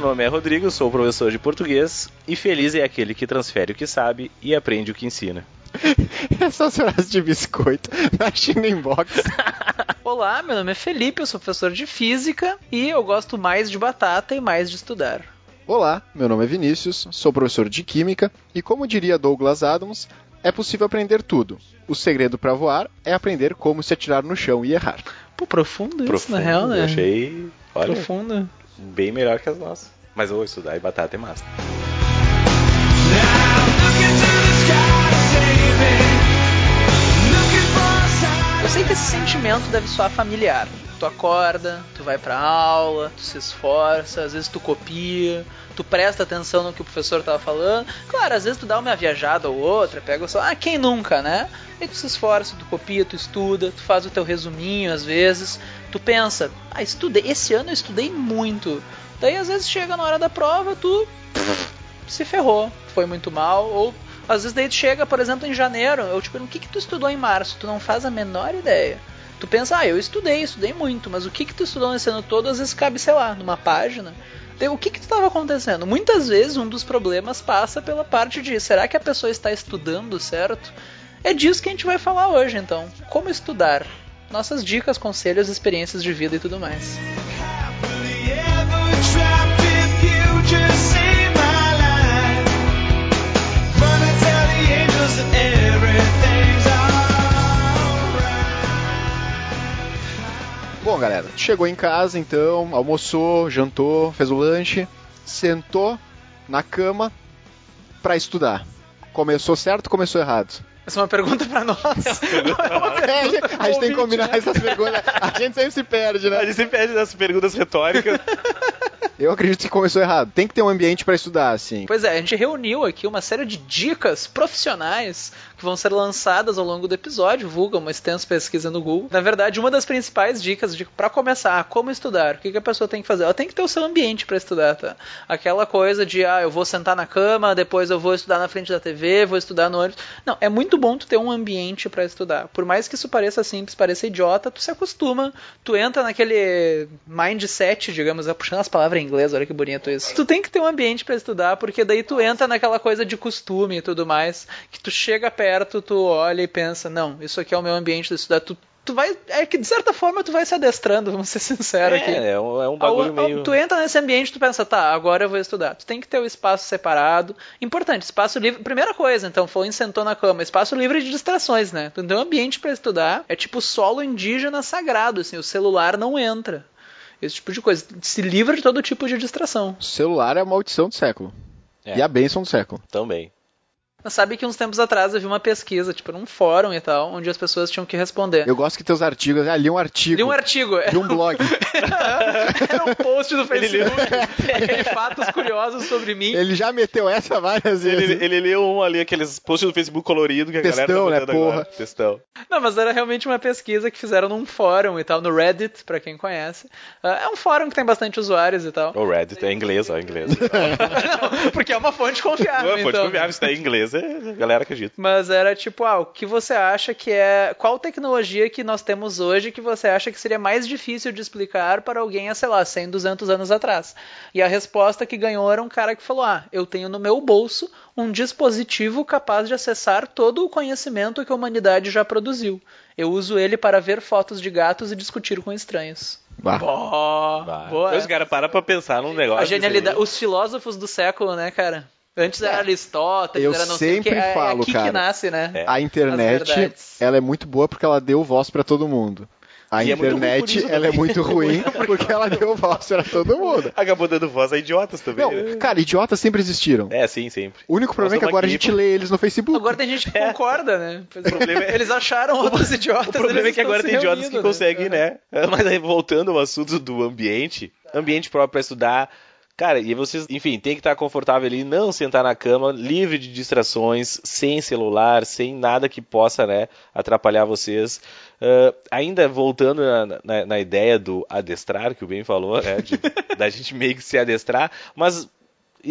Meu nome é Rodrigo, sou professor de português e feliz é aquele que transfere o que sabe e aprende o que ensina. Essas frases de biscoito na China Inbox. Olá, meu nome é Felipe, eu sou professor de física e eu gosto mais de batata e mais de estudar. Olá, meu nome é Vinícius, sou professor de química e como diria Douglas Adams, é possível aprender tudo. O segredo para voar é aprender como se atirar no chão e errar. Pô, profundo, Profundo, isso, na real, né? eu achei, olha, Profundo. bem melhor que as nossas. Mas eu vou estudar e batata é massa. Eu sei que esse sentimento deve soar familiar. Tu acorda, tu vai pra aula, tu se esforça, às vezes tu copia, tu presta atenção no que o professor tava falando. Claro, às vezes tu dá uma viajada ou outra, pega só, ah, quem nunca, né? E tu se esforça, tu copia, tu estuda, tu faz o teu resuminho às vezes, tu pensa, ah, estudei, esse ano eu estudei muito. Daí às vezes chega na hora da prova, tu se ferrou, foi muito mal, ou às vezes daí tu chega, por exemplo, em janeiro, eu te pergunto, o que, que tu estudou em março? Tu não faz a menor ideia. Tu pensa, ah, eu estudei, estudei muito, mas o que que tu estudou nesse ano todo, às vezes cabe, sei lá, numa página. O que que estava acontecendo? Muitas vezes um dos problemas passa pela parte de, será que a pessoa está estudando certo? É disso que a gente vai falar hoje, então. Como estudar? Nossas dicas, conselhos, experiências de vida e tudo mais. Bom, galera, chegou em casa então, almoçou, jantou, fez o lanche, sentou na cama pra estudar. Começou certo ou começou errado? Essa é uma pergunta pra nós. É É, a gente, a gente tem que combinar né? essas perguntas. A gente sempre se perde, A né? gente sempre pede essas perguntas retóricas. Eu acredito que começou errado. Tem que ter um ambiente pra estudar, assim. Pois é, a gente reuniu aqui uma série de dicas profissionais que vão ser lançadas ao longo do episódio, vulga uma extensa pesquisa no Google. Na verdade, uma das principais dicas de para começar, como estudar, o que, que a pessoa tem que fazer? Ela tem que ter o seu ambiente para estudar, tá? Aquela coisa de, ah, eu vou sentar na cama, depois eu vou estudar na frente da TV, vou estudar no ônibus. Não, é muito bom tu ter um ambiente para estudar. Por mais que isso pareça simples, pareça idiota, tu se acostuma, tu entra naquele mindset, digamos, puxando as palavras em inglês, olha que bonito isso. Tu tem que ter um ambiente para estudar, porque daí tu entra naquela coisa de costume e tudo mais, que tu chega perto, tu olha e pensa, não, isso aqui é o meu ambiente de estudar. Tu, tu vai, é que de certa forma tu vai se adestrando, vamos ser sinceros aqui. É, é um, é um bagulho Ao- ao- meio... Tu entra nesse ambiente, tu pensa, tá, agora eu vou estudar. Tu tem que ter o espaço separado. Importante, espaço livre. Primeira coisa, então, foi em sentou na cama, espaço livre de distrações, né? Tu tem um ambiente pra estudar, é tipo solo indígena sagrado, assim, o celular não entra. Esse tipo de coisa. Se livra de todo tipo de distração. O celular é a maldição do século. É. E a bênção do século. Também. Mas sabe que uns tempos atrás eu vi uma pesquisa, tipo, num fórum e tal, onde as pessoas tinham que responder. Eu gosto que teus artigos. Ah, li um artigo. Li um artigo. Li um blog. Era um post do Facebook. Aquele fatos curiosos sobre mim. Ele já meteu essa várias vezes. Ele, ele leu um ali, aqueles posts do Facebook colorido que a Textão, galera tá né, porra? agora. Textão. Não, mas era realmente uma pesquisa que fizeram num fórum e tal, no Reddit, pra quem conhece. Ah, É um fórum que tem bastante usuários e tal. O Reddit é inglês, ó, inglês. Não, porque é uma fonte confiável, Não, pode então. confiar, se tá em inglês, é, a galera acredita. Mas era tipo, ah, o que você acha que é. Qual tecnologia que nós temos hoje que você acha que seria mais difícil de explicar para alguém há, sei lá, 100, 200 anos atrás? E a resposta que ganhou era um cara que falou: ah, eu tenho no meu bolso um dispositivo capaz de acessar todo o conhecimento que a humanidade já produziu. Eu uso ele para ver fotos de gatos e discutir com estranhos. Bah. Boa, Bah. boa. Os caras param pra pensar num negócio. A genialidade. Os filósofos do século, né, cara? Antes era Aristóteles, eu era não sei o que. sempre É, é falo, aqui cara. que nasce, né? É. A internet, ela é muito boa porque ela deu voz pra todo mundo. A E é internet, isso ela é muito ruim porque ela deu voz pra todo mundo. Acabou dando voz a idiotas também. Não, né? cara, idiotas sempre existiram. É, sim, sempre. O único problema é que agora a gente pô. lê eles no Facebook. Agora tem gente que É. concorda, né? É. problema é- Eles acharam outros idiotas. O problema eles é que agora tem idiotas que reunindo, conseguem, né? Mas aí, voltando ao assunto do ambiente, ambiente próprio pra estudar. Cara, e vocês, enfim, tem que estar confortável ali, não sentar na cama, livre de distrações, sem celular, sem nada que possa, né, atrapalhar vocês. Ah, ainda voltando na, na- na ideia do adestrar, que o Ben falou, né, de- da gente meio que se adestrar, mas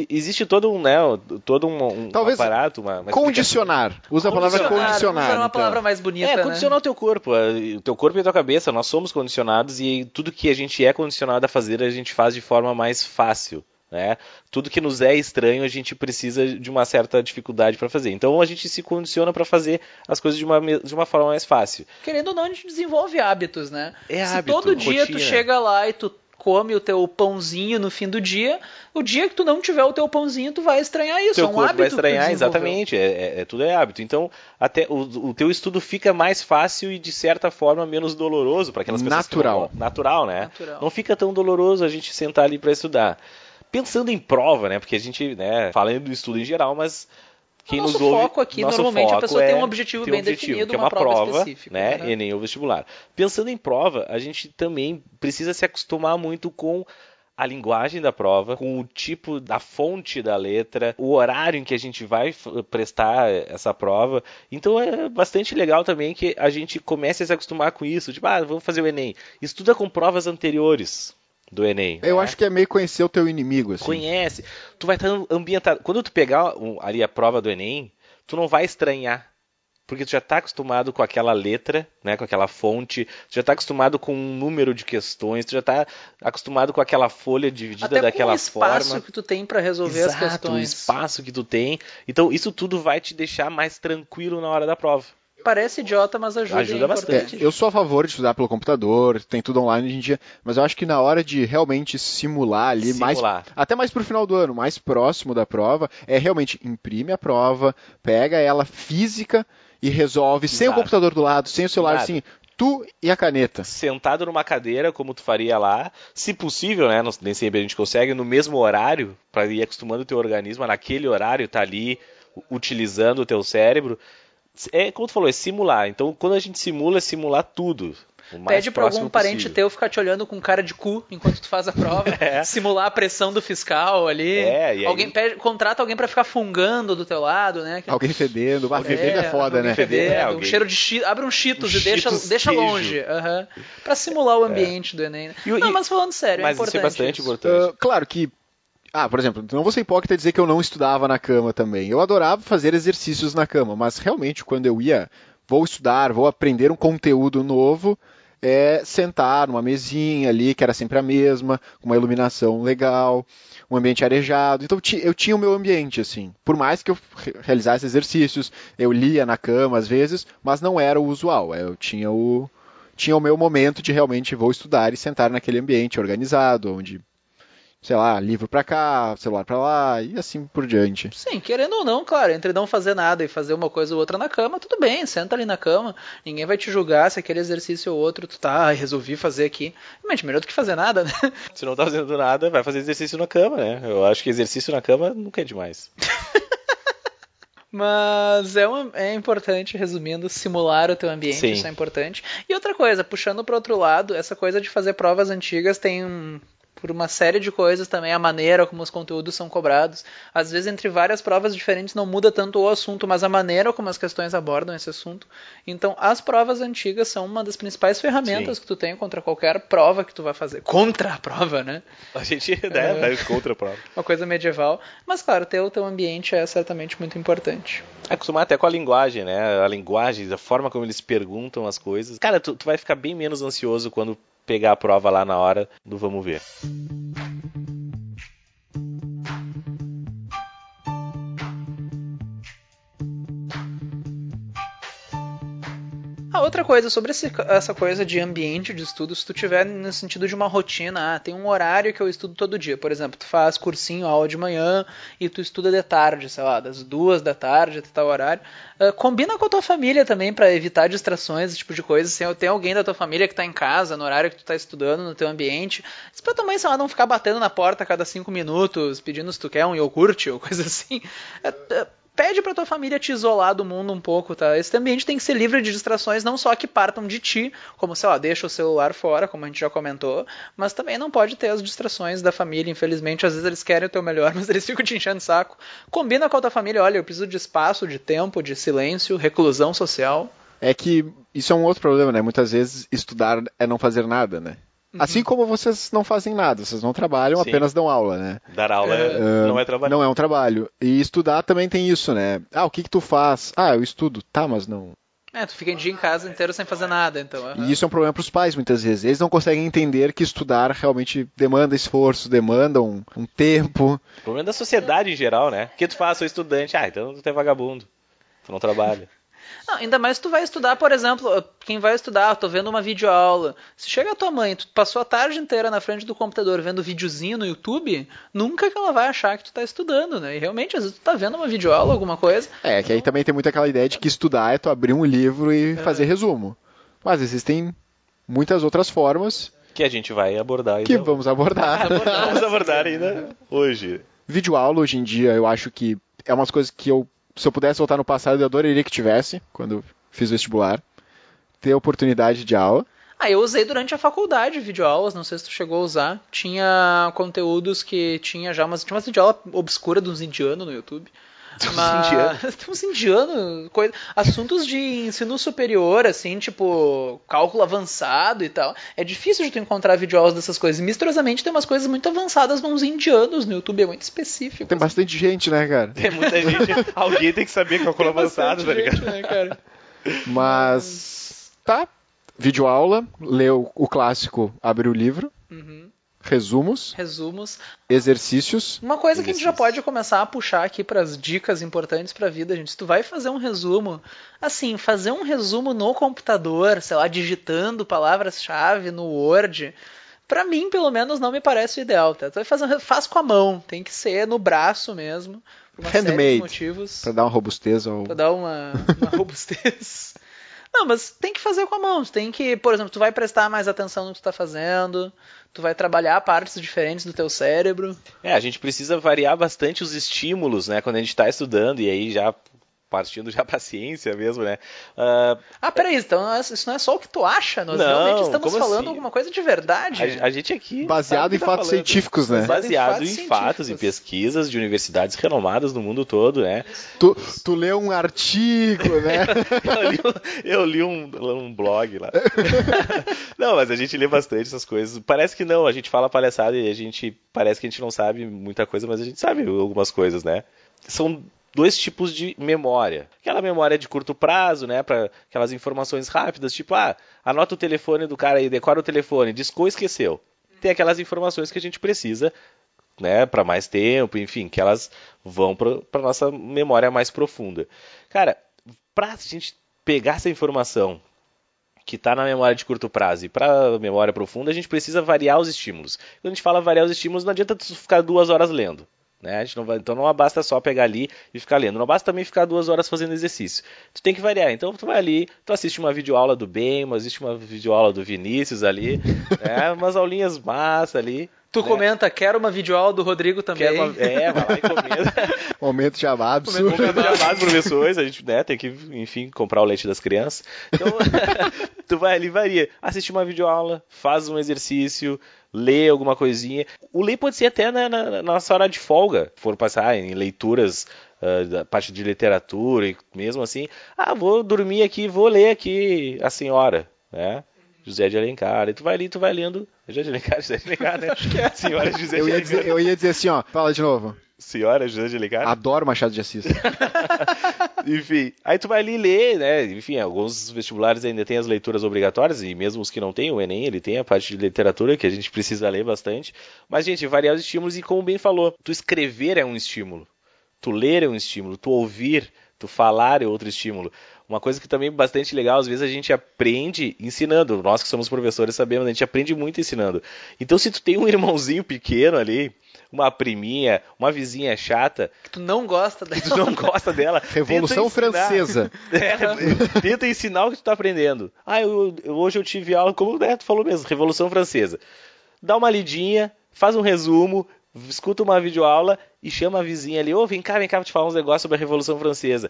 existe todo um, né, todo um, um Talvez aparato, uma, uma Condicionar. Usa a palavra Condicionar. Usar uma então. palavra mais bonita, é, né? condicionar o teu corpo, é, o teu corpo e a tua cabeça, nós somos condicionados e tudo que a gente é condicionado a fazer, a gente faz de forma mais fácil. Né? Tudo que nos é estranho, a gente precisa de uma certa dificuldade para fazer. Então a gente se condiciona para fazer as coisas de uma, de uma forma mais fácil. Querendo ou não, a gente desenvolve hábitos, né? É Se hábito, todo dia tu rotina. chega lá e tu come o teu pãozinho no fim do dia, o dia que tu não tiver o teu pãozinho, tu vai estranhar isso. teu é um corpo hábito vai estranhar, exatamente. É, é- é- tudo é hábito. Então, até o, o teu estudo fica mais fácil e de certa forma menos doloroso para aquelas pessoas. que não Natural. gostam. natural, né? Natural. Não fica tão doloroso a gente sentar ali para estudar. Pensando em prova, né? Porque a gente, né, falando do estudo em geral, mas quem O nosso nos ouve, foco aqui, normalmente, a foco pessoa é tem um objetivo ter bem definido, que é uma uma prova específica, né? né? Enem ou vestibular. Pensando em prova, a gente também precisa se acostumar muito com a linguagem da prova, com o tipo da fonte da letra, o horário em que a gente vai prestar essa prova. Então é bastante legal também que a gente comece a se acostumar com isso. Tipo, ah, vamos fazer o Enem. Estuda com provas anteriores do Enem. Eu né? acho que é meio conhecer o teu inimigo, assim. Conhece. Tu vai estar ambientado. Quando tu pegar ali a prova do Enem, tu não vai estranhar. Porque tu já está acostumado com aquela letra, né, com aquela fonte, tu já está acostumado com um número de questões, tu já está acostumado com aquela folha dividida Até daquela com o espaço forma. que tu tem pra resolver Exato, as questões. o espaço que tu tem. Então, isso tudo vai te deixar mais tranquilo na hora da prova. Parece idiota, mas ajuda. Ajuda é bastante. É, eu sou a favor de estudar pelo computador, tem tudo online hoje em dia, mas eu acho que na hora de realmente simular ali, mais, Simular. até mais pro final do ano, mais próximo da prova, é realmente imprime a prova, pega ela física e resolve sem o Exato. computador do lado, sem o celular, Nada. assim, tu e a caneta. sentado numa cadeira, como tu faria lá, se possível, né? não- Nem sempre a gente consegue, no mesmo horário, para ir acostumando o teu organismo naquele horário tá ali utilizando o teu cérebro. É como tu falou, é simular. Então, quando a gente simula, é simular tudo. Pede pra próximo algum parente possível. teu ficar te olhando com cara de cu enquanto tu faz a prova, É. simular a pressão do fiscal ali. É, e aí- alguém pede, contrata alguém pra ficar fungando do teu lado, né? Que- Alguém fedendo, ah, fedendo é foda, alguém né? fedendo. É, um alguém- cheiro de chi... abre um cheetos Um e deixa, Cheetos deixa longe, aham. Pra simular o ambiente do Enem. né? E não, e- mas falando sério, Mas é importante isso é bastante isso. importante. Ah, claro que. Ah, por exemplo, não vou ser hipócrita dizer que eu não estudava na cama também. Eu adorava fazer exercícios na cama, mas realmente quando eu ia, vou estudar, vou aprender um conteúdo novo, é sentar numa mesinha ali, que era sempre a mesma, com uma iluminação legal, um ambiente arejado. Então eu tinha o meu ambiente, assim. Por mais que eu re- realizasse exercícios, eu lia na cama às vezes, mas não era o usual. Eu tinha o, tinha o meu momento de realmente vou estudar e sentar naquele ambiente organizado, onde, sei lá, livro pra cá, celular pra lá e assim por diante. Sim, querendo ou não, claro, entre não fazer nada e fazer uma coisa ou outra na cama, tudo bem, senta ali na cama, ninguém vai te julgar se aquele exercício ou outro tu tá, resolvi fazer aqui. Realmente, melhor do que fazer nada, né? Se não tá fazendo nada, vai fazer exercício na cama, né? Eu acho que exercício na cama nunca é demais. Mas é, uma- é importante, resumindo, simular o teu ambiente, Sim. isso é importante. E outra coisa, puxando para outro lado, essa coisa de fazer provas antigas tem um- por uma série de coisas também a maneira como os conteúdos são cobrados. Às vezes entre várias provas diferentes não muda tanto o assunto, mas a maneira como as questões abordam esse assunto. Então, as provas antigas são uma das principais ferramentas Sim. que tu tem contra qualquer prova que tu vai fazer. Contra a prova, né? A gente né, vai contra a prova. Uma coisa medieval. Mas claro, ter o teu ambiente é certamente muito importante. acostumar até com a linguagem, né? A linguagem, a forma como eles perguntam as coisas. Cara, tu, tu vai ficar bem menos ansioso quando pegar a prova lá na hora do vamos ver. Outra coisa, sobre esse- essa coisa de ambiente de estudo, se tu tiver no sentido de uma rotina, ah, tem um horário que eu estudo todo dia. Por exemplo, tu faz cursinho, aula de manhã, e tu estuda de tarde, sei lá, das duas da tarde até tal horário. Ah, combina com a tua família também para evitar distrações, esse tipo de coisa. Se tem alguém da tua família que tá em casa, no horário que tu tá estudando, no teu ambiente, isso pra também, sei lá, não ficar batendo na porta a cada cinco minutos, pedindo se tu quer um iogurte ou coisa assim. É, é, pede pra tua família te isolar do mundo um pouco, tá? Esse ambiente tem que ser livre de distrações, não só que partam de ti, como, sei lá, deixa o celular fora, como a gente já comentou, mas também não pode ter as distrações da família, infelizmente, às vezes eles querem o teu melhor, mas eles ficam te enchendo o saco. Combina com a tua família, olha, eu preciso de espaço, de tempo, de silêncio, reclusão social. É que isso é um outro problema, né? Muitas vezes estudar é não fazer nada, né? Assim como vocês não fazem nada, vocês não trabalham, Sim. apenas dão aula, né? Dar aula não é trabalho. Não é um trabalho. E estudar também tem isso, né? Ah, o que que tu faz? Ah, eu estudo. Tá, mas não. É, tu fica em dia em casa inteiro sem fazer nada, então. aham. E isso é um problema para os pais muitas vezes. Eles não conseguem entender que estudar realmente demanda esforço, demanda um, um tempo. O problema da sociedade em geral, né? O que tu faz? Sou estudante. Ah, então tu é vagabundo. Tu não trabalha. Não, ainda mais se tu vai estudar, por exemplo, quem vai estudar, tô vendo uma videoaula. Se chega a tua mãe, tu passou a tarde inteira na frente do computador vendo videozinho no YouTube, nunca que ela vai achar que tu tá estudando, né? E realmente, às vezes tu tá vendo uma videoaula, alguma coisa. É, que aí também tem muito aquela ideia de que estudar é tu abrir um livro e fazer resumo. Mas existem muitas outras formas Que a gente vai abordar que vamos abordar. Vamos abordar ainda hoje. Videoaula hoje em dia, eu acho que é umas coisas que eu, se eu pudesse voltar no passado, eu adoraria que tivesse, quando fiz vestibular. Ter oportunidade de aula. Ah, eu usei durante a faculdade videoaulas, não sei se tu chegou a usar. Tinha conteúdos que tinha já umas, tinha umas videoaula obscura uns indianos no YouTube. Tem uns indianos, coisa, assuntos de ensino superior, assim, tipo, cálculo avançado e tal. É difícil de tu encontrar videoaulas dessas coisas. E misteriosamente tem umas coisas muito avançadas uns indianos no YouTube, é muito específico. Tem bastante gente, né, cara? Tem muita gente. Alguém tem que saber cálculo Tem avançado, tá ligado? gente, né, cara? Mas tá. Videoaula, leu o clássico, abre o livro, Uhum. Resumos, Resumos. exercícios. Uma coisa que a gente já pode começar a puxar aqui para as dicas importantes para a vida, gente. Se tu vai fazer um resumo, assim, fazer um resumo no computador, sei lá, digitando palavras-chave no Word, pra mim, pelo menos, não me parece o ideal, tá? Tu vai fazer um, faz com a mão, tem que ser no braço mesmo, por uma série Handmade, de motivos. Pra dar uma robustez ao. Pra dar uma, uma robustez. Não, mas tem que fazer com a mão. Tem que, por exemplo, tu vai prestar mais atenção no que tu tá fazendo, tu vai trabalhar partes diferentes do teu cérebro. É, a gente precisa variar bastante os estímulos, né? Quando a gente está estudando, e aí já partindo já pra ciência mesmo, né? Ah, Ah, peraí, então isso não é só o que tu acha, nós Não, realmente estamos falando assim? alguma coisa de verdade. a, a gente aqui. Baseado o em tá fatos falando. científicos, né? Baseado fatos em fatos, em pesquisas de universidades renomadas no mundo todo, né? Tu, tu lê um artigo, né? Eu li, um- eu li um, um blog lá. não, mas a gente lê bastante essas coisas. Parece que não, a gente fala palhaçada e a gente parece que a gente não sabe muita coisa, mas a gente sabe algumas coisas, né? São dois tipos de memória. Aquela memória de curto prazo, né, para aquelas informações rápidas, tipo, ah, anota o telefone do cara aí, decora o telefone, discou, esqueceu. Tem aquelas informações que a gente precisa né, para mais tempo, enfim, que elas vão para nossa memória mais profunda. Cara, para a gente pegar essa informação que está na memória de curto prazo e para memória profunda, a gente precisa variar os estímulos. Quando a gente fala variar os estímulos, não adianta ficar duas horas lendo. Né? A gente não vai, então não basta só pegar ali e ficar lendo. Não basta também ficar duas horas fazendo exercício. Tu tem que variar. Então tu vai ali, tu assiste uma videoaula do Ben, assiste uma videoaula do Vinícius ali, né? umas aulinhas massa ali. Tu né? comenta, quero uma videoaula do Rodrigo também. Quer uma- É, vai lá e comenta. Momento absurdo. Momento de amado professores, a gente né, tem que, enfim, comprar o leite das crianças. Então, tu vai ali, varia. Assiste uma videoaula, faz um exercício, lê alguma coisinha. O ler pode ser até na, na- na nossa hora de folga, for passar em leituras ah, da parte de literatura e mesmo assim, ah, vou dormir aqui, vou ler aqui a senhora, né? José de Alencar, e tu vai ali, tu vai lendo. José de Alencar, José de Alencar, né? Acho que é. Senhora José Eu de Alencar. dizer, eu ia dizer assim, ó, fala de novo. Senhora José de Alencar. Adoro Machado de Assis. Enfim, aí tu vai ali ler, né? Enfim, alguns vestibulares ainda tem as leituras obrigatórias, e mesmo os que não têm, o Enem, ele tem a parte de literatura que a gente precisa ler bastante. Mas, gente, variar os estímulos, e como bem falou, tu escrever é um estímulo, tu ler é um estímulo, tu ouvir, tu falar é outro estímulo. Uma coisa que também é bastante legal, às vezes a gente aprende ensinando. Nós que somos professores sabemos, a gente aprende muito ensinando. Então, se tu tem um irmãozinho pequeno ali, uma priminha, uma vizinha chata, Que tu não gosta dela. que tu não gosta dela, Revolução. Francesa. É, tenta ensinar o que tu tá aprendendo. Ah, eu, eu- hoje eu tive aula, como né, tu falou mesmo, Revolução Francesa. Dá uma lidinha, faz um resumo, escuta uma videoaula e chama a vizinha ali, ô, vem cá, vem cá, vou te falar uns negócios sobre a Revolução Francesa.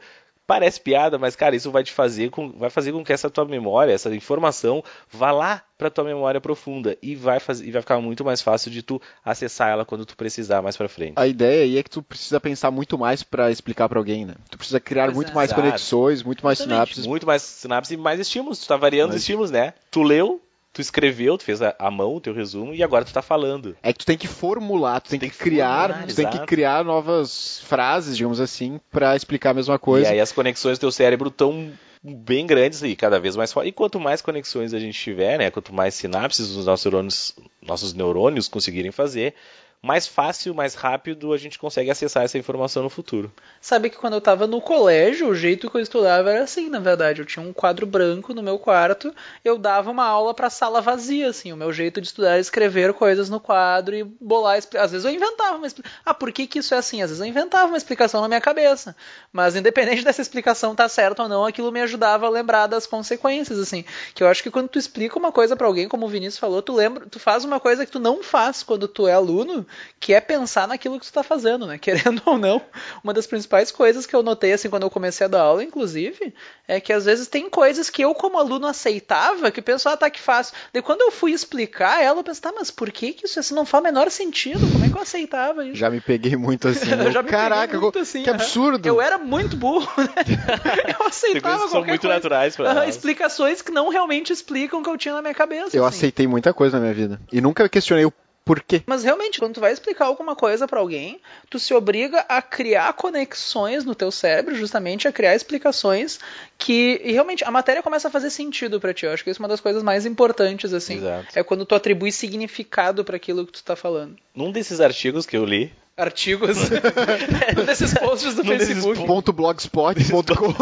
Parece piada, mas cara, isso vai te fazer com, vai fazer com que essa tua memória, essa informação, vá lá pra tua memória profunda e vai fazer, e vai ficar muito mais fácil de tu acessar ela quando tu precisar mais pra frente. A ideia aí é que tu precisa pensar muito mais pra explicar pra alguém, né? Tu precisa criar Pois muito é. mais Exato. conexões, muito mais Exatamente. sinapses. Muito mais sinapse e mais estímulos. Tu tá variando os Mas- estímulos, né? Tu leu, tu escreveu, tu fez a, a mão, o teu resumo, e agora tu tá falando. É que tu tem que formular, tu tem, Tem que que criar, formular, tu tem que criar novas frases, digamos assim, pra explicar a mesma coisa. E aí as conexões do teu cérebro estão bem grandes e cada vez mais fortes. E quanto mais conexões a gente tiver, né, quanto mais sinapses os nossos neurônios, nossos neurônios conseguirem fazer, mais fácil, mais rápido a gente consegue acessar essa informação no futuro. Sabe que quando eu estava no colégio, o jeito que eu estudava era assim, na verdade. Eu tinha um quadro branco no meu quarto, eu dava uma aula para sala vazia, assim. O meu jeito de estudar era escrever coisas no quadro e bolar. Às vezes eu inventava uma explicação. Ah, por que, que isso é assim? Às vezes eu inventava uma explicação na minha cabeça. Mas independente dessa explicação tá certa ou não, aquilo me ajudava a lembrar das consequências, assim. Que eu acho que quando tu explica uma coisa para alguém, como o Vinícius falou, tu lembra, tu faz uma coisa que tu não faz quando tu é aluno que é pensar naquilo que tu está fazendo, né? Querendo ou não, uma das principais coisas que eu notei assim quando eu comecei a dar aula, inclusive, é que às vezes tem coisas que eu como aluno aceitava, que o pessoal ah, tá que fácil. Daí quando eu fui explicar ela, eu pensei, tá, mas por que que isso assim, não faz o menor sentido? Como é que eu aceitava isso? Já me peguei muito assim. eu já me Caraca, muito assim, que absurdo. Eu era muito burro, né? Eu aceitava são muito coisa. naturais para Explicações que não realmente explicam o que eu tinha na minha cabeça. Eu assim. aceitei muita coisa na minha vida. E nunca questionei o por quê? Mas realmente, quando tu vai explicar alguma coisa para alguém, tu se obriga a criar conexões no teu cérebro, justamente a criar explicações que e realmente a matéria começa a fazer sentido para ti. Eu acho que isso é uma das coisas mais importantes assim. Exato. É quando tu atribui significado para aquilo que tu tá falando. Num desses artigos que eu li, artigos desses posts do Facebook. Ponto blogspot.com.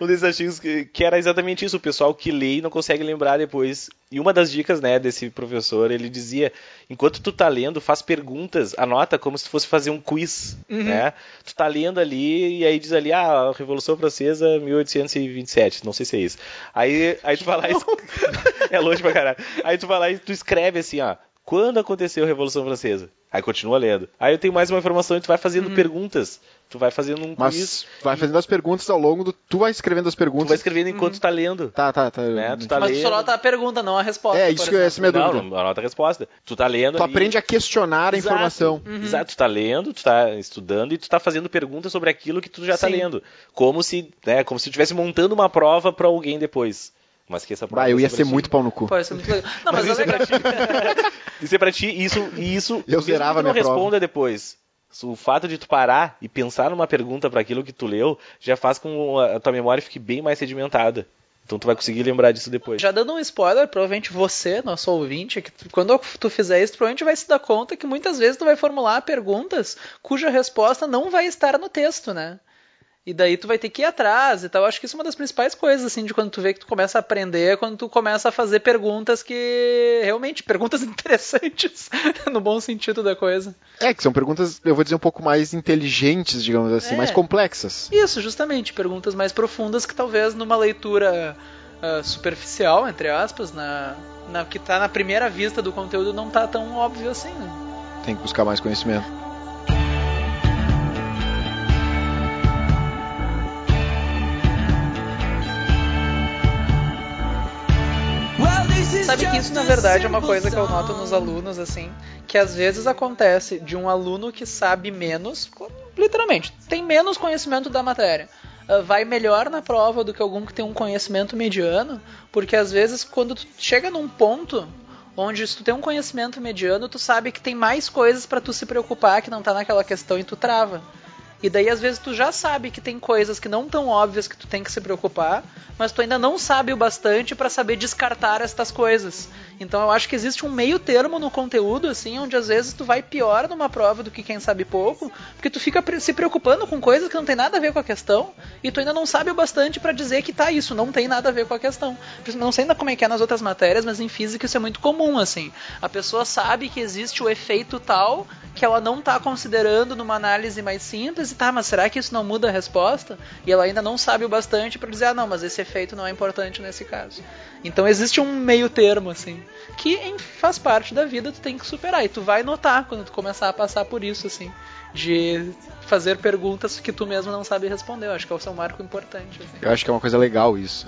um desses artigos que, que, era exatamente isso, o pessoal que lê e não consegue lembrar depois. E uma das dicas, né, desse professor, ele dizia, enquanto tu tá lendo, faz perguntas, anota como se fosse fazer um quiz, uhum. né? Tu tá lendo ali e aí diz ali, ah, a Revolução Francesa 1827, não sei se é isso. Aí, aí tu vai lá e... é longe pra caralho. Aí tu vai lá e tu escreve assim, ó, quando aconteceu a Revolução Francesa? Aí continua lendo. Aí eu tenho mais uma informação e tu vai fazendo uhum. perguntas. Tu vai fazendo um Mas quiz. vai fazendo as perguntas ao longo do. Tu vai escrevendo as perguntas. Tu vai escrevendo enquanto uhum. tá lendo. Tá, tá, tá. Né? Tu tá Mas lendo. tu só nota a pergunta, não a resposta. É, isso que é essa minha dúvida. Não, anota a resposta. Tu tá lendo. Tu aprende a questionar a Exato. informação. Uhum. Exato, tu tá lendo, tu tá estudando e tu tá fazendo perguntas sobre aquilo que tu já Sim. tá lendo. Como se, né, como se tu estivesse montando uma prova para alguém depois. Mas que essa prova. Ah, eu ia ser ti. muito pau no cu. Pô, isso é muito legal. Não, mas, mas isso, é pra ti. isso é pra ti, isso, isso. Eu zerava que não minha responda prova. depois. O fato de tu parar e pensar numa pergunta para aquilo que tu leu já faz com que a tua memória fique bem mais sedimentada. Então tu vai conseguir lembrar disso depois. Já dando um spoiler, provavelmente você, nosso ouvinte, que tu, quando tu fizer isso, provavelmente vai se dar conta que muitas vezes tu vai formular perguntas cuja resposta não vai estar no texto, né? E daí tu vai ter que ir atrás e tal. Eu acho que isso é uma das principais coisas, assim, de quando tu vê que tu começa a aprender, é quando tu começa a fazer perguntas que. realmente, perguntas interessantes, no bom sentido da coisa. É, que são perguntas, eu vou dizer, um pouco mais inteligentes, digamos assim, É. mais complexas. Isso, justamente, perguntas mais profundas que talvez numa leitura ah, superficial, entre aspas, na, na que tá na primeira vista do conteúdo não tá tão óbvio assim, né? Tem que buscar mais conhecimento. Sabe que isso na verdade é uma coisa que eu noto nos alunos assim, que às vezes acontece de um aluno que sabe menos, literalmente, tem menos conhecimento da matéria. ah, Vai melhor na prova do que algum que tem um conhecimento mediano, porque às vezes quando tu chega num ponto onde se tu tem um conhecimento mediano, tu sabe que tem mais coisas pra tu se preocupar que não tá naquela questão e tu trava. E daí, às vezes, tu já sabe que tem coisas que não tão óbvias que tu tem que se preocupar, mas tu ainda não sabe o bastante para saber descartar estas coisas. Então eu acho que existe um meio termo no conteúdo, assim, onde às vezes tu vai pior numa prova do que quem sabe pouco, porque tu fica se preocupando com coisas que não tem nada a ver com a questão, e tu ainda não sabe o bastante para dizer que tá, isso não tem nada a ver com a questão. Não sei ainda como é que é nas outras matérias, mas em física isso é muito comum, assim. A pessoa sabe que existe o efeito tal que ela não tá considerando numa análise mais simples, e tá, mas será que isso não muda a resposta? E ela ainda não sabe o bastante para dizer, ah, não, mas esse efeito não é importante nesse caso. Então existe um meio termo, assim, que em- faz parte da vida, tu tem que superar. E tu vai notar quando tu começar a passar por isso, assim, de fazer perguntas que tu mesmo não sabe responder. Eu acho que é um marco importante. Assim. Eu acho que é uma coisa legal isso.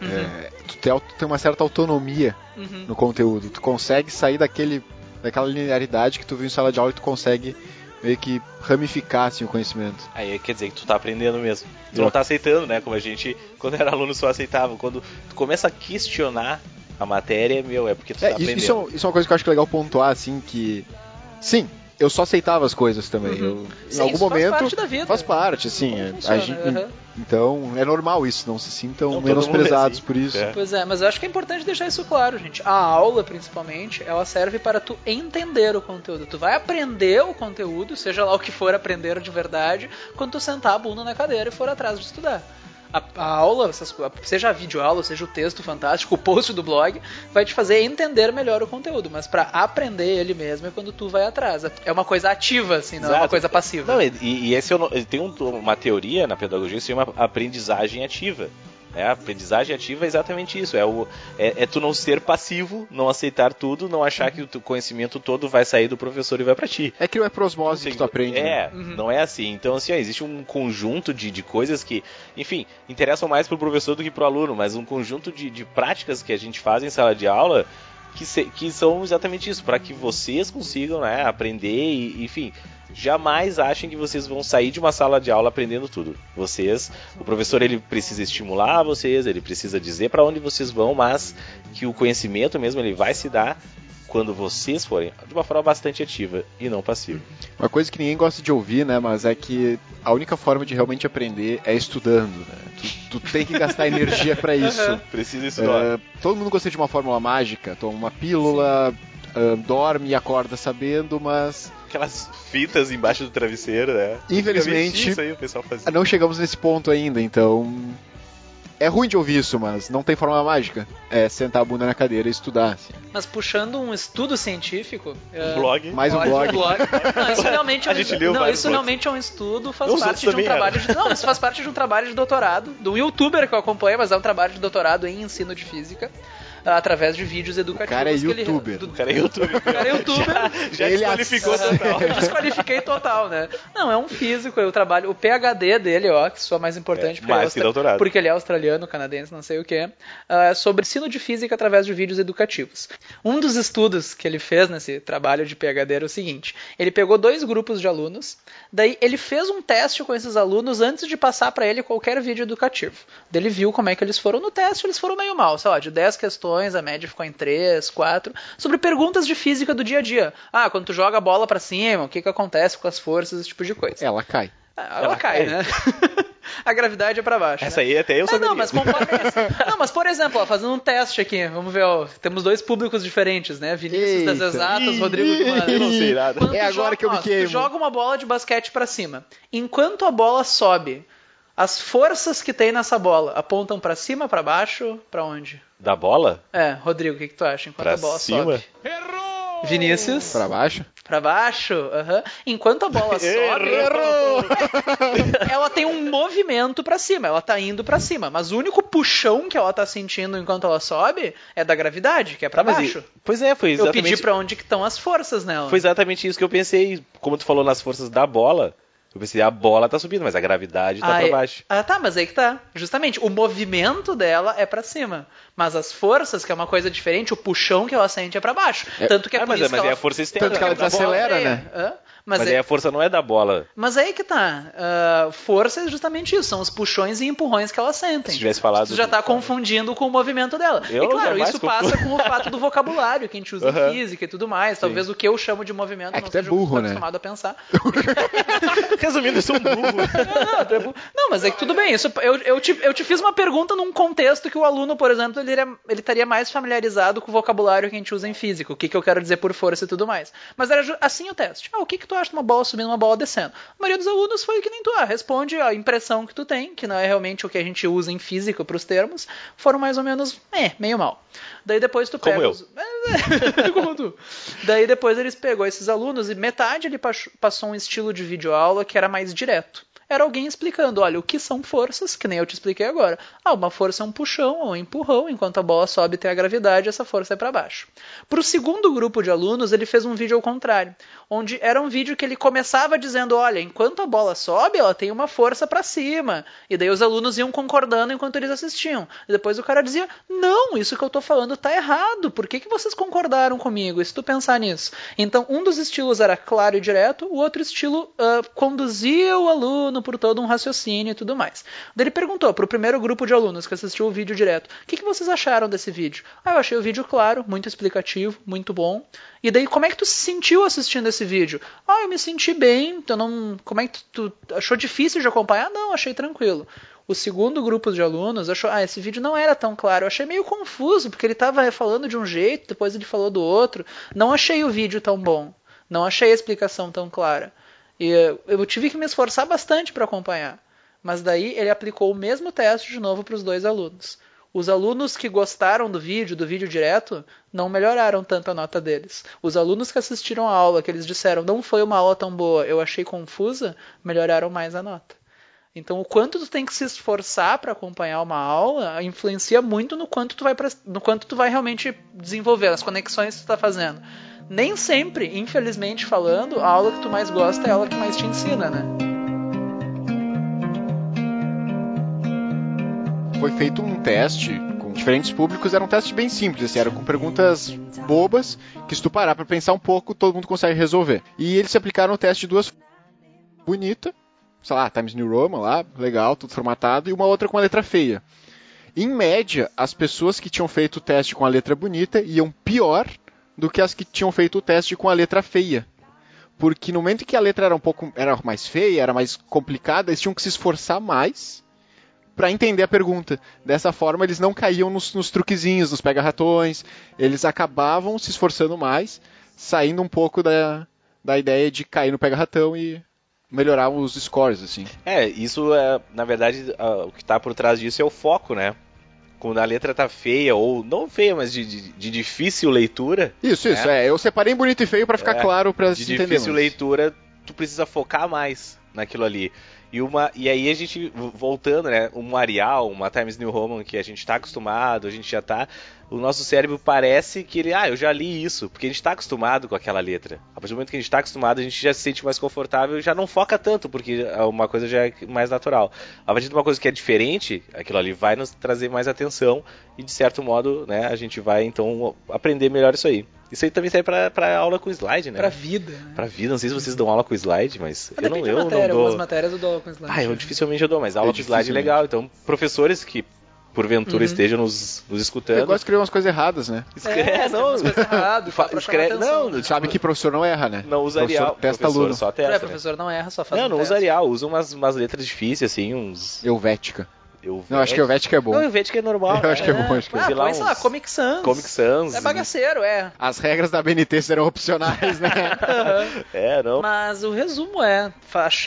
Uhum. É, tu, tem, tu tem uma certa autonomia Uhum. no conteúdo. Tu consegue sair daquele, daquela linearidade que tu viu em sala de aula e tu consegue meio que ramificar assim, o conhecimento. Aí quer dizer que tu tá aprendendo mesmo. Tu não tá aceitando, né? Como a gente, quando era aluno, só aceitava. Quando tu começa a questionar a matéria, meu, é porque tu É, tá aprendendo. isso é, isso é uma coisa que eu acho que é legal pontuar, assim, que. Sim, eu só aceitava as coisas também. Eu, em Uhum. Sim, algum isso faz momento. parte da vida. Faz parte, assim. Como é, funciona, gente- aham. Então é normal isso, não se sintam Não, mundo é menosprezados assim. por isso. É. Pois é, mas eu acho que é importante deixar isso claro, gente. A aula, principalmente, ela serve para tu entender o conteúdo. Tu vai aprender o conteúdo, seja lá o que for aprender de verdade, quando tu sentar a bunda na cadeira e for atrás de estudar. A, a aula, seja a videoaula, seja o texto fantástico, o post do blog, vai te fazer entender melhor o conteúdo. Mas para aprender ele mesmo é quando tu vai atrás. É uma coisa ativa, assim, não é uma Exato. coisa passiva. Não, e, e esse é o tem um- uma teoria na pedagogia que se chama aprendizagem ativa. É, a aprendizagem ativa é exatamente isso. É, o, é, é tu não ser passivo, não aceitar tudo, não achar que o teu conhecimento todo vai sair do professor e vai pra ti. É que não é por osmose que tu aprende. né? É, não é assim. Então, assim, ó, existe um conjunto de, de coisas que, enfim, interessam mais pro professor do que pro aluno, mas um conjunto de, de práticas que a gente faz em sala de aula que, se- que são exatamente isso, para que vocês consigam né, aprender e, enfim, jamais achem que vocês vão sair de uma sala de aula aprendendo tudo. Vocês, o professor ele precisa estimular vocês, ele precisa dizer para onde vocês vão, mas que o conhecimento mesmo ele vai se dar quando vocês forem de uma forma bastante ativa e não passiva. Uma coisa que ninguém gosta de ouvir, né? Mas é que a única forma de realmente aprender é estudando, né? Tu, tu tem que gastar energia pra isso. Precisa estudar. É, todo mundo gosta de uma fórmula mágica, toma uma pílula, ah, dorme e acorda sabendo, mas Aquelas fitas embaixo do travesseiro, né? Infelizmente- Isso aí o pessoal fazia. não chegamos nesse ponto ainda, então. É ruim de ouvir isso, mas não tem fórmula mágica. É sentar a bunda na cadeira e estudar. assim. Mas puxando um estudo científico. é, Blog. Mais um Olha, blog. Não, isso realmente é A um, gente leu não, isso blogs. realmente é um estudo, faz Os parte de um trabalho de, não, isso faz parte de um trabalho de doutorado, de um youtuber que eu acompanho, mas é um trabalho de doutorado em ensino de física, através de vídeos educativos. cara é que ele- youtuber. do- O cara é youtuber. o cara é youtuber. Já Ele desqualificou ass- total. Eu desqualifiquei total, né? Não, é um físico, eu trabalho. O PhD dele, ó, que só mais importante É, ele é mais que austra- doutorado. porque ele é australiano, canadense, não sei o que, sobre ensino de física através de vídeos educativos. Um dos estudos que ele fez nesse trabalho de PhD era o seguinte: ele pegou dois grupos de alunos, daí ele fez um teste com esses alunos antes de passar para ele qualquer vídeo educativo. Daí ele viu como é que eles foram no teste, eles foram meio mal, sei lá, de 10 questões, a média ficou em 3, 4, sobre perguntas de física do dia a dia. Ah, quando tu joga a bola para cima, o que que acontece com as forças, esse tipo de coisa. Ela cai. Ela, Ela cai, cai. né? a gravidade é para baixo. Essa né? aí até eu Ah, saberia. não, mas conforme esse- Não, mas por exemplo, ó, fazendo um teste aqui, vamos ver, ó, temos dois públicos diferentes, né? Vinícius das Eita. exatas, Ih, Rodrigo do eu não sei nada. Quando É agora joga- que eu me ó, queimo. joga uma bola de basquete pra cima. Enquanto a bola sobe, as forças que tem nessa bola apontam pra cima, pra baixo, pra onde? Da bola? É, Rodrigo, o que, que tu acha? Enquanto Pra a bola cima? sobe. Vinícius? Pra baixo? Pra baixo? aham. Enquanto a bola sobe, ela tem um movimento pra cima, ela tá indo pra cima, mas o único puxão que ela tá sentindo enquanto ela sobe é da gravidade, que é pra Tá, mas baixo. e- Pois é, foi Eu exatamente, pedi pra onde que estão as forças nela. foi exatamente isso que eu pensei. Como tu falou nas forças da bola, eu pensei, a bola tá subindo, mas a gravidade tá Ah, pra é- baixo. Ah, tá, mas aí que tá. Justamente, o movimento dela é pra cima, mas as forças, que é uma coisa diferente, o puxão que ela sente é pra baixo. Tanto que é Ah, por mas, isso é, mas que é ela... a força externa. Tanto que ela né, da bola. desacelera, É, né? hã? Mas, Mas é- aí a força não é da bola. Mas aí que tá. Ah, força é justamente isso, são os puxões e empurrões que elas sentem. Se tivesse falado Tu já do- tá confundindo com o movimento dela. Eu e claro, isso confundo. passa com o fato do vocabulário que a gente usa em física e tudo mais. Talvez o que eu chamo de movimento É não que é seja o que burro, tu tá né? acostumado a pensar. Resumindo, eu sou um burro. Não, burro. Não, mas é que tudo bem. Isso, eu, eu, te, eu te fiz uma pergunta num contexto que o aluno, por exemplo, ele, iria- ele estaria mais familiarizado com o vocabulário que a gente usa em física. O que, que eu quero dizer por força e tudo mais. Mas era assim o teste. Ah, o que, que tu acha de uma bola subindo uma bola descendo? A maioria dos alunos foi que nem tu. Ah, responde a impressão que tu tem, que não é realmente o que a gente usa em física pros termos. Foram mais ou menos, é, meio mal. Daí depois tu Como pega eu. os- É, como tu. Daí depois eles pegou esses alunos e metade ele pas- passou um estilo de videoaula que era mais direto. Era alguém explicando, olha, o que são forças, que nem eu te expliquei agora. Ah, uma força é um puxão ou um empurrão, enquanto a bola sobe tem a gravidade, essa força é para baixo. Para o segundo grupo de alunos, ele fez um vídeo ao contrário, onde era um vídeo que ele começava dizendo, olha, enquanto a bola sobe, ela tem uma força para cima. E daí os alunos iam concordando enquanto eles assistiam. E depois o cara dizia, não, isso que eu tô falando tá errado. Por que, que vocês concordaram comigo? Se tu pensar nisso? Então, um dos estilos era claro e direto, o outro estilo ah, conduzia o aluno por todo um raciocínio e tudo mais. Ele perguntou pro primeiro grupo de alunos que assistiu o vídeo direto: o que, que vocês acharam desse vídeo? Ah, eu achei o vídeo claro, muito explicativo, muito bom. E daí, como é que tu se sentiu assistindo esse vídeo? Ah, eu me senti bem, então não. Como é que tu, tu achou difícil de acompanhar? Não, achei tranquilo. O segundo grupo de alunos achou, ah, esse vídeo não era tão claro. Eu achei meio confuso, porque ele estava falando de um jeito, depois ele falou do outro. Não achei o vídeo tão bom. Não achei a explicação tão clara. E eu tive que me esforçar bastante para acompanhar. Mas daí ele aplicou o mesmo teste de novo para os dois alunos. Os alunos que gostaram do vídeo, do vídeo direto, não melhoraram tanto a nota deles. Os alunos que assistiram a aula, que eles disseram não foi uma aula tão boa, eu achei confusa, melhoraram mais a nota. Então, o quanto tu tem que se esforçar para acompanhar uma aula influencia muito no quanto tu vai, no quanto tu vai realmente desenvolver, as conexões que tu está fazendo. Nem sempre, infelizmente falando, a aula que tu mais gosta é a aula que mais te ensina, né? Foi feito um teste com diferentes públicos, era um teste bem simples, assim, era com perguntas bobas, que se tu parar para pensar um pouco, todo mundo consegue resolver. E eles se aplicaram o teste de duas bonita, sei lá, Times New Roman lá, legal, tudo formatado, e uma outra com a letra feia. Em média, as pessoas que tinham feito o teste com a letra bonita iam pior do que as que tinham feito o teste com a letra feia. Porque no momento que a letra era um pouco era mais feia, era mais complicada, eles tinham que se esforçar mais para entender a pergunta. Dessa forma, eles não caíam nos, nos truquezinhos, nos pega-ratões, eles acabavam se esforçando mais, saindo um pouco da, da ideia de cair no pega-ratão e melhorar os scores, assim. É, isso é, na verdade, o que está por trás disso é o foco, né? Quando a letra tá feia, ou não feia, mas de, de, de difícil leitura. Isso, isso, é. é. Eu separei em bonito e feio para ficar é, claro para se entender. De difícil leitura, tu precisa focar mais naquilo ali. E, uma, e aí a gente, voltando, né? Um Arial, uma Times New Roman que a gente está acostumado, a gente já tá. O nosso cérebro parece que ele, ah, eu já li isso, porque a gente está acostumado com aquela letra. A partir do momento que a gente está acostumado, a gente já se sente mais confortável e já não foca tanto, porque uma coisa já é mais natural. A partir de uma coisa que é diferente, aquilo ali vai nos trazer mais atenção e, de certo modo, né, a gente vai então aprender melhor isso aí. Isso aí também serve pra, pra aula com slide, né? Pra vida. Né? Pra vida. Não sei se vocês dão aula com slide, mas, mas eu não, eu matéria, não dou. Algumas matérias eu dou aula com slide. Ah, eu né? dificilmente eu dou, mas aula é com slide é legal. Então, professores que porventura uhum. estejam nos, nos escutando. Eu gosto de escrever umas coisas erradas, né? Escreve, é, não, umas coisas erradas. escreve, não, sabe que professor não erra, né? Não usa Arial. Testa professor aluno. Só testa, é, professor não erra, só faz Não, não usa Arial, usa umas, umas letras difíceis, assim, uns... Helvética. Não, acho que o Helvética é bom. Não, o Helvética é normal. Eu acho que é, bom, acho que é ah, bom. Sei lá, Comic Sans. Comic Sans. É bagaceiro, é. As regras da BNT serão opcionais, né? é, não. Mas o resumo é,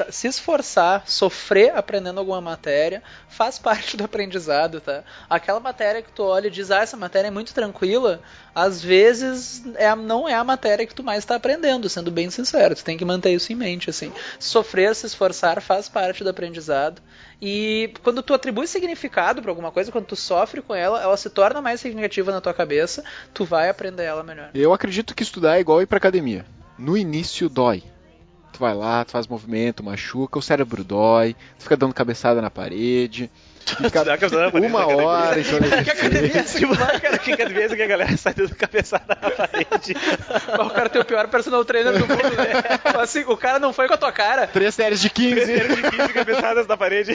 se esforçar, sofrer aprendendo alguma matéria, faz parte do aprendizado, tá? Aquela matéria que tu olha e diz, ah, essa matéria é muito tranquila, às vezes é, não é a matéria que tu mais está aprendendo, sendo bem sincero. Tu tem que manter isso em mente, assim. Sofrer, se esforçar, faz parte do aprendizado. E quando tu atribui significado para alguma coisa, quando tu sofre com ela, ela se torna mais significativa na tua cabeça, tu vai aprender ela melhor. Eu acredito que estudar é igual ir pra academia. No início dói. Tu vai lá, tu faz movimento, machuca, o cérebro dói, tu fica dando cabeçada na parede. Fica uma hora então Que academia é essa que vai, cara? Que academia é essa que a galera sai dando cabeçada na parede? o cara tem o pior personal trainer do mundo, né? Assim, o cara não foi com a tua cara. Três séries de 15. Três séries de 15 cabeçadas na parede.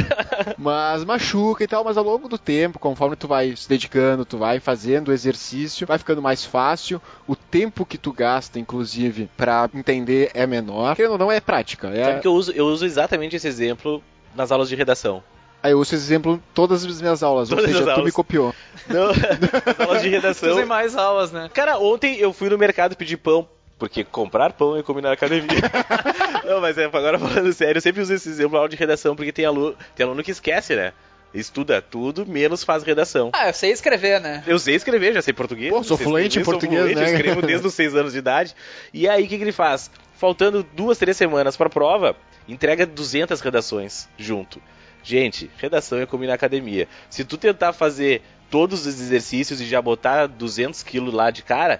Mas machuca e tal, mas ao longo do tempo, conforme tu vai se dedicando, tu vai fazendo o exercício, vai ficando mais fácil. O tempo que tu gasta, inclusive, para entender é menor. Querendo ou não, é prática. É... Sabe que eu uso, eu uso exatamente esse exemplo nas aulas de redação. Aí eu uso esse exemplo em todas as minhas aulas, todas ou seja, tu aulas. me copiou. Não, aulas de redação. Usem mais aulas, né? Cara, ontem eu fui no mercado pedir pão porque comprar pão é comer na academia. não, mas é, agora falando sério, eu sempre uso esse exemplo na aula de redação, porque tem aluno, tem aluno que esquece, né? Estuda tudo, menos faz redação. Ah, eu sei escrever, né? Eu sei escrever, já sei português. Pô, sou fluente em português, fluente, né? Eu escrevo desde os seis anos de idade. E aí, o que, que ele faz? Faltando duas, três semanas pra prova, entrega 200 redações junto. Gente, redação é como ir na academia. Se tu tentar fazer todos os exercícios e já botar 200 quilos lá de cara,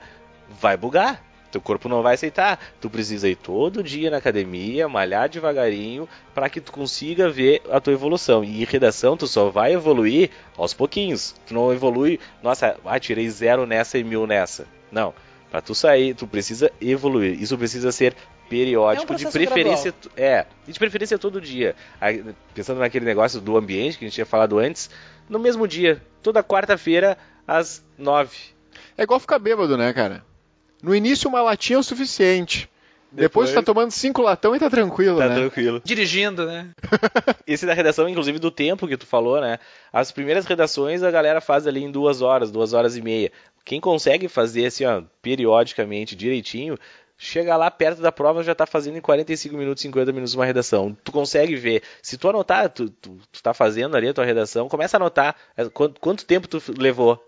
vai bugar. Teu corpo não vai aceitar. Tu precisa ir todo dia na academia, malhar devagarinho, para que tu consiga ver a tua evolução. E em redação, tu só vai evoluir aos pouquinhos. Tu não evolui, nossa, ah, tirei zero nessa e mil nessa. Não. Para tu sair, tu precisa evoluir. Isso precisa ser periódico, É um de preferência. É, e de preferência todo dia. Pensando naquele negócio do ambiente que a gente tinha falado antes, no mesmo dia, toda quarta-feira, às nove. É igual ficar bêbado, né, cara? No início uma latinha é o suficiente. Depois, Depois- tu tá tomando cinco latão e tá tranquilo, Tá né? tranquilo. Dirigindo, né? Esse da redação, inclusive, do tempo que tu falou, né? As primeiras redações a galera faz ali em duas horas, duas horas e meia. Quem consegue fazer assim, ó, periodicamente, direitinho, chega lá perto da prova já tá fazendo em 45 minutos, 50 minutos uma redação. Tu consegue ver. Se tu anotar, tu, tu, tu tá fazendo ali a tua redação, começa a anotar é, quanto, quanto tempo tu levou.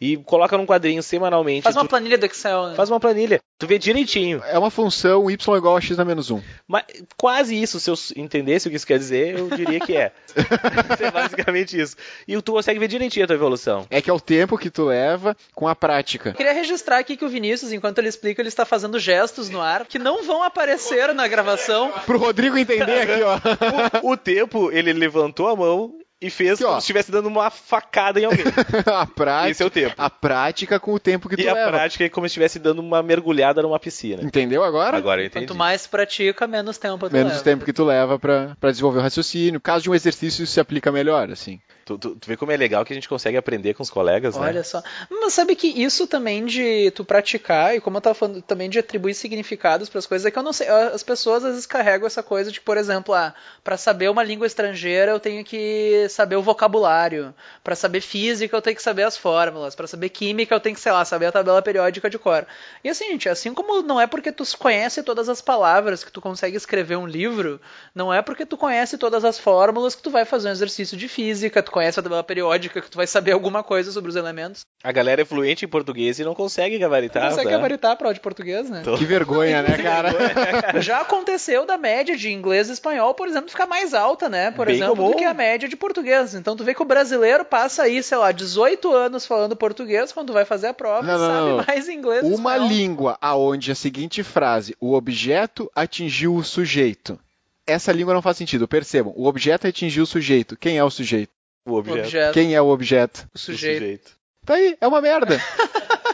E coloca num quadrinho semanalmente. Faz uma tu- planilha do Excel, né? faz uma planilha. Tu vê direitinho. É uma função y igual a x na menos 1. Mas quase isso, se eu entendesse o que isso quer dizer, eu diria que é. é basicamente isso. E tu consegue ver direitinho a tua evolução. É que é o tempo que tu leva com a prática. Eu queria registrar aqui que o Vinícius, enquanto ele explica, ele está fazendo gestos no ar que não vão aparecer na gravação. Pro Rodrigo entender aqui, ó. O, o tempo, ele levantou a mão e fez Aqui, ó. como se estivesse dando uma facada em alguém. a prática. Esse é o tempo. A prática com o tempo que tu E a leva. prática é como se estivesse dando uma mergulhada numa piscina. Entendeu agora? Agora eu entendi. Quanto mais pratica, menos tempo tu Menos leva. tempo que tu leva pra, pra desenvolver o raciocínio. Caso de um exercício, isso se aplica melhor, assim. Tu, tu- tu vê como é legal que a gente consegue aprender com os colegas, né? Olha só. Mas sabe que isso também de tu praticar, e como eu tava falando, também de atribuir significados para as coisas, é que eu não sei. As pessoas às vezes carregam essa coisa de, por exemplo, ah, para saber uma língua estrangeira eu tenho que saber o vocabulário. Para saber física eu tenho que saber as fórmulas. Para saber química eu tenho que, sei lá, saber a tabela periódica de cor. E assim, gente, assim como não é porque tu conhece todas as palavras que tu consegue escrever um livro, não é porque tu conhece todas as fórmulas que tu vai fazer um exercício de física, tu conhece a tabela periódica que tu vai saber alguma coisa sobre os elementos. A galera é fluente em português e não consegue gabaritar. Não consegue tá? gabaritar a prova de português, né? Tô- Que vergonha, né, cara? Já aconteceu da média de inglês e espanhol, por exemplo, ficar mais alta, né? Por Bem exemplo, comum. do que a média de português. Então tu vê que o brasileiro passa aí, sei lá, 18 anos falando português quando vai fazer a prova Não, e não, sabe não. mais inglês Uma espanhol. língua aonde a seguinte frase, o objeto atingiu o sujeito. Essa língua não faz sentido, percebam. O objeto atingiu o sujeito. Quem é o sujeito? O objeto. Objeto, Quem é o objeto? o do sujeito. Tá aí, é uma merda.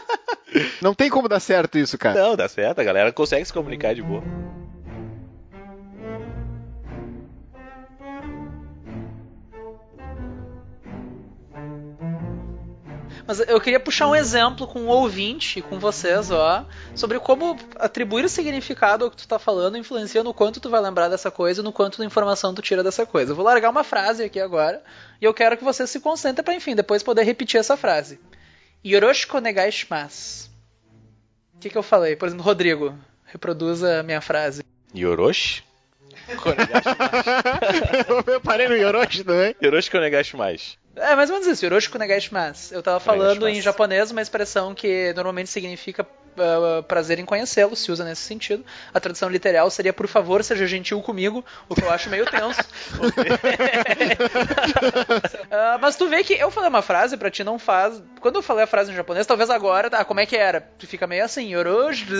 não tem como dar certo isso, cara. Não, dá certo, a galera consegue se comunicar de boa. Mas eu queria puxar um exemplo com um ouvinte, com vocês, ó, sobre como atribuir o significado ao que tu tá falando influencia no quanto tu vai lembrar dessa coisa e no quanto de informação tu tira dessa coisa. Eu vou largar uma frase aqui agora e eu quero que vocês se concentrem pra, enfim, depois poder repetir essa frase. Yoroshiku negai shimasu. O que, que eu falei? Por exemplo, Rodrigo, reproduza a minha frase. Yoroshi? eu parei no Yoroshi também. Yoroshi mais. É mais ou menos isso, Yoroshiku negai shimasu. Eu tava falando em japonês uma expressão que normalmente significa ah, prazer em conhecê-lo, se usa nesse sentido. A tradução literal seria por favor, seja gentil comigo, o que eu acho meio tenso. Ah, mas tu vê que eu falei uma frase pra ti não faz. Quando eu falei a frase em japonês, talvez agora, ah, como é que era? Tu fica meio assim, Yoroshiku.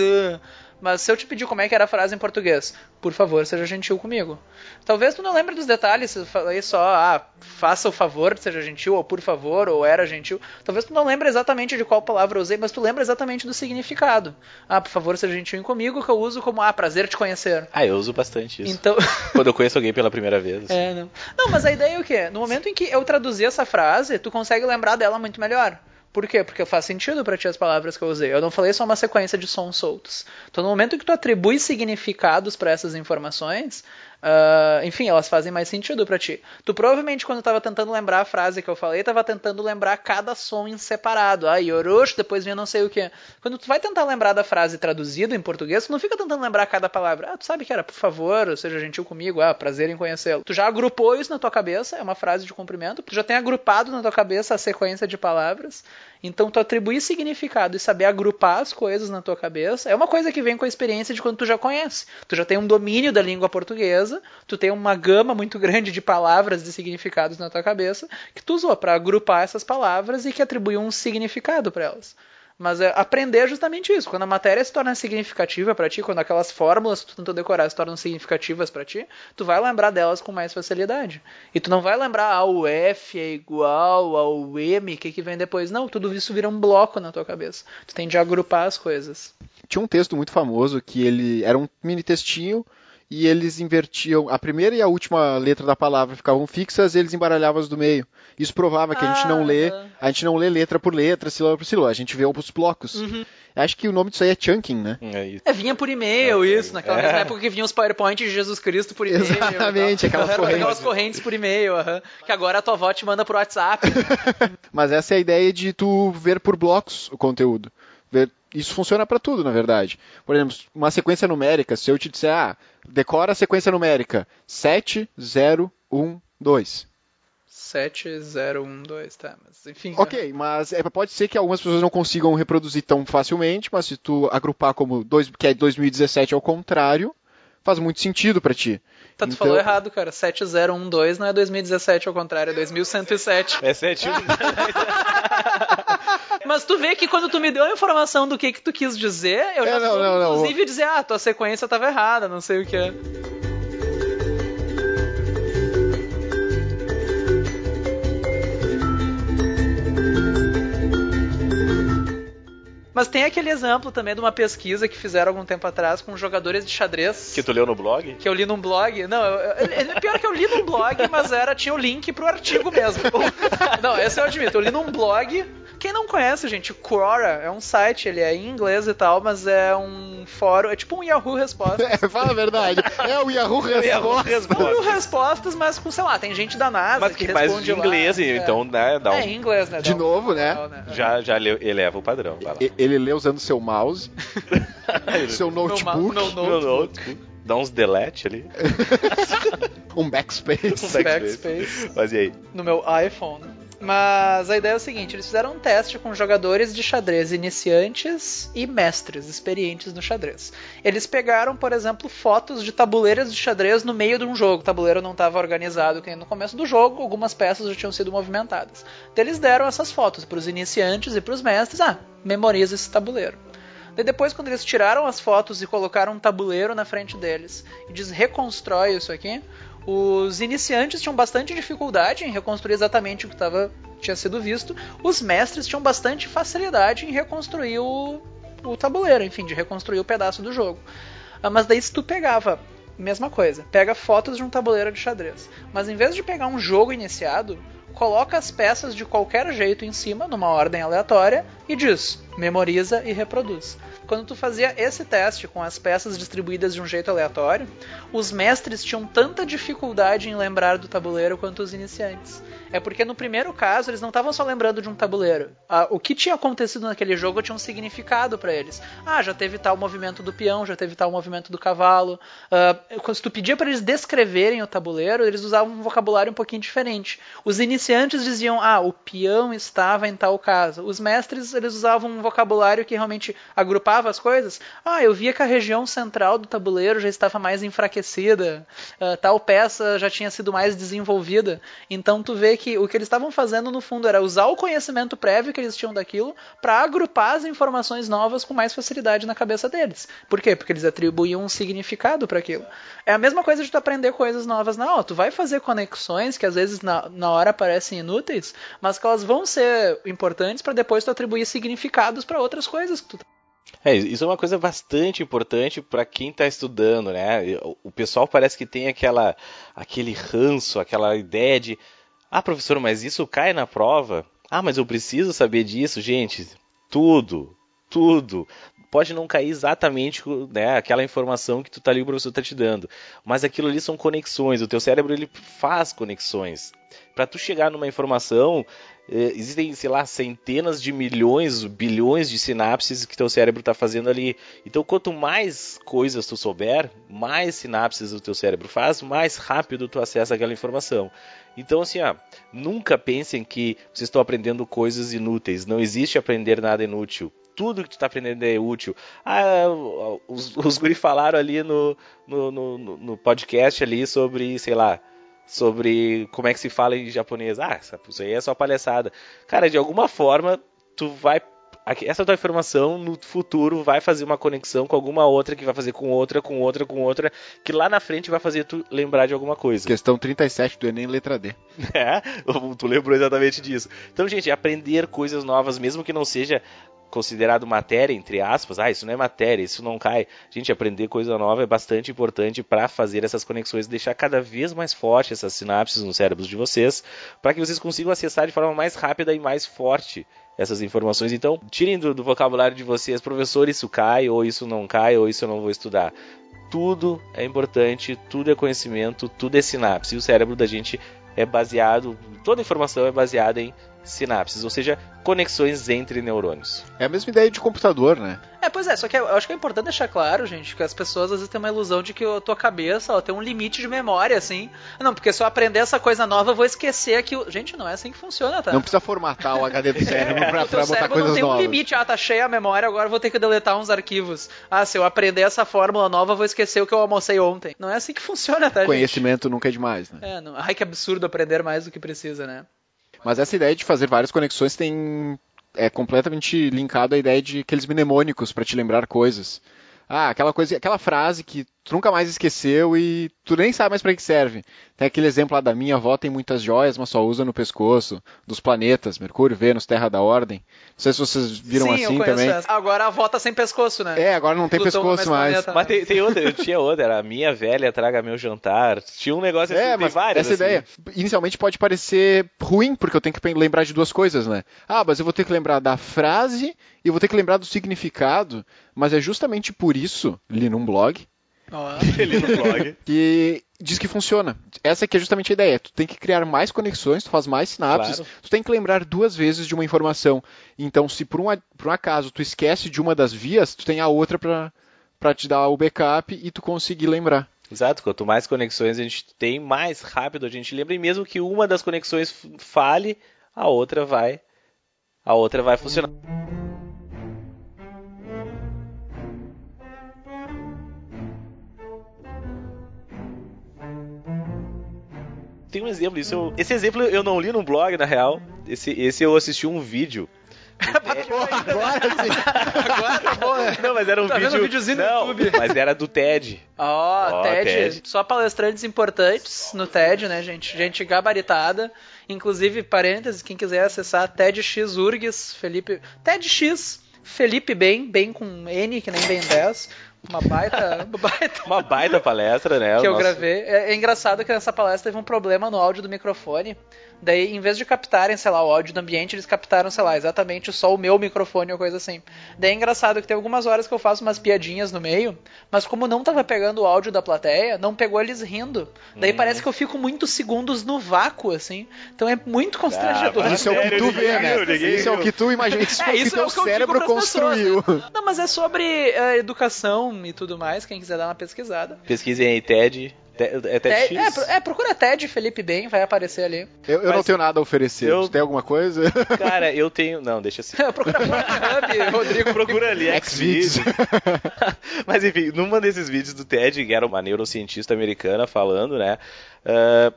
Mas se eu te pedir como é que era a frase em português, por favor, seja gentil comigo. Talvez tu não lembre dos detalhes, se eu falei só, ah, faça o favor, seja gentil, ou por favor, ou era gentil. Talvez tu não lembre exatamente de qual palavra eu usei, mas tu lembra exatamente do significado. Ah, por favor, seja gentil comigo, que eu uso como, ah, prazer te conhecer. Ah, eu uso bastante isso. Então. Quando eu conheço alguém pela primeira vez. assim. É, não. Não, mas a ideia é o quê? No momento em que eu traduzir essa frase, tu consegue lembrar dela muito melhor. Por quê? Porque faz sentido pra ti as palavras que eu usei. Eu não falei só uma sequência de sons soltos. Então, no momento que tu atribui significados pra essas informações, ah, enfim, elas fazem mais sentido pra ti. Tu provavelmente, quando tava tentando lembrar a frase que eu falei, tava tentando lembrar cada som em separado. Ah, Yoroshu, depois vinha não sei o que. Quando tu vai tentar lembrar da frase traduzida em português, tu não fica tentando lembrar cada palavra. Ah, tu sabe que era, por favor, seja gentil comigo. Ah, prazer em conhecê-lo. Tu já agrupou isso na tua cabeça, é uma frase de cumprimento. Tu já tem agrupado na tua cabeça a sequência de palavras. Então, tu atribuir significado e saber agrupar as coisas na tua cabeça é uma coisa que vem com a experiência de quando tu já conhece. Tu já tem um domínio da língua portuguesa, tu tem uma gama muito grande de palavras e significados na tua cabeça que tu usou para agrupar essas palavras e que atribuiu um significado para elas. Mas é, aprender é justamente isso. Quando a matéria se torna significativa para ti, quando aquelas fórmulas que tu tentou decorar se tornam significativas para ti, tu vai lembrar delas com mais facilidade. E tu não vai lembrar ah, o F é igual ao M, o que, que vem depois. Não, tudo isso vira um bloco na tua cabeça. Tu tem de agrupar as coisas. Tinha um texto muito famoso que ele era um mini textinho e eles invertiam a primeira e a última letra da palavra ficavam fixas e eles embaralhavam as do meio. Isso provava que a gente não lê, Ah. a gente não lê letra por letra, sílaba por sílaba, a gente vê os blocos. Uhum. Acho que o nome disso aí é chunking, né? É isso. É, vinha por e-mail É, isso, naquela é. mesma época que vinham os PowerPoint de Jesus Cristo por e-mail. Exatamente, aquelas correntes. Aquelas correntes por e-mail, aham. que agora a tua avó te manda por WhatsApp. Mas essa é a ideia de tu ver por blocos o conteúdo. Ver- Isso funciona para tudo, na verdade. Por exemplo, uma sequência numérica, se eu te disser, ah, decora a sequência numérica 7, 0, 1, 2. 7012, tá, mas enfim. Ok, mas é, pode ser que algumas pessoas não consigam reproduzir tão facilmente, mas se tu agrupar como dois, que é 2017 ao contrário, faz muito sentido para ti. Tá, tu Então- falou errado, cara. 7012 não é 2017 ao contrário, é 2107. É sete. Mas tu vê que quando tu me deu a informação do que que tu quis dizer, eu já É, não, soube, não, não. inclusive, dizer, ah, tua sequência tava errada, não sei o que é. Mas tem aquele exemplo também de uma pesquisa que fizeram algum tempo atrás com jogadores de xadrez. que tu leu no blog? Que eu li num blog. Não, eu, eu, é pior que eu li num blog, mas era tinha o link pro artigo mesmo. Não, esse eu admito. Eu li num blog. Quem não conhece, gente, Quora é um site, ele é em inglês e tal, mas é um fórum, é tipo um Yahoo Respostas. É, fala a verdade. É o Yahoo Yahoo Resposta. Yahoo Respostas, mas com, sei lá, tem gente da NASA Mas que que faz responde de lá. inglês, É. então né, dá um, É, em inglês, né? De um- novo, né? já, já le- eleva o padrão. Vai lá. E- Ele lê usando seu mouse, seu notebook, meu Meu notebook. notebook. Dá uns delete ali. um backspace. Backspace. Mas e aí? no meu iPhone. Mas a ideia é o seguinte: eles fizeram um teste com jogadores de xadrez iniciantes e mestres experientes no xadrez. Eles pegaram, por exemplo, fotos de tabuleiras de xadrez no meio de um jogo. O tabuleiro não estava organizado que no começo do jogo, algumas peças já tinham sido movimentadas. Então eles deram essas fotos para os iniciantes e para os mestres. Ah, memoriza esse tabuleiro. Daí depois, quando eles tiraram as fotos e colocaram um tabuleiro na frente deles e diz reconstrói isso aqui, os iniciantes tinham bastante dificuldade em reconstruir exatamente o que tava, tinha sido visto. Os mestres tinham bastante facilidade em reconstruir o, o tabuleiro, enfim, de reconstruir o pedaço do jogo. Ah, Mas daí se tu pegava, mesma coisa, pega fotos de um tabuleiro de xadrez, mas em vez de pegar um jogo iniciado, coloca as peças de qualquer jeito em cima, numa ordem aleatória, e diz, memoriza e reproduz. Quando tu fazia esse teste com as peças distribuídas de um jeito aleatório, os mestres tinham tanta dificuldade em lembrar do tabuleiro quanto os iniciantes. É porque no primeiro caso eles não estavam só lembrando de um tabuleiro. Ah, o que tinha acontecido naquele jogo tinha um significado para eles. Ah, já teve tal movimento do peão, já teve tal movimento do cavalo. Ah, quando tu pedia para eles descreverem o tabuleiro, eles usavam um vocabulário um pouquinho diferente. Os iniciantes diziam, ah, o peão estava em tal casa. Os mestres eles usavam um vocabulário que realmente agrupava as coisas. Ah, eu via que a região central do tabuleiro já estava mais enfraquecida, ah, tal peça já tinha sido mais desenvolvida. Então tu vê que o que eles estavam fazendo no fundo era usar o conhecimento prévio que eles tinham daquilo para agrupar as informações novas com mais facilidade na cabeça deles. Por quê? Porque eles atribuíam um significado para aquilo. É a mesma coisa de tu aprender coisas novas na aula. Tu vai fazer conexões que às vezes na, na hora parecem inúteis, mas que elas vão ser importantes para depois tu atribuir significados para outras coisas que tu É, isso é uma coisa bastante importante para quem está estudando, né? O- pessoal parece que tem aquela, aquele ranço, aquela ideia de, ah, professor, mas isso cai na prova? Ah, mas eu preciso saber disso, gente. Tudo, tudo. Pode não cair exatamente né, aquela informação que tu tá ali, o professor tá te dando, mas aquilo ali são conexões. O teu cérebro ele faz conexões. Para tu chegar numa informação, existem, sei lá, centenas de milhões, bilhões de sinapses que teu cérebro está fazendo ali. Então, quanto mais coisas tu souber, mais sinapses o teu cérebro faz, mais rápido tu acessa aquela informação. Então, assim, ó, nunca pensem que vocês estão aprendendo coisas inúteis. Não existe aprender nada inútil. Tudo que tu está aprendendo é útil. Ah, os, os guri falaram ali no, no, no, no podcast ali sobre, sei lá, sobre como é que se fala em japonês. Ah, isso aí é só palhaçada. Cara, de alguma forma, tu vai. Essa tua informação no futuro vai fazer uma conexão com alguma outra, que vai fazer com outra, com outra, com outra, que lá na frente vai fazer tu lembrar de alguma coisa. Questão 37 do Enem, letra D. É, tu lembrou exatamente disso. Então, gente, aprender coisas novas, mesmo que não seja considerado matéria, entre aspas, ah, isso não é matéria, isso não cai. Gente, aprender coisa nova é bastante importante para fazer essas conexões, deixar cada vez mais forte essas sinapses nos cérebros de vocês, para que vocês consigam acessar de forma mais rápida e mais forte essas informações. Então, tirem do, do vocabulário de vocês, professor, isso cai, ou isso não cai, ou isso eu não vou estudar. Tudo é importante, tudo é conhecimento, tudo é sinapse. E o cérebro da gente é baseado, toda informação é baseada em sinapses, ou seja, conexões entre neurônios. É a mesma ideia de computador, né? É, pois é, só que eu acho que é importante deixar claro, gente, que as pessoas às vezes têm uma ilusão de que a tua cabeça ó, tem um limite de memória, assim. Não, porque se eu aprender essa coisa nova, eu vou esquecer aquilo. Gente, não é assim que funciona, tá? Não precisa formatar o HD do cérebro pra, o teu pra botar cérebro coisas não tem um limite, ah, tá cheia a memória, agora eu vou ter que deletar uns arquivos. Ah, se eu aprender essa fórmula nova, eu vou esquecer o que eu almocei ontem. Não é assim que funciona, tá, gente? Conhecimento nunca é demais, né? É, não... Ai, que absurdo aprender mais do que precisa, né? Mas essa ideia de fazer várias conexões tem é completamente linkado à ideia de aqueles mnemônicos para te lembrar coisas. Ah, aquela coisa, aquela frase que tu nunca mais esqueceu e tu nem sabe mais para que serve. Tem aquele exemplo lá da minha avó tem muitas joias, mas só usa no pescoço, dos planetas, Mercúrio, Vênus, Terra da Ordem. Não sei se vocês viram Sim, assim também. essa. Agora a avó tá sem pescoço, né? É, agora não tem Plutão pescoço mais mais. Mas tem, tem outra, eu tinha outra, era minha velha traga meu jantar. Tinha um negócio assim, É, tem mas várias. essa assim. ideia inicialmente pode parecer ruim, porque eu tenho que lembrar de duas coisas, né? Ah, mas eu vou ter que lembrar da frase e vou ter que lembrar do significado, mas é justamente por isso, li num blog, Ó. Ele no blog. que diz que funciona. Essa aqui é justamente a ideia. Tu tem que criar mais conexões, tu faz mais sinapses, Claro. tu tem que lembrar duas vezes de uma informação. Então, se por um, por um acaso tu esquece de uma das vias, tu tem a outra pra para te dar o backup e tu conseguir lembrar. Exato, quanto mais conexões a gente tem, mais rápido a gente lembra. E mesmo que uma das conexões f- fale, a outra vai. A outra vai funcionar. Um exemplo, isso eu- esse exemplo eu não li no blog, na real. Esse, esse eu assisti um vídeo. Agora sim. Agora tá bom, né? Não, mas era um Tá vendo vídeo. um videozinho no não, YouTube? mas era do TED. Ó, Ó, TED, TED. Só palestrantes importantes no TED, né, gente? Gente gabaritada. Inclusive, parênteses, quem quiser acessar TEDx URGS, Felipe. TEDx Felipe Bem, bem com N, que nem bem 10. Uma baita. uma baita Uma baita palestra, né? que eu nosso- gravei. É, é engraçado que nessa palestra teve um problema no áudio do microfone. Daí, em vez de captarem, sei lá, o áudio do ambiente, eles captaram, sei lá, exatamente só o meu microfone ou coisa assim. Daí é engraçado que tem algumas horas que eu faço umas piadinhas no meio, mas como não tava pegando o áudio da plateia, não pegou eles rindo. Daí Hum. parece que eu fico muitos segundos no vácuo, assim. Então é muito constrangedor. mas Isso é o que tu vê, né? Isso é o que tu imagina, isso é, É, o que isso é teu o que eu digo cérebro pras pessoas, né? construiu. Não, mas é sobre é, educação e tudo mais, quem quiser dar uma pesquisada. Pesquisem aí, TED. É TEDx? É, é, pro- é, procura TED Felipe Bem, vai aparecer ali. Eu, eu não tenho nada a oferecer. Eu- Tu tem alguma coisa? Cara, eu tenho. Não, deixa assim. procura Pornhub, Rodrigo. Procura ali, Xvideos. Mas enfim, numa desses vídeos do TED, que era uma neurocientista americana falando, né? ah,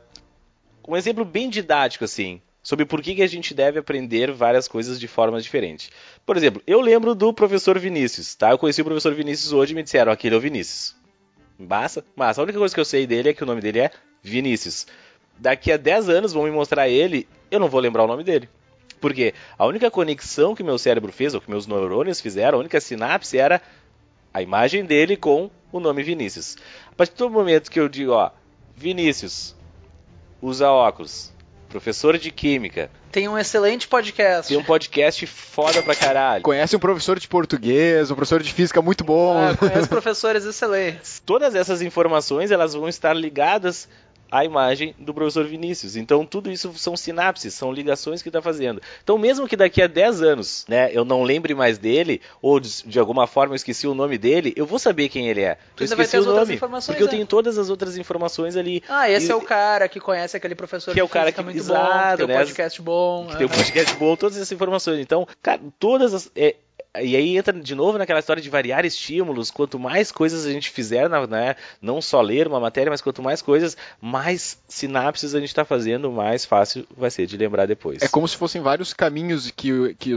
um exemplo bem didático, assim, sobre por que, que a gente deve aprender várias coisas de formas diferentes. Por exemplo, eu lembro do professor Vinícius, tá? Eu conheci o professor Vinícius hoje e me disseram, aquele é o Vinícius. Massa? Massa. A única coisa que eu sei dele é que o nome dele é Vinícius. Daqui a 10 anos vão me mostrar ele, eu não vou lembrar o nome dele. Porque a única conexão que meu cérebro fez, ou que meus neurônios fizeram, a única sinapse era a imagem dele com o nome Vinícius. A partir do momento que eu digo, ó, Vinícius, usa óculos, professor de química, Tem um excelente podcast. tem um podcast foda pra caralho. Conhece um professor de português, um professor de física muito bom. Ah, conheço professores excelentes. Todas essas informações elas vão estar ligadas à imagem do professor Vinícius. Então tudo isso são sinapses, são ligações que está fazendo. Então mesmo que daqui a 10 anos, né, eu não lembre mais dele ou de, de alguma forma eu esqueci o nome dele, eu vou saber quem ele é. Tu eu esqueci o nome, porque eu é. tenho todas as outras informações ali. Ah, esse E- é o cara que conhece aquele professor Que é o cara que- muito exato, bom, que tem um né? podcast bom. que tem um aham. podcast bom, todas essas informações. Então, cara, todas as. é, e aí entra de novo naquela história de variar estímulos. Quanto mais coisas a gente fizer, né, não só ler uma matéria, mas quanto mais coisas, mais sinapses a gente está fazendo, mais fácil vai ser de lembrar depois. É como se fossem vários caminhos que, que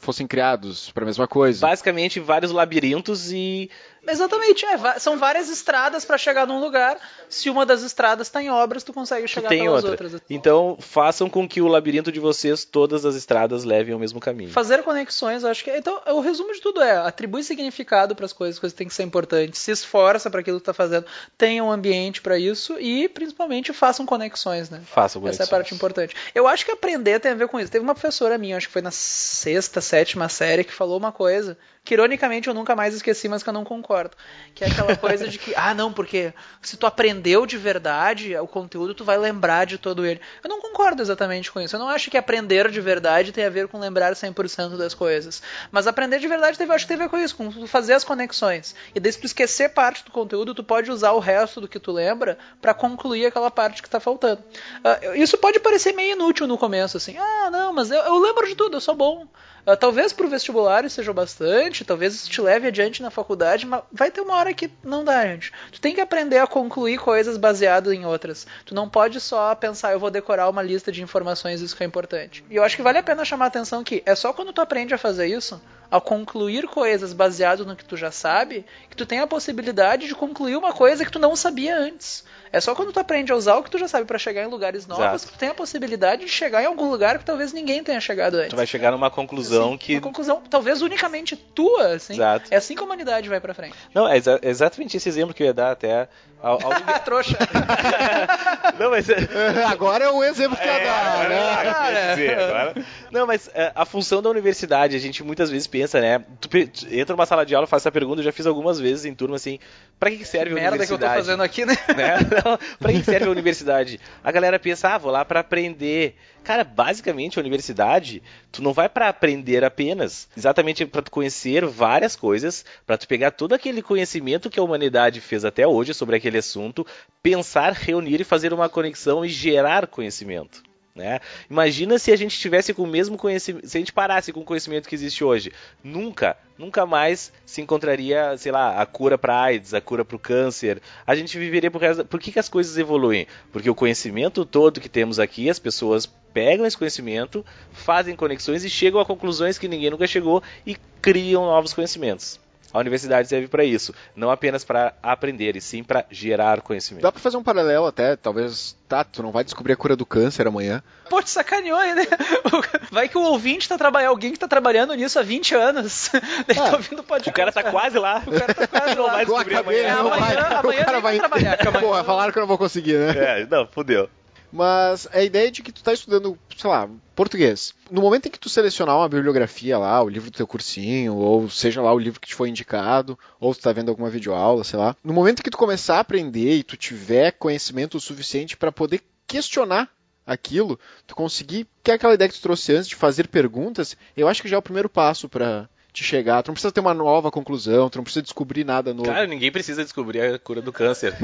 fossem criados para a mesma coisa. Basicamente, vários labirintos e Exatamente, é, são várias estradas pra chegar num lugar. Se uma das estradas tá em obras, tu consegue chegar tem pelas outra. outras. Então, façam com que o labirinto de vocês, todas as estradas levem ao mesmo caminho. Fazer conexões, acho que. Então, o resumo de tudo é: atribui significado para as coisas, as coisas têm que ser importantes, se esforça para aquilo que tu tá fazendo, tenha um ambiente para isso e, principalmente, façam conexões, né? Façam Essa é a conexões. parte importante. Eu acho que aprender tem a ver com isso. Teve uma professora minha, acho que foi na sexta, sétima série, que falou uma coisa que, ironicamente, eu nunca mais esqueci, mas que eu não concordo. Que é aquela coisa de que, ah, não, porque se tu aprendeu de verdade o conteúdo, tu vai lembrar de todo ele. Eu não concordo exatamente com isso. Eu não acho que aprender de verdade tem a ver com lembrar 100% das coisas. Mas aprender de verdade teve, acho que tem a ver com isso, com tu fazer as conexões. E daí, se tu esquecer parte do conteúdo, tu pode usar o resto do que tu lembra para concluir aquela parte que tá faltando. Ah, isso pode parecer meio inútil no começo, assim. Ah, não, mas eu, eu lembro de tudo, eu sou bom. Ah, talvez pro vestibular isso seja bastante, talvez isso te leve adiante na faculdade, mas vai ter uma hora que não dá, gente. Tu tem que aprender a concluir coisas baseado em outras. Tu não pode só pensar, eu vou decorar uma lista de informações, isso que é importante. E eu acho que vale a pena chamar a atenção que é só quando tu aprende a fazer isso, ao concluir coisas baseado no que tu já sabe, que tu tem a possibilidade de concluir uma coisa que tu não sabia antes. É só quando tu aprende a usar o que tu já sabe pra chegar em lugares novos Exato. que tu tem a possibilidade de chegar em algum lugar que talvez ninguém tenha chegado antes. Tu vai chegar numa conclusão Assim, que. Uma conclusão talvez unicamente tua, assim. Exato. É assim que a humanidade vai pra frente. Não, é exa- exatamente esse exemplo que eu ia dar até. Ao, ao... Trouxa. Não, mas. Agora é o exemplo que ia dar, né? Ah, quer dizer, agora- Não, mas é, a função da universidade, a gente muitas vezes pensa, né? Tu, entra numa sala de aula, faz essa pergunta, eu já fiz algumas vezes em turma assim, pra que que serve a Merda que eu universidade? tô fazendo aqui, né? né? Não, pra que serve a universidade? A galera pensa, ah, vou lá pra aprender. Cara, basicamente a universidade, tu não vai pra aprender apenas, exatamente pra tu conhecer várias coisas, pra tu pegar todo aquele conhecimento que a humanidade fez até hoje sobre aquele assunto, pensar, reunir e fazer uma conexão e gerar conhecimento. Né? Imagina se a gente tivesse com o mesmo conhecimento, se a gente parasse com o conhecimento que existe hoje, nunca, nunca mais se encontraria, sei lá, a cura para AIDS, a cura para o câncer. A gente viveria por resto. Por que, que as coisas evoluem? Porque o conhecimento todo que temos aqui, as pessoas pegam esse conhecimento, fazem conexões e chegam a conclusões que ninguém nunca chegou e criam novos conhecimentos. A universidade serve para isso, não apenas para aprender, e sim para gerar conhecimento. Dá pra fazer um paralelo até, talvez, tá, tu não vai descobrir a cura do câncer amanhã. Pô, te sacaneou aí, né? Vai que o ouvinte tá trabalhando, alguém que tá trabalhando nisso há 20 anos. Ele Ah, tá ouvindo o podcast. O cara tá quase lá. O cara tá quase Não lá. vai Eu descobrir acabei, amanhã. não Amanhã- vai. amanhã o cara vai. vai trabalhar, Porra, falaram que eu não vou conseguir, né? É, não, fudeu. Mas a ideia de que tu tá estudando, sei lá, português. No momento em que tu selecionar uma bibliografia lá, o livro do teu cursinho, ou seja lá o livro que te foi indicado, ou tu tá vendo alguma videoaula, sei lá. No momento em que tu começar a aprender e tu tiver conhecimento suficiente para poder questionar aquilo, tu conseguir, que é aquela ideia que tu trouxe antes de fazer perguntas, eu acho que já é o primeiro passo para te chegar. Tu não precisa ter uma nova conclusão, tu não precisa descobrir nada novo. Cara, ninguém precisa descobrir a cura do câncer.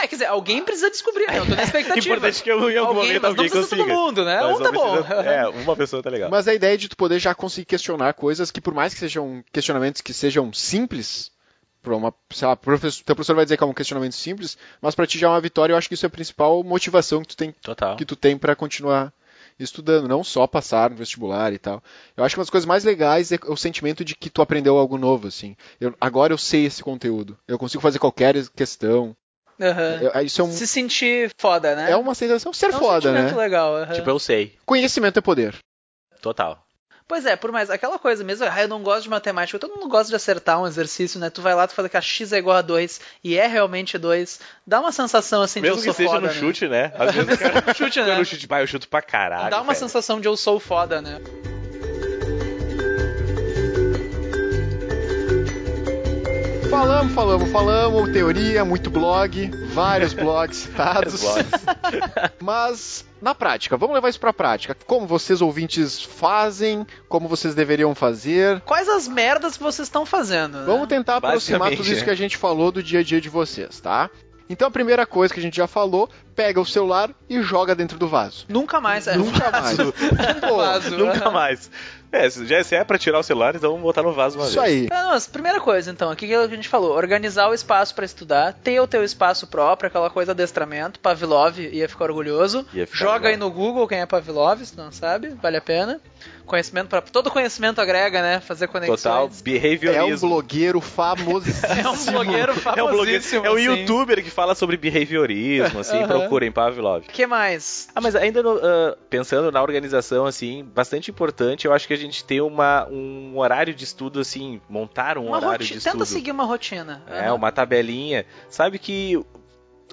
Ah, quer dizer, alguém precisa descobrir, né? Eu tô na expectativa. Importante que eu, em algum alguém, momento mas não alguém precisa consiga. todo mundo, né? Mas um tá não bom. precisa- É, uma pessoa tá legal. Mas a ideia de tu poder já conseguir questionar coisas que, por mais que sejam questionamentos que sejam simples, para uma, sei lá, professor, teu professor vai dizer que é um questionamento simples, mas para ti já é uma vitória, eu acho que isso é a principal motivação que tu tem, Total. que tu tem para continuar estudando, não só passar no vestibular e tal. Eu acho que uma das coisas mais legais é o sentimento de que tu aprendeu algo novo, assim. Eu- agora eu sei esse conteúdo. Eu consigo fazer qualquer questão. Eu- isso é, um, Se sentir foda, né? é uma sensação ser É um foda, sentimento né? legal. aham. Tipo, eu sei. Conhecimento é poder. Total. Pois é, por mais aquela coisa mesmo, ah, eu não gosto de matemática, todo mundo gosta de acertar um exercício, né? Tu vai lá, tu fala que a x é igual a 2 e é realmente 2, dá uma sensação assim Mesmo de que eu sou seja foda, no né? chute, né? Às vezes o cara Chute, né? no chute, pai, eu chuto pra caralho. Dá uma velho. sensação de eu sou foda, né? Falamos, falamos, falamos, teoria, muito blog, vários blogs citados. Mas, na prática, vamos levar isso pra prática. Como vocês ouvintes fazem, como vocês deveriam fazer. Quais as merdas que vocês estão fazendo? né? Vamos tentar aproximar tudo isso que a gente falou do dia a dia de vocês, tá? Então a primeira coisa que a gente já falou, pega o celular e joga dentro do vaso. Nunca mais. É, Nunca mais. Pô, Vaso. Nunca mais. É, se já se é pra tirar o celular, então vamos botar no vaso uma Isso vez. aí. Ah, não, mas primeira coisa, então, aqui que a gente falou, organizar o espaço pra estudar, ter o teu espaço próprio, aquela coisa adestramento, Pavlov ia ficar orgulhoso. Ia ficar Joga legal. aí no Google quem é Pavlov, se não sabe, vale a pena. Conhecimento para todo conhecimento agrega, né? Fazer conexões. Total, behaviorismo. É um blogueiro famosíssimo. É um blogueiro É um, blogueiro, famosíssimo. é um assim. youtuber que fala sobre behaviorismo, assim, Aham. procurem Pavlov. O que mais? Ah, mas ainda no, ah, pensando na organização, assim, bastante importante, eu acho que a gente ter uma, um horário de estudo, assim, montar um Uma horário roti- de Tenta estudo. seguir uma rotina. É, Aham. uma tabelinha. Sabe que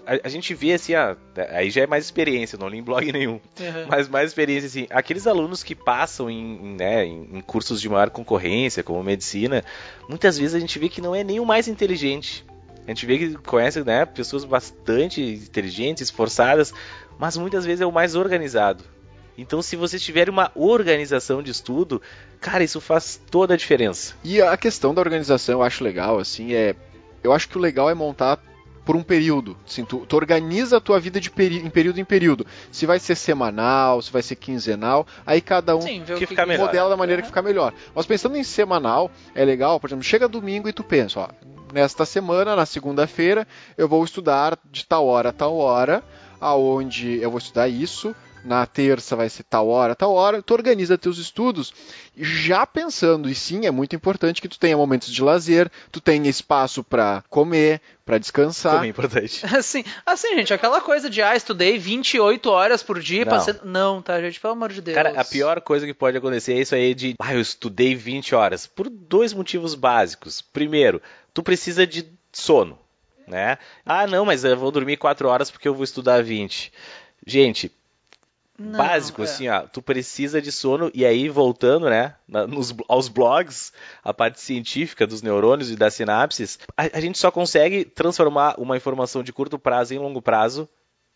a, a gente vê assim, ah, aí já é mais experiência, não li em blog nenhum. Aham. Mas mais experiência, assim, aqueles alunos que passam em, em, né, em, em cursos de maior concorrência, como medicina, muitas vezes a gente vê que não é nem o mais inteligente. A gente vê que conhece né, pessoas bastante inteligentes, esforçadas, mas muitas vezes é o mais organizado. Então, se vocês tiverem uma organização de estudo, cara, isso faz toda a diferença. E a questão da organização eu acho legal, assim, é. Eu acho que o legal é montar por um período. Assim, tu, tu organiza a tua vida de peri em período em período. Se vai ser semanal, se vai ser quinzenal, aí cada um Sim, que que, fica melhor. modela da maneira que ficar melhor. Mas pensando em semanal, é legal, por exemplo, chega domingo e tu pensa, ó, nesta semana, na segunda-feira, eu vou estudar de tal hora a tal hora, aonde eu vou estudar isso, na terça vai ser tal hora, tal hora, tu organiza teus estudos já pensando, e sim, é muito importante que tu tenha momentos de lazer, tu tenha espaço para comer, para descansar. É importante. Assim, assim, gente, aquela coisa de, ah, estudei 28 horas por dia, Não. passei... Não, tá, gente, pelo amor de Deus. Cara, a pior coisa que pode acontecer é isso aí de, ah, eu estudei 20 horas. Por dois motivos básicos. Primeiro, tu precisa de sono, né? Ah, não, mas eu vou dormir 4 horas porque eu vou estudar 20. Gente, Não, básico, é. assim, ó, tu precisa de sono, e aí voltando, né, na- nos, aos blogs, a parte científica dos neurônios e das sinapses, a, a gente só consegue transformar uma informação de curto prazo em longo prazo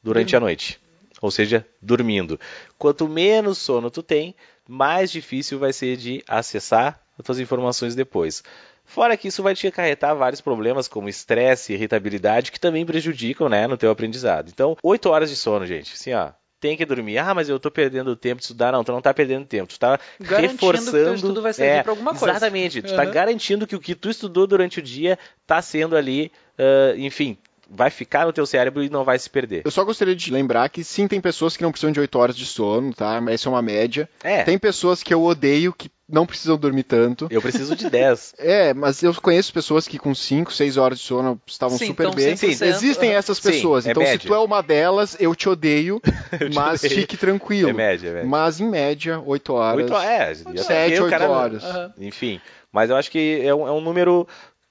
durante a noite. Ou seja, dormindo. Quanto menos sono tu tem, mais difícil vai ser de acessar as tuas informações depois. Fora que isso vai te acarretar vários problemas como estresse e irritabilidade que também prejudicam, né, no teu aprendizado. Então, 8 horas de sono, gente. Assim, ó, tem que dormir. Ah, mas eu tô perdendo tempo de estudar. Não, tu não tá perdendo tempo. Tu tá Garantindo que reforçando. teu estudo vai servir é, pra alguma coisa. Exatamente. Tu tá Uhum. garantindo que o que tu estudou durante o dia tá sendo ali, ah, enfim, vai ficar no teu cérebro e não vai se perder. Eu só gostaria de lembrar que sim, tem pessoas que não precisam de 8 horas de sono, tá? Essa é uma média. É, Tem pessoas que eu odeio que não precisam dormir tanto. eu preciso de 10. É, mas eu conheço pessoas que com 5, 6 horas de sono estavam Sim, super então bem. 100%, Existem essas Sim, pessoas. é então, se média. tu é uma delas, eu te odeio, Eu te mas odeio. fique tranquilo. É média, é média. Mas em média, 8 horas. Oito é, já Sete, tá- o oito cara- horas. Aham. Enfim, mas eu acho que é um, é um número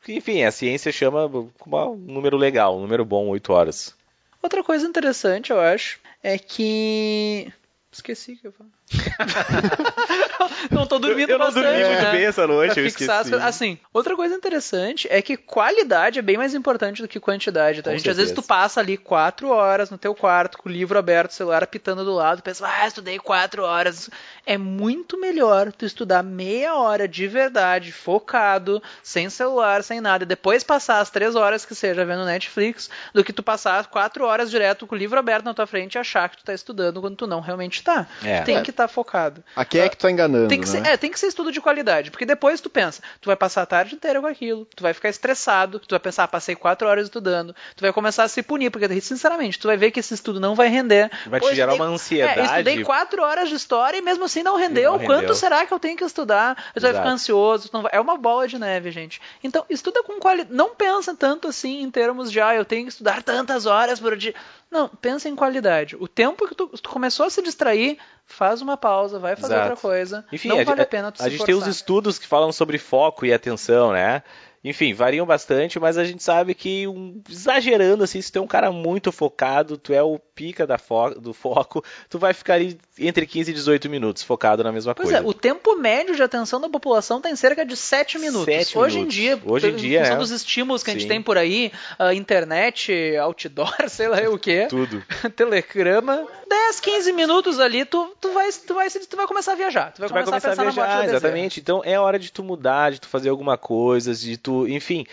que, enfim, a ciência chama um número legal, um número bom, 8 horas. Outra coisa interessante, eu acho, é que. Esqueci que eu falar. não tô dormindo eu não bastante. dormi muito né? bem essa noite, Pra eu fixar esqueci. Assim, outra coisa interessante é que qualidade é bem mais importante do que quantidade, tá? Com gente, às vezes tu certeza. passa ali quatro horas no teu quarto com o livro aberto, o celular apitando do lado, pensa, ah, estudei quatro horas. É muito melhor tu estudar meia hora de verdade, focado, sem celular, sem nada, e depois passar as três horas que seja vendo Netflix, do que tu passar quatro horas direto com o livro aberto na tua frente e achar que tu tá estudando quando tu não realmente tá. É. Tem É. que estar focado. A quem é que tu tá enganando, Tem que, né? ser, é, tem que ser estudo de qualidade, porque depois tu pensa, tu vai passar a tarde inteira com aquilo, tu vai ficar estressado, tu vai pensar, ah, passei quatro horas estudando, tu vai começar a se punir, porque sinceramente, tu vai ver que esse estudo não vai render. Vai te Pô, gerar estudei- uma ansiedade. É, eu estudei quatro horas de história e mesmo assim não rendeu. não Quanto rendeu. será que eu tenho que estudar? Tu vai ficar ansioso, vai- é uma bola de neve, gente. Então, estuda com qualidade. Não pensa tanto assim em termos de, ah, eu tenho que estudar tantas horas por dia. Não, pensa em qualidade. O tempo que tu, tu começou a se distrair, faz uma pausa, vai fazer Exato. outra coisa. Enfim, não a, vale a pena tu a se gente tem os forçar. estudos que falam sobre foco e atenção, né? Enfim, variam bastante, mas a gente sabe que, um- exagerando assim, se tu é um cara muito focado, tu é o pica da fo- do foco, tu vai ficar ali entre 15 e 18 minutos focado na mesma Pois coisa. é, o tempo médio de atenção da população está em cerca de 7 minutos. Sete Hoje minutos. em dia, Hoje em dia, função é. dos estímulos que a gente Sim. tem por aí, a internet, outdoor, sei lá o que, Tudo. telegrama, 10, 15 minutos ali, tu, tu, vai, tu, vai, tu vai começar a viajar. Tu vai, tu vai começar, começar a a pensar na morte viajar, exatamente. Então é hora de tu mudar, de tu fazer alguma coisa, de tu, enfim,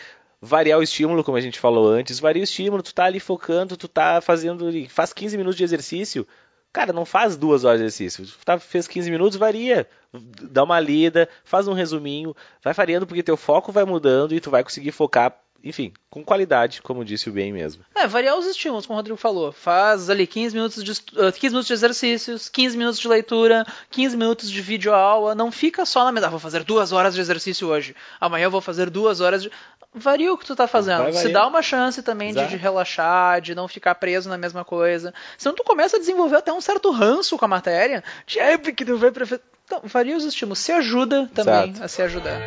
variar o estímulo, como a gente falou antes. Varia o estímulo, tu tá ali focando, tu tá fazendo, faz 15 minutos de exercício. Cara, não faz duas horas de exercício. Tá, fez 15 minutos, varia. Dá uma lida, faz um resuminho, vai variando porque teu foco vai mudando e tu vai conseguir focar enfim, com qualidade, como disse o bem mesmo. É, variar os estímulos, como o Rodrigo falou. Faz ali 15 minutos de, 15 minutos de exercícios, 15 minutos de leitura, 15 minutos de videoaula. Não fica só na mesa, ah, vou fazer duas horas de exercício hoje. Amanhã eu vou fazer duas horas de. Varia o que tu tá fazendo. Se dá uma chance também de, de, relaxar, de não ficar preso na mesma coisa. Senão tu começa a desenvolver até um certo ranço com a matéria. De, é, porque tu vai preferir. Então, varia os estímulos. Se ajuda também Exato. a se ajudar.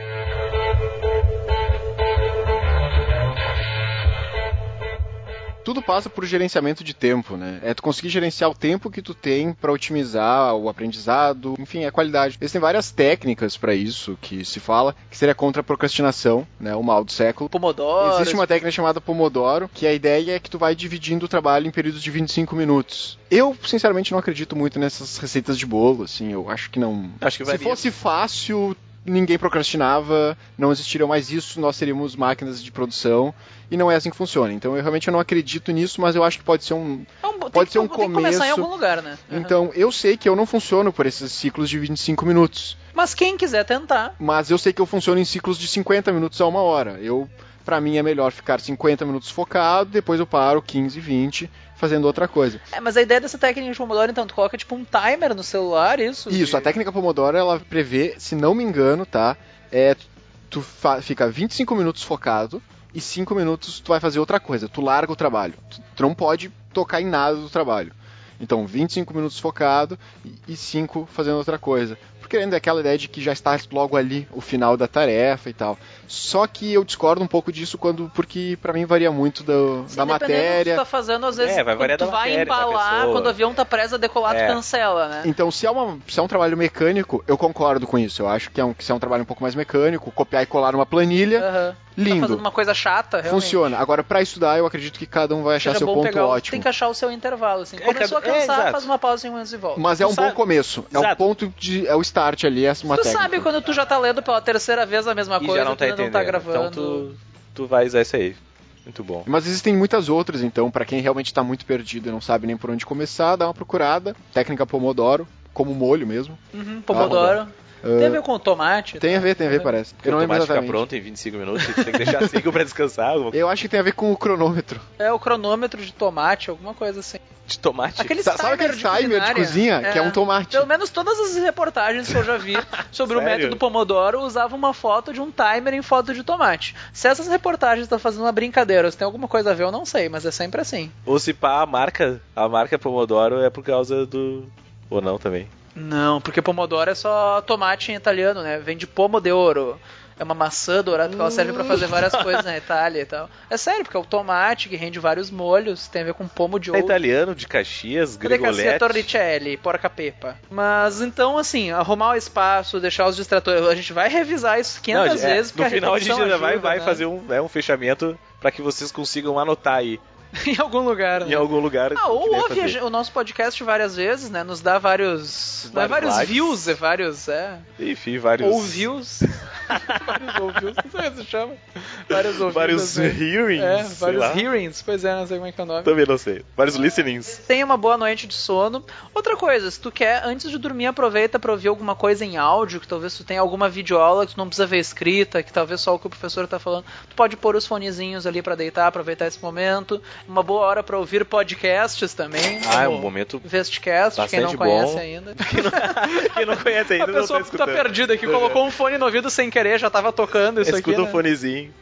Tudo passa por gerenciamento de tempo, né? É tu conseguir gerenciar o tempo que tu tem para otimizar o aprendizado, enfim, a qualidade. Existem várias técnicas para isso que se fala, que seria contra a procrastinação, né? O mal do século. Pomodoro. Existe uma técnica chamada Pomodoro, que a ideia é que tu vai dividindo o trabalho em períodos de 25 minutos. Eu, sinceramente, não acredito muito nessas receitas de bolo, assim, eu acho que não. Acho que Se fosse fácil, ninguém procrastinava, não existiria mais isso, nós teríamos máquinas de produção e não é assim que funciona. Então eu realmente não acredito nisso, mas eu acho que pode ser um, é um pode ser um tem começo. Que começar em algum lugar, né? Uhum. Então eu sei que eu não funciono por esses ciclos de 25 minutos. Mas quem quiser tentar. Mas eu sei que eu funciono em ciclos de 50 minutos a uma hora. Eu para mim é melhor ficar 50 minutos focado, depois eu paro 15, 20 fazendo outra coisa. É, mas a ideia dessa técnica de Pomodoro, então, tu coloca tipo um timer no celular, isso? Isso, de... a técnica Pomodoro, ela prevê, se não me engano, tá? É, tu fica 25 minutos focado e 5 minutos tu vai fazer outra coisa, tu larga o trabalho. Tu, tu não pode tocar em nada do trabalho. Então, 25 minutos focado e 5 fazendo outra coisa porque ainda é aquela ideia de que já está logo ali o final da tarefa e tal. Só que eu discordo um pouco disso quando porque para mim varia muito do, Sim, da matéria. Do que tu tá fazendo, às vezes, é, vai quando tu vai embalar, quando o avião tá preso a decolar, é. tu cancela, né? Então, se é, uma, se é um trabalho mecânico, eu concordo com isso. Eu acho que é um, que se é um trabalho um pouco mais mecânico, copiar e colar uma planilha, uhum. Lindo. Tá fazendo uma coisa chata, realmente. Funciona. Agora, para estudar, eu acredito que cada um vai achar Seja seu ponto pegar, ótimo. Tem que achar o seu intervalo, assim. É, Começou a é, cansar, faz uma pausa em minutos e volta. Mas é um sabe? bom começo. É um ponto de. É o start ali, é uma tu técnica. sabe quando tu já tá lendo pela terceira vez a mesma e coisa, já não tá tu não tá gravando. Então tu, tu vai usar isso aí. Muito bom. Mas existem muitas outras, então, para quem realmente está muito perdido e não sabe nem por onde começar, dá uma procurada. Técnica Pomodoro, como molho mesmo. Uhum, Pomodoro. Tem a ver com tomate? Tem a ver, tem a ver, parece. Porque eu não o tomate fica pronto em 25 minutos, tem que deixar 5 pra descansar. Eu acho que tem a ver com o cronômetro. É, o cronômetro de tomate, alguma coisa assim. De tomate? Aquele Sabe aquele de timer de cozinha, é, que é um tomate? Pelo menos todas as reportagens que eu já vi sobre o método Pomodoro usavam uma foto de um timer em foto de tomate. Se essas reportagens estão fazendo uma brincadeira, se tem alguma coisa a ver, eu não sei, mas é sempre assim. Ou se pá, a marca, a marca Pomodoro é por causa do... Ou não também. Não, porque pomodoro é só tomate em italiano, né? Vem de pomo de ouro. É uma maçã dourada que ela serve para fazer várias coisas na Itália e tal. É sério, porque é o tomate que rende vários molhos, tem a ver com pomo de é ouro. É italiano, de Caxias, Gregolete. Caxias, Torricelli, porca pepa. Mas então, assim, arrumar o espaço, deixar os distratores. A gente vai revisar isso 500 Não, é, vezes. No final a gente ainda ajuda, vai, vai né? fazer um, é, um fechamento para que vocês consigam anotar aí em algum lugar. Em né? algum lugar. Ah, ou ouve o nosso podcast várias vezes, né? Nos dá vários. É vários likes. views, é vários. É. Enfim, vários. Ou views. vários ouvios, não sei se chama. Vários ouvidos. Vários né? hearings. É, vários hearings. Pois é, não sei como é que é o nome. Também não sei. Vários listenings. Tenha uma boa noite de sono. Outra coisa, se tu quer, antes de dormir, aproveita pra ouvir alguma coisa em áudio, que talvez tu tenha alguma videoaula que tu não precisa ver escrita, que talvez só o que o professor tá falando. Tu pode pôr os fonezinhos ali para deitar, aproveitar esse momento. Uma boa hora para ouvir podcasts também. Ah, é um momento. Vestcast, quem não conhece bom. ainda. Quem não, quem não conhece ainda. A pessoa não tá, tá perdida aqui, colocou um fone no ouvido sem querer, já tava tocando isso Escuta aqui. Escuta né? um fonezinho.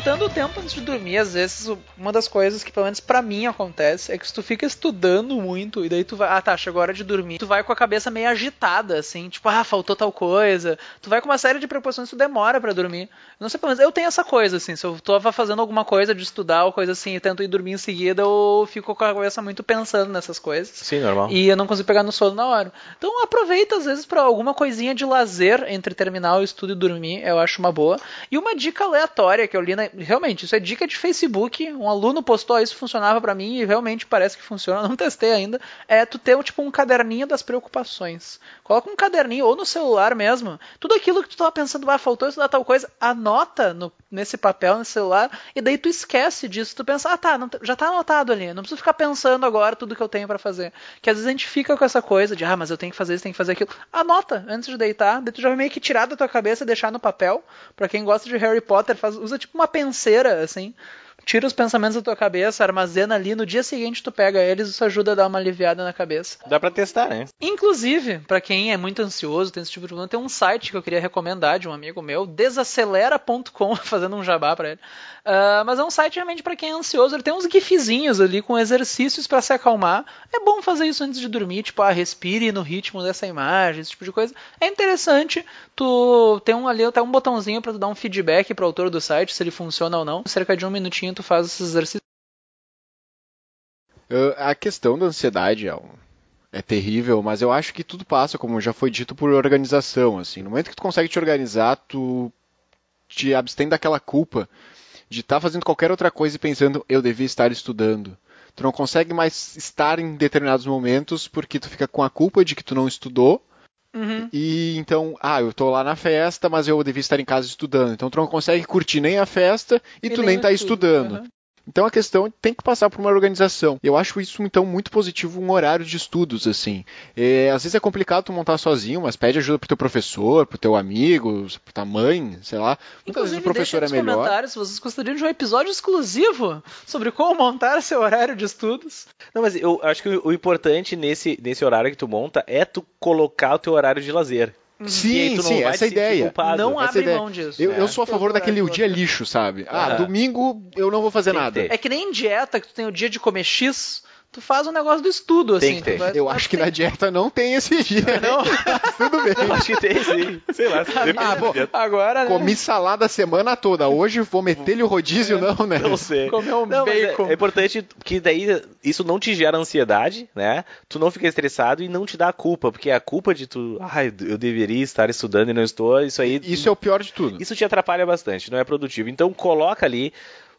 Aproveitando o tempo antes de dormir, às vezes uma das coisas que pelo menos para mim acontece é que se tu fica estudando muito e daí tu vai, ah tá, chegou a hora de dormir, tu vai com a cabeça meio agitada assim, tipo, ah, faltou tal coisa. Tu vai com uma série de preocupações, tu demora para dormir. Não sei, pelo menos eu tenho essa coisa assim, se eu tô fazendo alguma coisa de estudar ou coisa assim e tento ir dormir em seguida, eu fico com a cabeça muito pensando nessas coisas. Sim, normal. E eu não consigo pegar no sono na hora. Então aproveita às vezes para alguma coisinha de lazer entre terminar o estudo e dormir, eu acho uma boa. E uma dica aleatória que eu li na, realmente, isso é dica de Facebook. Um aluno postou isso, funcionava para mim e realmente parece que funciona. Não testei ainda. É tu ter tipo um caderninho das preocupações. Coloca um caderninho ou no celular mesmo. Tudo aquilo que tu tava pensando, ah, faltou estudar tal coisa, anota no nesse papel, nesse celular, e daí tu esquece disso, tu pensa, ah tá, não, já tá anotado ali, não preciso ficar pensando agora tudo que eu tenho para fazer. Que às vezes a gente fica com essa coisa de, ah, mas eu tenho que fazer isso, tenho que fazer aquilo. Anota antes de deitar, daí tu já vai meio que tirar da tua cabeça deixar no papel. Para quem gosta de Harry Potter, faz, usa tipo uma penseira, assim, tira os pensamentos da tua cabeça, armazena ali, no dia seguinte tu pega eles, isso ajuda a dar uma aliviada na cabeça. Dá pra testar, né? Inclusive, para quem é muito ansioso, tem esse tipo de problema, tem um site que eu queria recomendar de um amigo meu, desacelera.com, fazendo um jabá para ele. Uh, mas é um site realmente para quem é ansioso, ele tem uns gifzinhos ali com exercícios para se acalmar. É bom fazer isso antes de dormir, tipo, ah, respire no ritmo dessa imagem, esse tipo de coisa. É interessante, tu tem um ali até um botãozinho para tu dar um feedback pro autor do site, se ele funciona ou não. Cerca de um minutinho tu faz esses exercícios. A questão da ansiedade é, é terrível, mas eu acho que tudo passa, como já foi dito, por organização. Assim, no momento que tu consegue te organizar, tu te abstém daquela culpa de estar tá fazendo qualquer outra coisa e pensando eu devia estar estudando. Tu não consegue mais estar em determinados momentos porque tu fica com a culpa de que tu não estudou. Uhum. E então, ah, eu tô lá na festa, mas eu devia estar em casa estudando. Então tu não consegue curtir nem a festa e, e tu nem, nem tá estudando. Uhum. Então a questão tem que passar por uma organização. Eu acho isso então muito positivo um horário de estudos assim. É, às vezes é complicado tu montar sozinho, mas pede ajuda pro teu professor, pro teu amigo, pra tua mãe, sei lá. Muitas vezes o professor é melhor. comentários se vocês gostariam de um episódio exclusivo sobre como montar seu horário de estudos. Não, mas eu acho que o importante nesse, nesse horário que tu monta é tu colocar o teu horário de lazer. Uhum. Sim, sim, essa ideia. Culpado. Não essa abre ideia. mão disso. Eu, é. eu sou a favor daquele o dia lixo, sabe? Ah, domingo eu não vou fazer Tem nada. É que nem em dieta, que tu tem o dia de comer X, tu faz um negócio do estudo, tem assim. Vai, eu acho que tem. na dieta não tem esse dia. Não, tudo bem. Eu acho que tem sim. Sei lá. Ah, bom, agora, né? Comi salada a semana toda. Hoje vou meter-lhe o rodízio, é, não, né? Não sei. Comer um não, bacon. É, é, importante que daí isso não te gera ansiedade, né? Tu não fica estressado e não te dá culpa, porque a culpa de tu, ai, eu deveria estar estudando e não estou, isso aí. Isso é o pior de tudo. Isso te atrapalha bastante, não é produtivo. Então coloca ali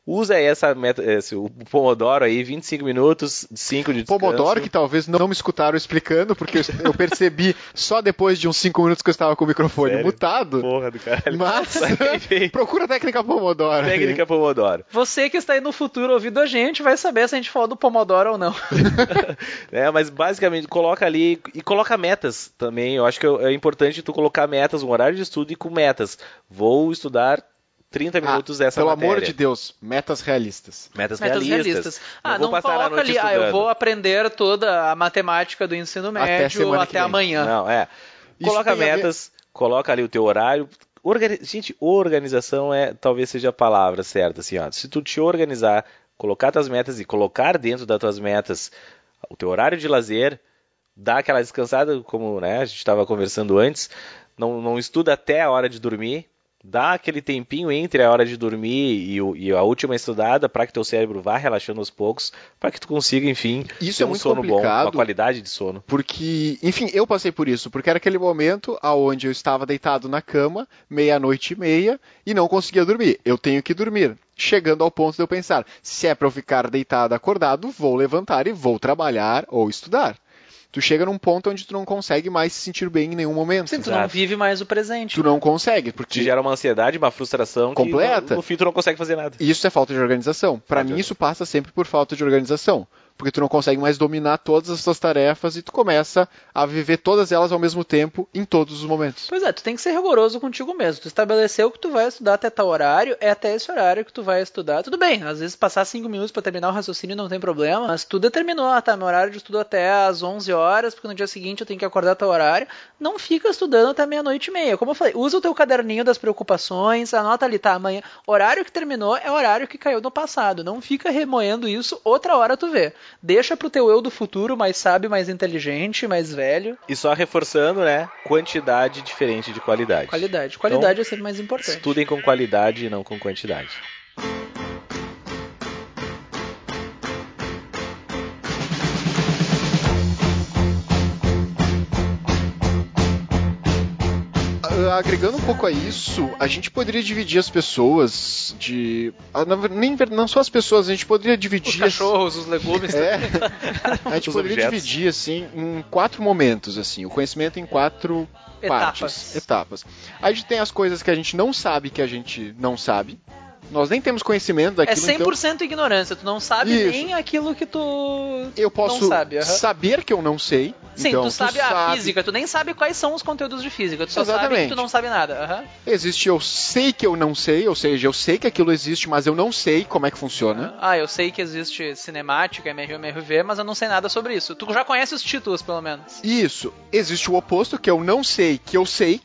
usa essa meta, esse, o Pomodoro aí, 25 minutos, 5 de descanso. Pomodoro, que talvez não me escutaram explicando, porque eu percebi só depois de uns 5 minutos que eu estava com o microfone Sério? mutado. Porra do caralho. Mas, procura a técnica Pomodoro. Técnica Pomodoro. Você que está aí no futuro ouvindo a gente vai saber se a gente falou do Pomodoro ou não. é, mas basicamente, coloca ali e coloca metas também. Eu acho que é importante tu colocar metas, um horário de estudo e com metas. Vou estudar 30 ah, minutos ah, dessa pelo matéria. amor de Deus, metas realistas. Metas, metas realistas. realistas. Ah, não, não coloca ali, ah, eu vou aprender toda a matemática do ensino médio até, até amanhã. Não, é. Isso coloca metas, coloca ali o teu horário. Organi... Gente, organização é talvez seja a palavra certa, assim, ó. Se tu te organizar, colocar tuas metas e colocar dentro das tuas metas o teu horário de lazer, dar aquela descansada, como né, a gente estava conversando antes, não, não estuda até a hora de dormir, dá aquele tempinho entre a hora de dormir e, o, e a última estudada para que teu cérebro vá relaxando aos poucos, para que tu consiga, enfim, isso ter é um muito sono bom, uma qualidade de sono. Porque, enfim, eu passei por isso, porque era aquele momento aonde eu estava deitado na cama, meia-noite e meia, e não conseguia dormir. Eu tenho que dormir. Chegando ao ponto de eu pensar, se é para eu ficar deitado acordado, vou levantar e vou trabalhar ou estudar tu chega num ponto onde tu não consegue mais se sentir bem em nenhum momento. Sim, tu não vive mais o presente. Tu não consegue, porque te gera uma ansiedade, uma frustração completa. Que no, no fim tu não consegue fazer nada. Isso é falta de organização. Para mim isso passa sempre por falta de organização porque tu não consegue mais dominar todas as tuas tarefas e tu começa a viver todas elas ao mesmo tempo em todos os momentos. Pois é, tu tem que ser rigoroso contigo mesmo. Tu estabeleceu que tu vai estudar até tal horário, é até esse horário que tu vai estudar. Tudo bem, às vezes passar cinco minutos para terminar o raciocínio não tem problema, mas tu determinou, ah, tá, meu horário de estudo até às 11 horas, porque no dia seguinte eu tenho que acordar tal horário. Não fica estudando até meia-noite e meia. Como eu falei, usa o teu caderninho das preocupações, anota ali, tá, amanhã, horário que terminou é horário que caiu no passado. Não fica remoendo isso, outra hora tu vê. Deixa pro teu eu do futuro mais sábio, mais inteligente, mais velho. E só reforçando, né? Quantidade diferente de qualidade. Qualidade. Qualidade então, é sempre mais importante. Estudem com qualidade e não com quantidade. Agregando um pouco a isso, a gente poderia dividir as pessoas de. Ah, nem, não só as pessoas, a gente poderia dividir. Os cachorros, os legumes. É. a gente poderia objetos. dividir, assim, em quatro momentos, assim. O conhecimento em quatro etapas. partes. Etapas. A gente tem as coisas que a gente não sabe que a gente não sabe. Nós nem temos conhecimento É daquilo, 100% então ignorância. Tu não sabe Isso. nem aquilo que tu eu posso não sabe. aham. saber que eu não sei. Sim, então, tu sabe a física, tu nem sabe quais são os conteúdos de física, tu só sabe que Exatamente. tu não sabe nada. aham. Existe eu sei que eu não sei, ou seja, eu sei que aquilo existe, mas eu não sei como é que funciona. Ah, eu sei que existe cinemática, MRV, MRV, mas eu não sei nada sobre isso. Tu já conhece os títulos, pelo menos. Isso. Existe o oposto, que eu não sei que eu sei.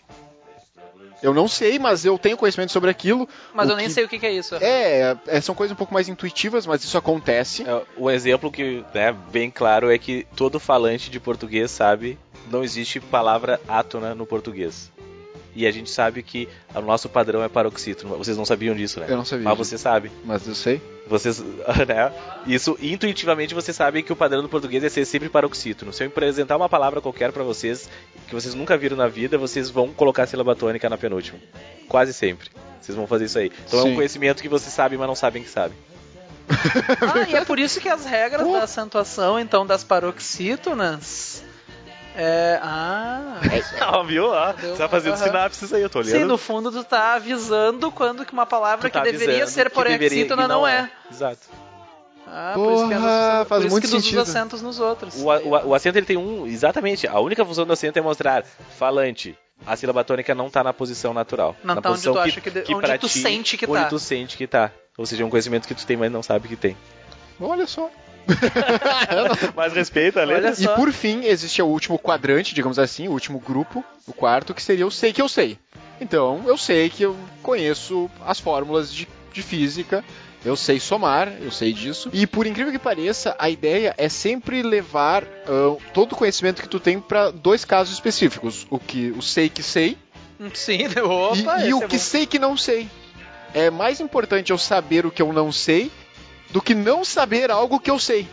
Eu não sei, mas eu tenho conhecimento sobre aquilo. Mas eu nem que- sei o que, que é isso. É, é, são coisas um pouco mais intuitivas, mas isso acontece. É, O exemplo que é bem claro é que todo falante de português sabe não existe palavra átona no português. E a gente sabe que o nosso padrão é paroxítono. Vocês não sabiam disso, né? Eu não sabia Mas disso. você sabe. Mas eu sei. Vocês, né? Isso intuitivamente você sabe que o padrão do português é ser sempre paroxítono. Se eu apresentar uma palavra qualquer pra vocês que vocês nunca viram na vida, vocês vão colocar a sílaba tônica na penúltima. Quase sempre. Vocês vão fazer isso aí. Então é Sim. um conhecimento que vocês sabem, mas não sabem que sabem. Ah, e é por isso que as regras Pô. da acentuação, então, das paroxítonas. É. Ah. Ah, viu? Ah, Deu- você tá fazendo sinapses aí, eu tô olhando. Sim, no fundo tu tá avisando quando que uma palavra tá que deveria ser que paroxítona e não, é. Exato. Ah, por isso que, é Porra, nos, faz por isso muito que dos sentido. acentos nos outros. O, o, o acento ele tem um. Exatamente. A única função do acento é mostrar falante. A sílaba tônica não tá na posição natural. Não na tá onde posição tu acha que de- onde pra tu ti- sente que onde tá. tu sente que tá. Ou seja, é um conhecimento que tu tem, mas não sabe que tem. Olha só. Mas respeita a Olha E só. por fim, existe o último quadrante, digamos assim, o último grupo, o quarto, que seria o sei que eu sei. Então, eu sei que eu conheço as fórmulas de, de física, eu sei somar, eu sei disso. E por incrível que pareça, a ideia é sempre levar ah, todo o conhecimento que tu tem para dois casos específicos: o que o sei que sei Sim, opa, e, e o é que bom. sei que não sei. É mais importante eu saber o que eu não sei do que não saber algo que eu sei.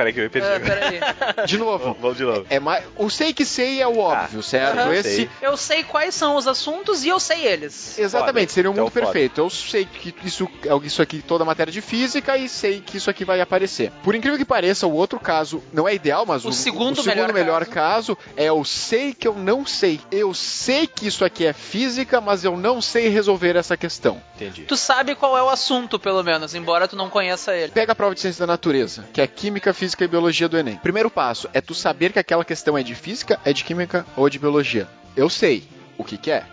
Peraí que eu me perdi. É, peraí. De novo. Vamos de novo. É mais, o sei que sei é o óbvio, certo? aham. Esse Sei. Eu sei quais são os assuntos e eu sei eles. exatamente Foda. seria um Então, mundo foda. perfeito. Eu sei que isso é isso aqui toda a matéria de física e sei que isso aqui vai aparecer. Por incrível que pareça, o outro caso não é ideal, mas O o, segundo o segundo melhor melhor caso é o sei que eu não sei. Eu sei que isso aqui é física, mas eu não sei resolver essa questão. Entendi. Tu sabe qual é o assunto, pelo menos, embora tu não conheça ele. Pega a prova de ciência da natureza, que é química, física e biologia do Enem. Primeiro passo é tu saber que aquela questão é de física, é de química ou de biologia. Eu sei o que, que é.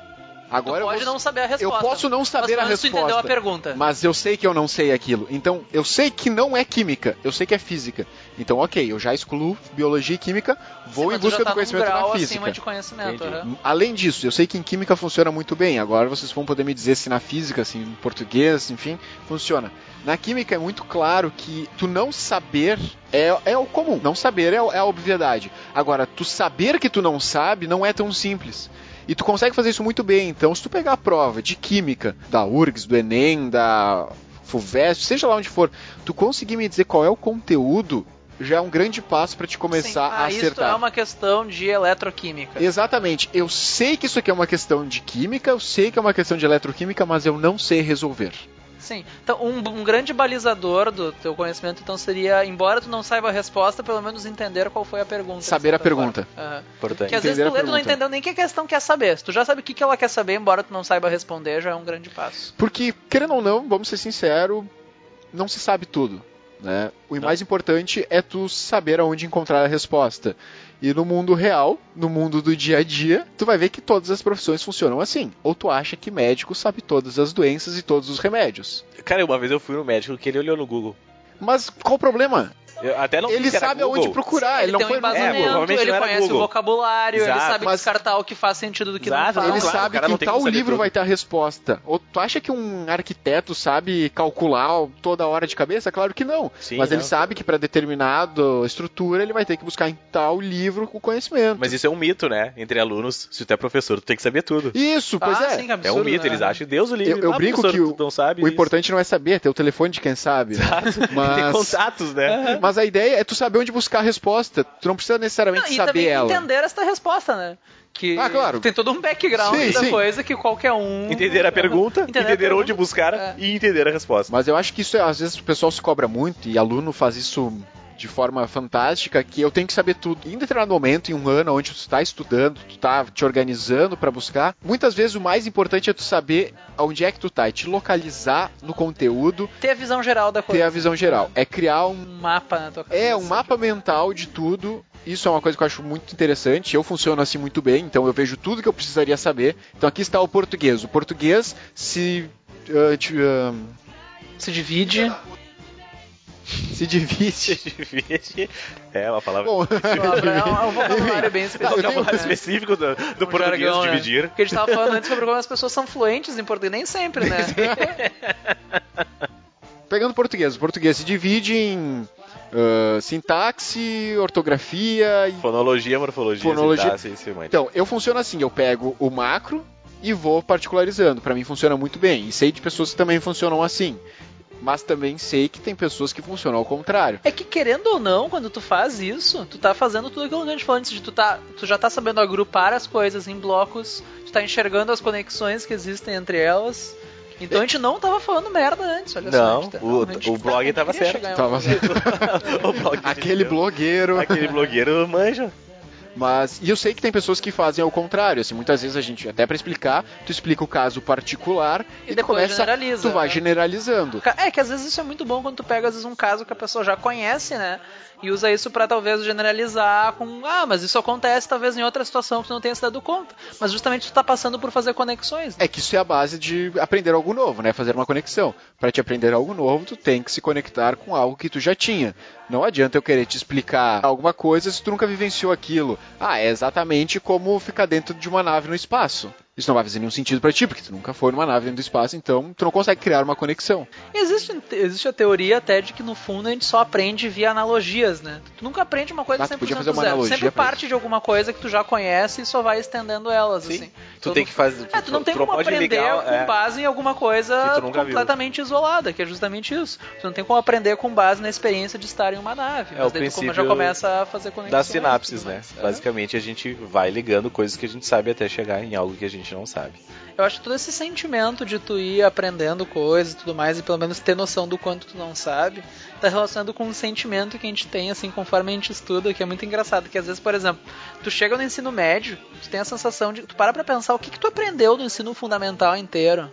Agora tu eu pode vou- não saber a resposta. Eu posso não saber mas a menos tu resposta. entendeu a pergunta. Mas eu sei que eu não sei aquilo. Então, eu sei que não é química, eu sei que é física. Então, ok, eu já excluo biologia e química, vou Sim, em busca do tá num conhecimento grau na física. de conhecimento. Aham. Além disso, eu sei que em química funciona muito bem. Agora vocês vão poder me dizer se na física, se em português, enfim, funciona. Na química é muito claro que tu não saber é, é o comum. Não saber é, é a obviedade. Agora, tu saber que tu não sabe não é tão simples. E tu consegue fazer isso muito bem. Então, se tu pegar a prova de química da URGS, do Enem, da FUVEST, seja lá onde for, tu conseguir me dizer qual é o conteúdo, já é um grande passo para te começar Sim. a ah, Isso acertar. é uma questão de eletroquímica. Exatamente. Eu sei que isso aqui é uma questão de química, eu sei que é uma questão de eletroquímica, mas eu não sei resolver. Sim. Então, um, um grande balizador do teu conhecimento, então, seria, embora tu não saiba a resposta, pelo menos entender qual foi a pergunta. Saber a certa pergunta. Aham. Importante. Que às vezes tu lê, tu não entendeu nem que a questão quer saber. Se tu já sabe o que que ela quer saber, embora tu não saiba responder, já é um grande passo. Porque, querendo ou não, vamos ser sinceros, não se sabe tudo. Né? O Não. mais importante é tu saber aonde encontrar a resposta. E no mundo real, no mundo do dia a dia, tu vai ver que todas as profissões funcionam assim. Ou tu acha que médico sabe todas as doenças e todos os remédios. Cara, uma vez eu fui no médico que ele olhou no Google. Mas qual o problema? Eu até não ele sabe Google. aonde procurar, ele, ele não tem um foi no É, ele conhece o Google. vocabulário, ele Exato, sabe mas- descartar o que faz sentido do que Exato, não faz. Ele claro, o sabe que em tal livro tudo. vai ter a resposta. Ou tu acha que um arquiteto sabe calcular toda hora de cabeça? Claro que não. Sim, Mas ele não. sabe que para determinada estrutura ele vai ter que buscar em tal livro o conhecimento. Mas isso é um mito, né? Entre alunos, se tu é professor, tu tem que saber tudo. Isso, pois ah, é. sim, que é absurdo, um mito, né? eles acham Deus o livre. Eu- eu Ah, brinco que tu não sabe O isso. importante não é saber, ter o telefone de quem sabe. Mas, contatos, né? mas a ideia é tu saber onde buscar a resposta. Tu não precisa necessariamente Não, e saber também ela. entender essa resposta, né? Que Ah, claro. tem todo um background Sim, da sim. coisa que qualquer um. Entender a pergunta, Entender entender, a pergunta. onde buscar É. e entender a resposta. Mas eu acho que isso é, às vezes o pessoal se cobra muito e aluno faz isso de forma fantástica que eu tenho que saber tudo. Em determinado momento, em um ano onde tu está estudando, tu está te organizando para buscar, muitas vezes o mais importante é tu saber onde é que tu tá, e te localizar no conteúdo, Ter a visão geral da coisa. ter a visão geral. É criar um Um mapa na tua cabeça. é um mapa mental de tudo. Isso é uma coisa que eu acho muito interessante. Eu funciono assim muito bem, então eu vejo tudo que eu precisaria saber. Então aqui está o português. O português se ah, te, ah, Se divide. se divide. É uma palavra. Bom, É um vocabulário bem é um específico. eu tenho- vocabulário específico do, do Um português jargão, né? dividir. Porque a gente tava falando antes sobre como as pessoas são fluentes em português. Nem sempre, né? Pegando o português, o português se divide em ah, sintaxe, ortografia e Fonologia, morfologia, Fonologia. sintaxe e. Então, eu funciono assim, eu pego o macro e vou particularizando. Pra mim funciona muito bem. E sei de pessoas que também funcionam assim. Mas também sei que tem pessoas que funcionam ao contrário. É que querendo ou não, quando tu faz isso, tu tá fazendo tudo aquilo que a gente falou antes de tu tá, tu já tá sabendo agrupar as coisas em blocos, tu tá enxergando as conexões que existem entre elas. Então a gente não tava falando merda antes, olha só. Não, gente tá- o- gente o blog tava certo. Tava lugar. o blog Aquele blogueiro. Aquele blogueiro manja. Mas, e eu sei que tem pessoas que fazem ao contrário, assim, muitas vezes a gente, até pra explicar, tu explica o caso particular E e, depois começa, generaliza, tu vai né? generalizando. É que às vezes isso é muito bom quando tu pega às vezes um caso que a pessoa já conhece, né? E usa isso pra talvez generalizar com, ah, mas isso acontece talvez em outra situação que tu não tenha se dado conta. Mas justamente tu tá passando por fazer conexões. né? É que isso é a base de aprender algo novo, né? Fazer uma conexão. Para te aprender algo novo, tu tem que se conectar com algo que tu já tinha. Não adianta eu querer te explicar alguma coisa se tu nunca vivenciou aquilo. Ah, é exatamente como ficar dentro de uma nave no espaço. Isso não vai fazer nenhum sentido pra ti, porque tu nunca foi numa nave dentro do espaço, então tu não consegue criar uma conexão. Existe, existe a teoria até de que no fundo a gente só aprende via analogias, né? Tu nunca aprende uma coisa tu 100% podia fazer uma zero. analogia Sempre parte de alguma coisa que tu já conhece e só vai estendendo elas, Sim. assim. Tu Então, tem no que fazer. É, tu não tem tu como aprender ligar, com é. base em alguma coisa tu nunca viu. completamente isolada, que é justamente isso. Tu não tem como aprender com base na experiência de estar em uma nave. É, mas o daí tu como já princípio começa a fazer conexões. das sinapses, né? É. Basicamente a gente vai ligando coisas que a gente sabe até chegar em algo que a gente não sabe. Eu acho que todo esse sentimento de tu ir aprendendo coisas e tudo mais, e pelo menos ter noção do quanto tu não sabe, tá relacionado com um sentimento que a gente tem, assim, conforme a gente estuda, que é muito engraçado. Que às vezes, por exemplo, tu chega no ensino médio, tu tem a sensação de. Tu para pra pensar o que, que tu aprendeu no ensino fundamental inteiro.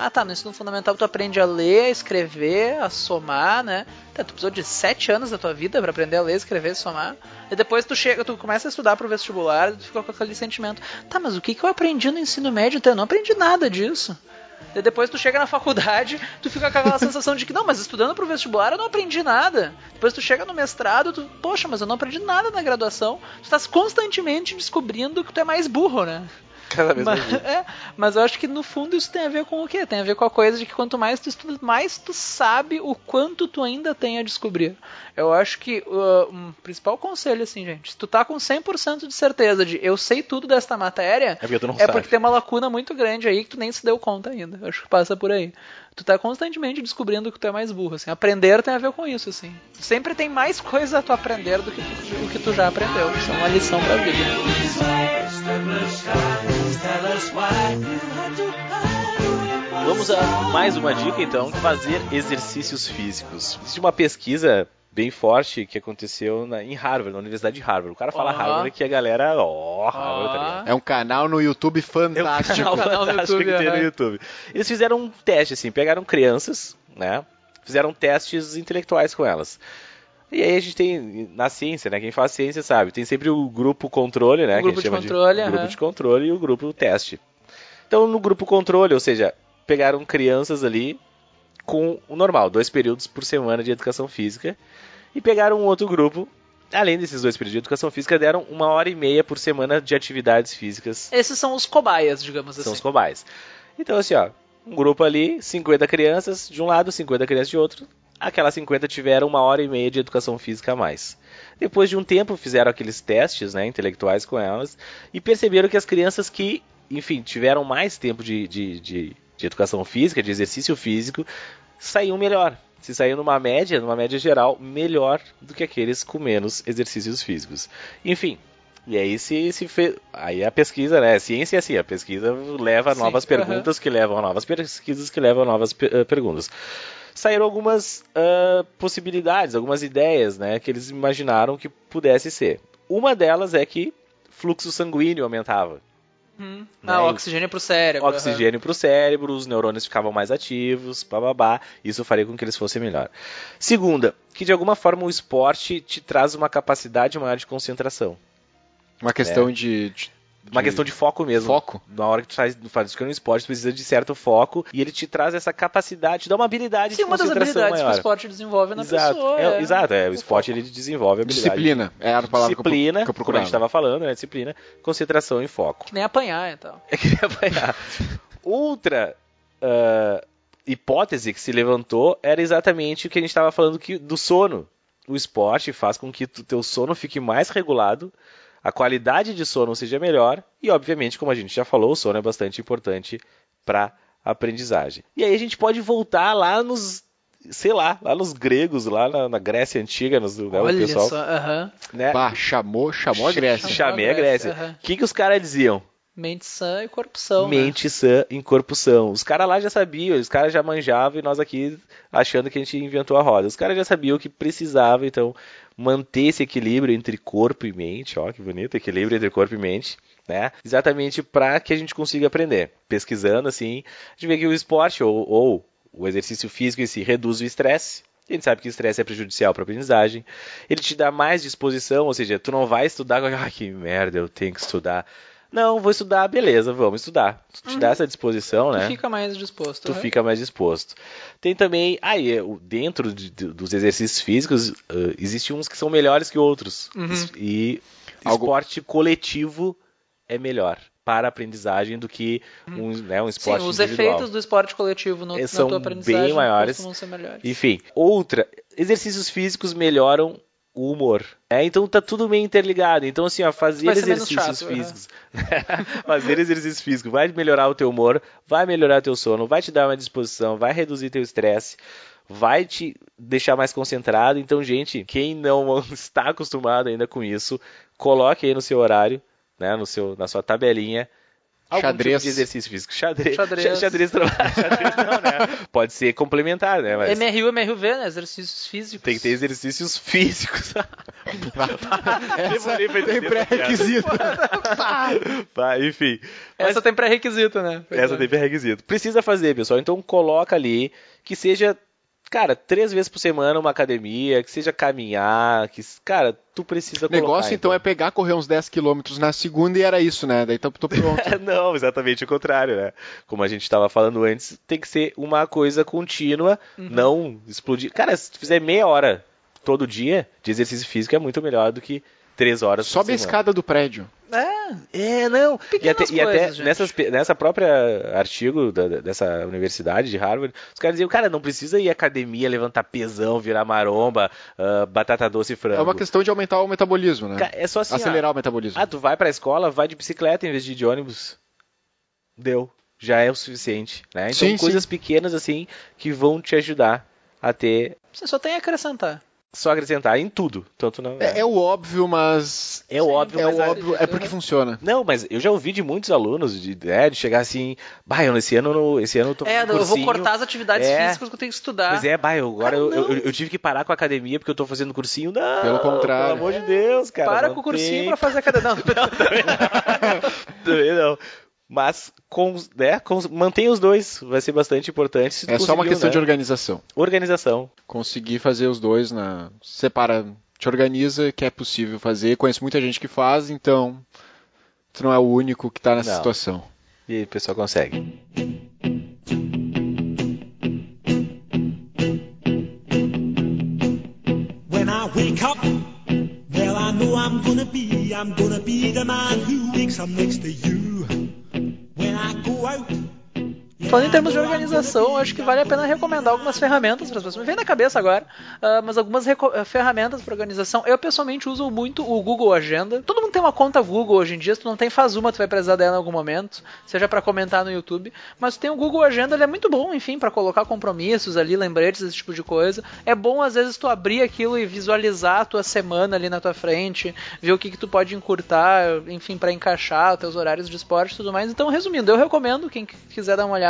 Ah, tá, no ensino fundamental tu aprende a ler, a escrever, a somar, né? Tá, tu precisou de sete anos da tua vida pra aprender a ler, escrever somar. E depois tu chega, tu começa a estudar pro vestibular e tu fica com aquele sentimento. Tá, mas o que, que eu aprendi no ensino médio? Então, eu não aprendi nada disso. E depois tu chega na faculdade, tu fica com aquela sensação de que, não, mas estudando pro vestibular eu não aprendi nada. Depois tu chega no mestrado, tu, poxa, mas eu não aprendi nada na graduação. Tu estás constantemente descobrindo que tu é mais burro, né? Cada vez mais. Mas, é, mas eu acho que no fundo isso tem a ver com o quê? Tem a ver com a coisa de que quanto mais tu estuda, mais tu sabe o quanto tu ainda tem a descobrir. Eu acho que uh, um principal conselho, assim, gente, se tu tá com 100% de certeza de eu sei tudo desta matéria, É porque tu não é porque tem uma lacuna muito grande aí que tu nem se deu conta ainda. Eu acho que passa por aí. Tu tá constantemente descobrindo que tu é mais burro, assim. Aprender tem a ver com isso, assim. Sempre tem mais coisa a tu aprender do que tu, o que tu já aprendeu. Isso é uma lição pra vida. Vamos a mais uma dica então: fazer exercícios físicos. Existe uma pesquisa bem forte que aconteceu na- em Harvard, na Universidade de Harvard. O cara fala Ó. Harvard que a galera, ó, Harvard, tá ligado? É um canal no YouTube É um fantástico. canal canal no fantástico YouTube, que tem no. YouTube. Eles fizeram um teste, assim, pegaram crianças, né? Fizeram testes intelectuais com elas. E aí a gente tem, na ciência, né? Quem faz ciência sabe, tem sempre o grupo controle, né? O que a grupo gente de chama controle, o grupo aham. de controle e o grupo teste. Então, no grupo controle, ou seja, pegaram crianças ali com o normal, dois períodos por semana de educação física, e pegaram um outro grupo, além desses dois períodos de educação física, deram uma hora e meia por semana de atividades físicas Esses são os cobaias, digamos são assim. os cobaias. Então, assim, ó, um grupo ali, 50 crianças de um lado, 50 crianças de outro. Aquelas 50 tiveram uma hora e meia de educação física a mais. Depois de um tempo, fizeram aqueles testes né, intelectuais com elas e perceberam que as crianças que, enfim, tiveram mais tempo de, de, de, de educação física, de exercício físico, saíam melhor. Se saíam numa média, numa média geral, melhor do que aqueles com menos exercícios físicos. Enfim, E aí se, se fez. Aí a pesquisa, né? A ciência é assim, a pesquisa leva a Sim, novas aham. perguntas que levam a novas pesquisas que levam a novas eh, perguntas. Saíram algumas ah, possibilidades, algumas ideias, né? Que eles imaginaram que pudesse ser. Uma delas é que fluxo sanguíneo aumentava. Uhum. Né, Ah, oxigênio pro cérebro. Oxigênio para o cérebro, os neurônios ficavam mais ativos, bababá. Isso faria com que eles fossem melhor. Segunda, que de alguma forma o esporte te traz uma capacidade maior de concentração. Uma questão de, de- Uma de questão de foco mesmo. foco. Na hora que tu faz, faz no esporte, tu precisa de certo foco e ele te traz essa capacidade, te dá uma habilidade Sim, de uma das habilidades que o maior. esporte desenvolve na exato, pessoa. é, exato, é, o esporte foco. ele desenvolve a habilidade. Disciplina. É a palavra que eu, Disciplina, que eu como a gente procurava. estava falando, né? Disciplina, concentração e foco. Que nem apanhar e tal. É que nem apanhar. Outra ah, hipótese que se levantou era exatamente o que a gente estava falando que, do sono. O esporte faz com que o teu sono fique mais regulado, a qualidade de sono seja melhor e, obviamente, como a gente já falou, o sono é bastante importante para aprendizagem. E aí a gente pode voltar lá nos, sei lá, lá nos gregos, lá na, na Grécia antiga, nos, né, o Olha pessoal, só, aham. né? Bah, chamou, chamou a Grécia. Chamei a Grécia. O que, que os caras diziam? Mente sã e corpo são, né? Mente sã em corpo são. Os caras lá já sabiam, os caras já manjavam e nós aqui achando que a gente inventou a roda. Os caras já sabiam que precisava, então, manter esse equilíbrio entre corpo e mente. Ó, que bonito, equilíbrio entre corpo e mente. Né? Exatamente para que a gente consiga aprender. Pesquisando, assim, a gente vê que o esporte ou, ou o exercício físico em si reduz o estresse. A gente sabe que o estresse é prejudicial para a aprendizagem. Ele te dá mais disposição, ou seja, tu não vai estudar com ah, que merda, eu tenho que estudar. Não, vou estudar, beleza, vamos estudar. Tu te dá essa disposição, Tu né? fica mais disposto. tu aham. fica mais disposto. Tem também, aí, é, dentro de- de- dos exercícios físicos, ah, existem uns que são melhores que outros. Uhum. E Algo- esporte coletivo é melhor para a aprendizagem do que um, né, um Sim, esporte os individual. efeitos do esporte coletivo no, Eles na são tua aprendizagem bem maiores. ser melhores. Enfim, outra, exercícios físicos melhoram o humor. É, então tá tudo meio interligado. Então, assim, ó, fazer exercícios chato, aham. físicos. fazer exercício físico vai melhorar o teu humor, vai melhorar teu sono, vai te dar uma disposição, vai reduzir teu estresse, vai te deixar mais concentrado. Então, gente, quem não está acostumado ainda com isso, coloque aí no seu horário, né, no seu, na sua tabelinha. Algum Xadrez. tipo de exercício físico. Xadrez. Xadrez. Xadrez, xadrez, não, né? Pode ser complementar, né? Mas... MRU, MRV, né? Exercícios físicos. Tem que ter exercícios físicos. Essa Demorei pra tem pré-requisito. Tá, enfim. Mas Essa tem pré-requisito, né? essa tem pré-requisito. Precisa fazer, pessoal. Então coloca ali que seja, cara, três vezes por semana uma academia, que seja caminhar, que, cara, tu precisa O colocar. negócio então é pegar, correr uns 10 km na segunda e era isso, né? Daí tô, tô pronto. Não, exatamente o contrário, né? Como a gente estava falando antes, tem que ser uma coisa contínua, Uhum. não explodir. Cara, se tu fizer meia hora todo dia de exercício físico é muito melhor do que três horas por Sobe a semana. escada do prédio. É, É, não. E Pequenas até, e até coisas, gente. nessas, pe- nessa própria artigo da- dessa universidade de Harvard, os caras diziam, cara, não precisa ir à academia, levantar pesão, virar maromba, ah, batata doce e frango. É uma questão de aumentar o metabolismo, né? É só assim, ó, Acelerar o metabolismo. ah, tu vai pra escola, vai de bicicleta em vez de ir de ônibus. Deu. Já é o suficiente, né? Então, Sim, coisas pequenas assim que vão te ajudar a ter você só tem a acrescentar. Só acrescentar em tudo, tanto não É, é o óbvio, mas. É o óbvio, É mas o a- óbvio, é porque funciona. Não, mas eu já ouvi de muitos alunos de, né, de chegar assim, bah, eu, esse ano no- esse ano eu tô É, eu vou cursinho." cortar as atividades É. físicas que eu tenho que estudar. Pois é, bah, eu, agora Ah, eu, eu, não. eu tive que parar com a academia porque eu tô fazendo cursinho. Não, Pelo contrário. Pelo amor de Deus, cara. Para não com o cursinho tem. pra fazer academia. Não, Também não. Mas com, né, com, mantém os dois, vai ser bastante importante. É só uma questão né? de organização. organização. Conseguir fazer os dois na. Separa, te organiza, que é possível fazer. Conheço muita gente que faz, então. Tu não é o único que tá nessa Não. situação. E aí, o pessoal consegue. When I wake up, well, I know I'm gonna be, I'm gonna be the man who wakes up next to you. I go out, Falando em termos de organização, acho que vale a pena recomendar algumas ferramentas para as pessoas. Me vem na cabeça agora, uh, mas algumas uh, ferramentas para organização. Eu pessoalmente uso muito o Google Agenda. Todo mundo tem uma conta Google hoje em dia. Se tu não tem, faz uma, tu vai precisar dela em algum momento, seja para comentar no YouTube. Mas tem o Google Agenda, ele é muito bom, enfim, para colocar compromissos ali, lembretes, esse tipo de coisa. É bom às vezes tu abrir aquilo e visualizar a tua semana ali na tua frente, ver o que, que tu pode encurtar, enfim, para encaixar os teus horários de esporte e tudo mais. Então, resumindo, eu recomendo quem quiser dar uma olhada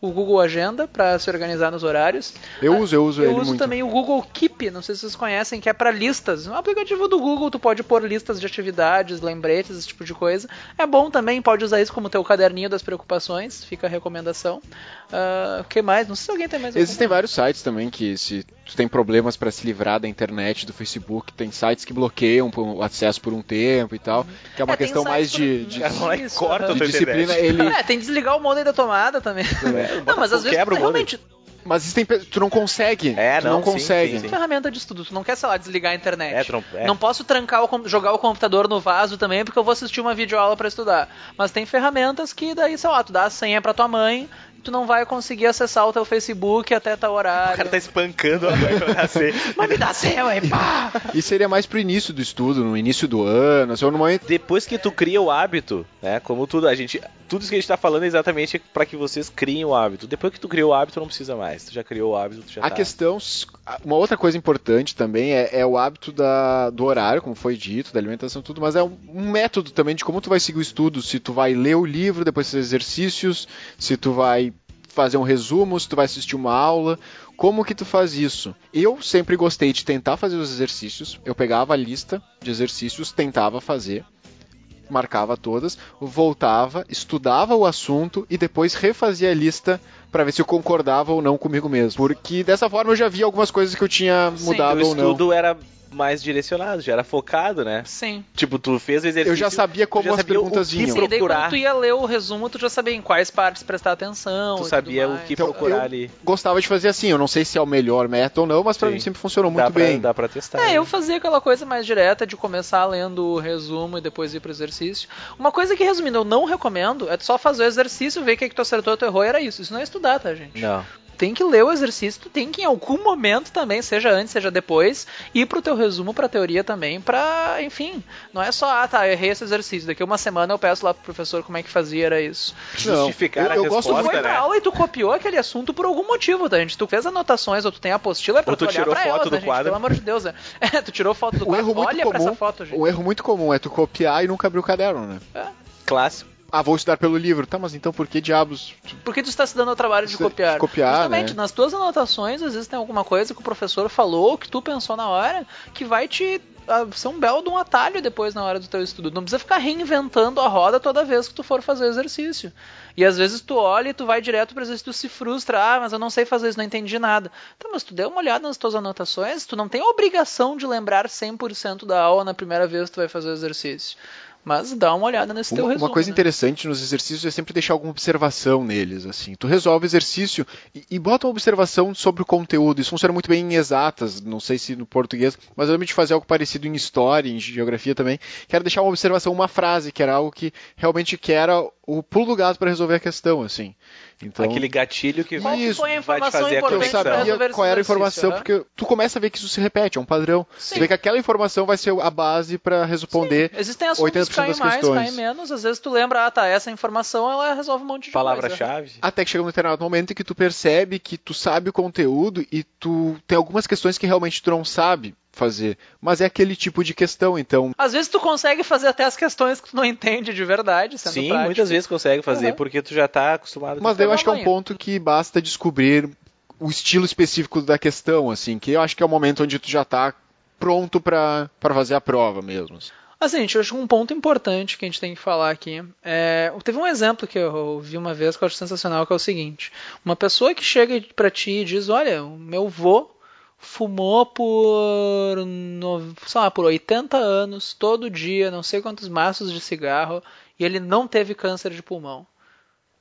o Google Agenda para se organizar nos horários. Eu uso, eu uso eu ele uso muito. também o Google Keep, não sei se vocês conhecem, que é para listas. No aplicativo do Google tu pode pôr listas de atividades, lembretes, esse tipo de coisa. É bom também, pode usar isso como teu caderninho das preocupações, fica a recomendação. O uh, que mais? Não sei se alguém tem mais Existem vários sites também que se tu tem problemas para se livrar da internet, do Facebook, tem sites que bloqueiam o acesso por um tempo e tal, que é uma é, questão mais de, de, de, corta de disciplina. Ele... É, tem que desligar o modem da tomada também. É, não, mas às vezes realmente mas existem, tu não consegue. É, tu não, não consegue. Sim, sim, sim. ferramenta de estudo, tu não quer, sei lá, desligar a internet. É, trom- é. Não posso trancar o, jogar o computador no vaso também, porque eu vou assistir uma videoaula para estudar. Mas tem ferramentas que daí, sei lá, tu dá a senha pra tua mãe, tu não vai conseguir acessar o teu Facebook até tal horário. O cara tá espancando a mãe pra nascer. Mas me dá senha, ué, pá! E seria mais pro início do estudo, no início do ano, assim, no momento... Depois que tu cria o hábito, né, como tudo, a gente, tudo isso que a gente tá falando é exatamente para que vocês criem o hábito. Depois que tu criou o hábito, não precisa mais. Tu já criou o hábito, tu já A tá. questão, uma outra coisa importante também é, é o hábito da, do horário, como foi dito, da alimentação tudo, mas é um, um, método também de como tu vai seguir o estudo, se tu vai ler o livro, depois fazer exercícios, se tu vai fazer um resumo, se tu vai assistir uma aula, como que tu faz isso? Eu sempre gostei de tentar fazer os exercícios, eu pegava a lista de exercícios, tentava fazer, marcava todas, voltava, estudava o assunto e depois refazia a lista para ver se eu concordava ou não comigo mesmo. Porque dessa forma eu já vi algumas coisas que eu tinha mudado Sim, ou o não. estudo era mais direcionado, já era focado, né? Sim. Tipo, tu fez o exercício. Eu já sabia como já as sabia perguntas o que vinham. Sim, daí quando tu ia ler o resumo, tu já sabia em quais partes prestar atenção. Tu e tudo sabia o que Então, procurar eu ali. Gostava de fazer assim, eu não sei se é o melhor método ou não, mas pra Sim. mim sempre funcionou Dá muito pra, bem. Dá pra testar. É, né? eu fazia aquela coisa mais direta de começar lendo o resumo e depois ir pro exercício. Uma coisa que, resumindo, eu não recomendo é tu só fazer o exercício, ver o que, que tu acertou, tu errou, era isso. Isso não é estudar, tá, gente? Não. Tem que ler o exercício, tu tem que em algum momento também, seja antes, seja depois, ir pro teu resumo, pra teoria também, pra, enfim, não é só, ah, tá, eu errei esse exercício, daqui uma semana eu peço lá pro professor como é que fazia, era isso. Não, Justificar eu- a eu gosto Tu resposta, foi pra né? aula e tu copiou aquele assunto por algum motivo, tá, gente? Tu fez anotações ou tu tem apostila, é pra Ou tu olhar tirou pra foto elas, do gente? quadro. Pelo amor de Deus, né? É, tu tirou foto do Um quadro, erro muito olha pra comum, essa foto, gente. um erro muito comum é tu copiar e nunca abrir o caderno, né? Clássico. Ah, vou estudar pelo livro. Tá, mas então por que diabos? Por que tu está se dando o trabalho de De copiar? copiar, Justamente, né? nas tuas anotações, às vezes tem alguma coisa que o professor falou, que tu pensou na hora, que vai te ah, ser um belo de um atalho depois na hora do teu estudo. Não precisa ficar reinventando a roda toda vez que tu for fazer o exercício. E às vezes tu olha e tu vai direto para exercício, tu se frustra, ah, mas eu não sei fazer isso, não entendi nada. Tá, mas tu deu uma olhada nas tuas anotações, tu não tem obrigação de lembrar 100% da aula na primeira vez que tu vai fazer o exercício. Mas dá uma olhada nesse teu Uma, resumo. uma coisa né? interessante nos exercícios é sempre deixar alguma observação neles, assim. Tu resolve o exercício e, e bota uma observação sobre o conteúdo. Isso funciona muito bem em exatas, não sei se no português, mas eu lembro de fazer algo parecido em história, em geografia também. Quero deixar uma observação, uma frase, que era algo que realmente que era o pulo do gato para resolver a questão, assim. Então, Aquele gatilho que que Isso, foi a vai te fazer a eu conexão. sabia qual era a informação, né? porque tu começa a ver que isso se repete, é um padrão. Sim. Tu vê que aquela informação vai ser a base para responder Existem assuntos 80% que caem mais, caem menos. Às vezes tu lembra, ah tá, essa informação ela resolve um monte de coisa. Palavra-chave. Até que chega um determinado momento em que tu percebe que tu sabe o conteúdo e tu tem algumas questões que realmente tu não sabe fazer. Mas é aquele tipo de questão, então. Às vezes tu consegue fazer até as questões que tu não entende de verdade, sendo Sim, prático. muitas vezes consegue fazer, Uhum. porque tu já tá acostumado Mas com daí eu acho que é um ponto que basta descobrir o estilo específico da questão, assim, que eu acho que é o momento onde tu já tá pronto pra pra fazer a prova mesmo. Assim, gente, eu acho que um ponto importante que a gente tem que falar aqui é. Teve um exemplo que eu vi uma vez que eu acho sensacional, que é o seguinte: uma pessoa que chega pra ti e diz, olha, o meu vô fumou por, sei lá, por 80 anos, todo dia, não sei quantos maços de cigarro, e ele não teve câncer de pulmão.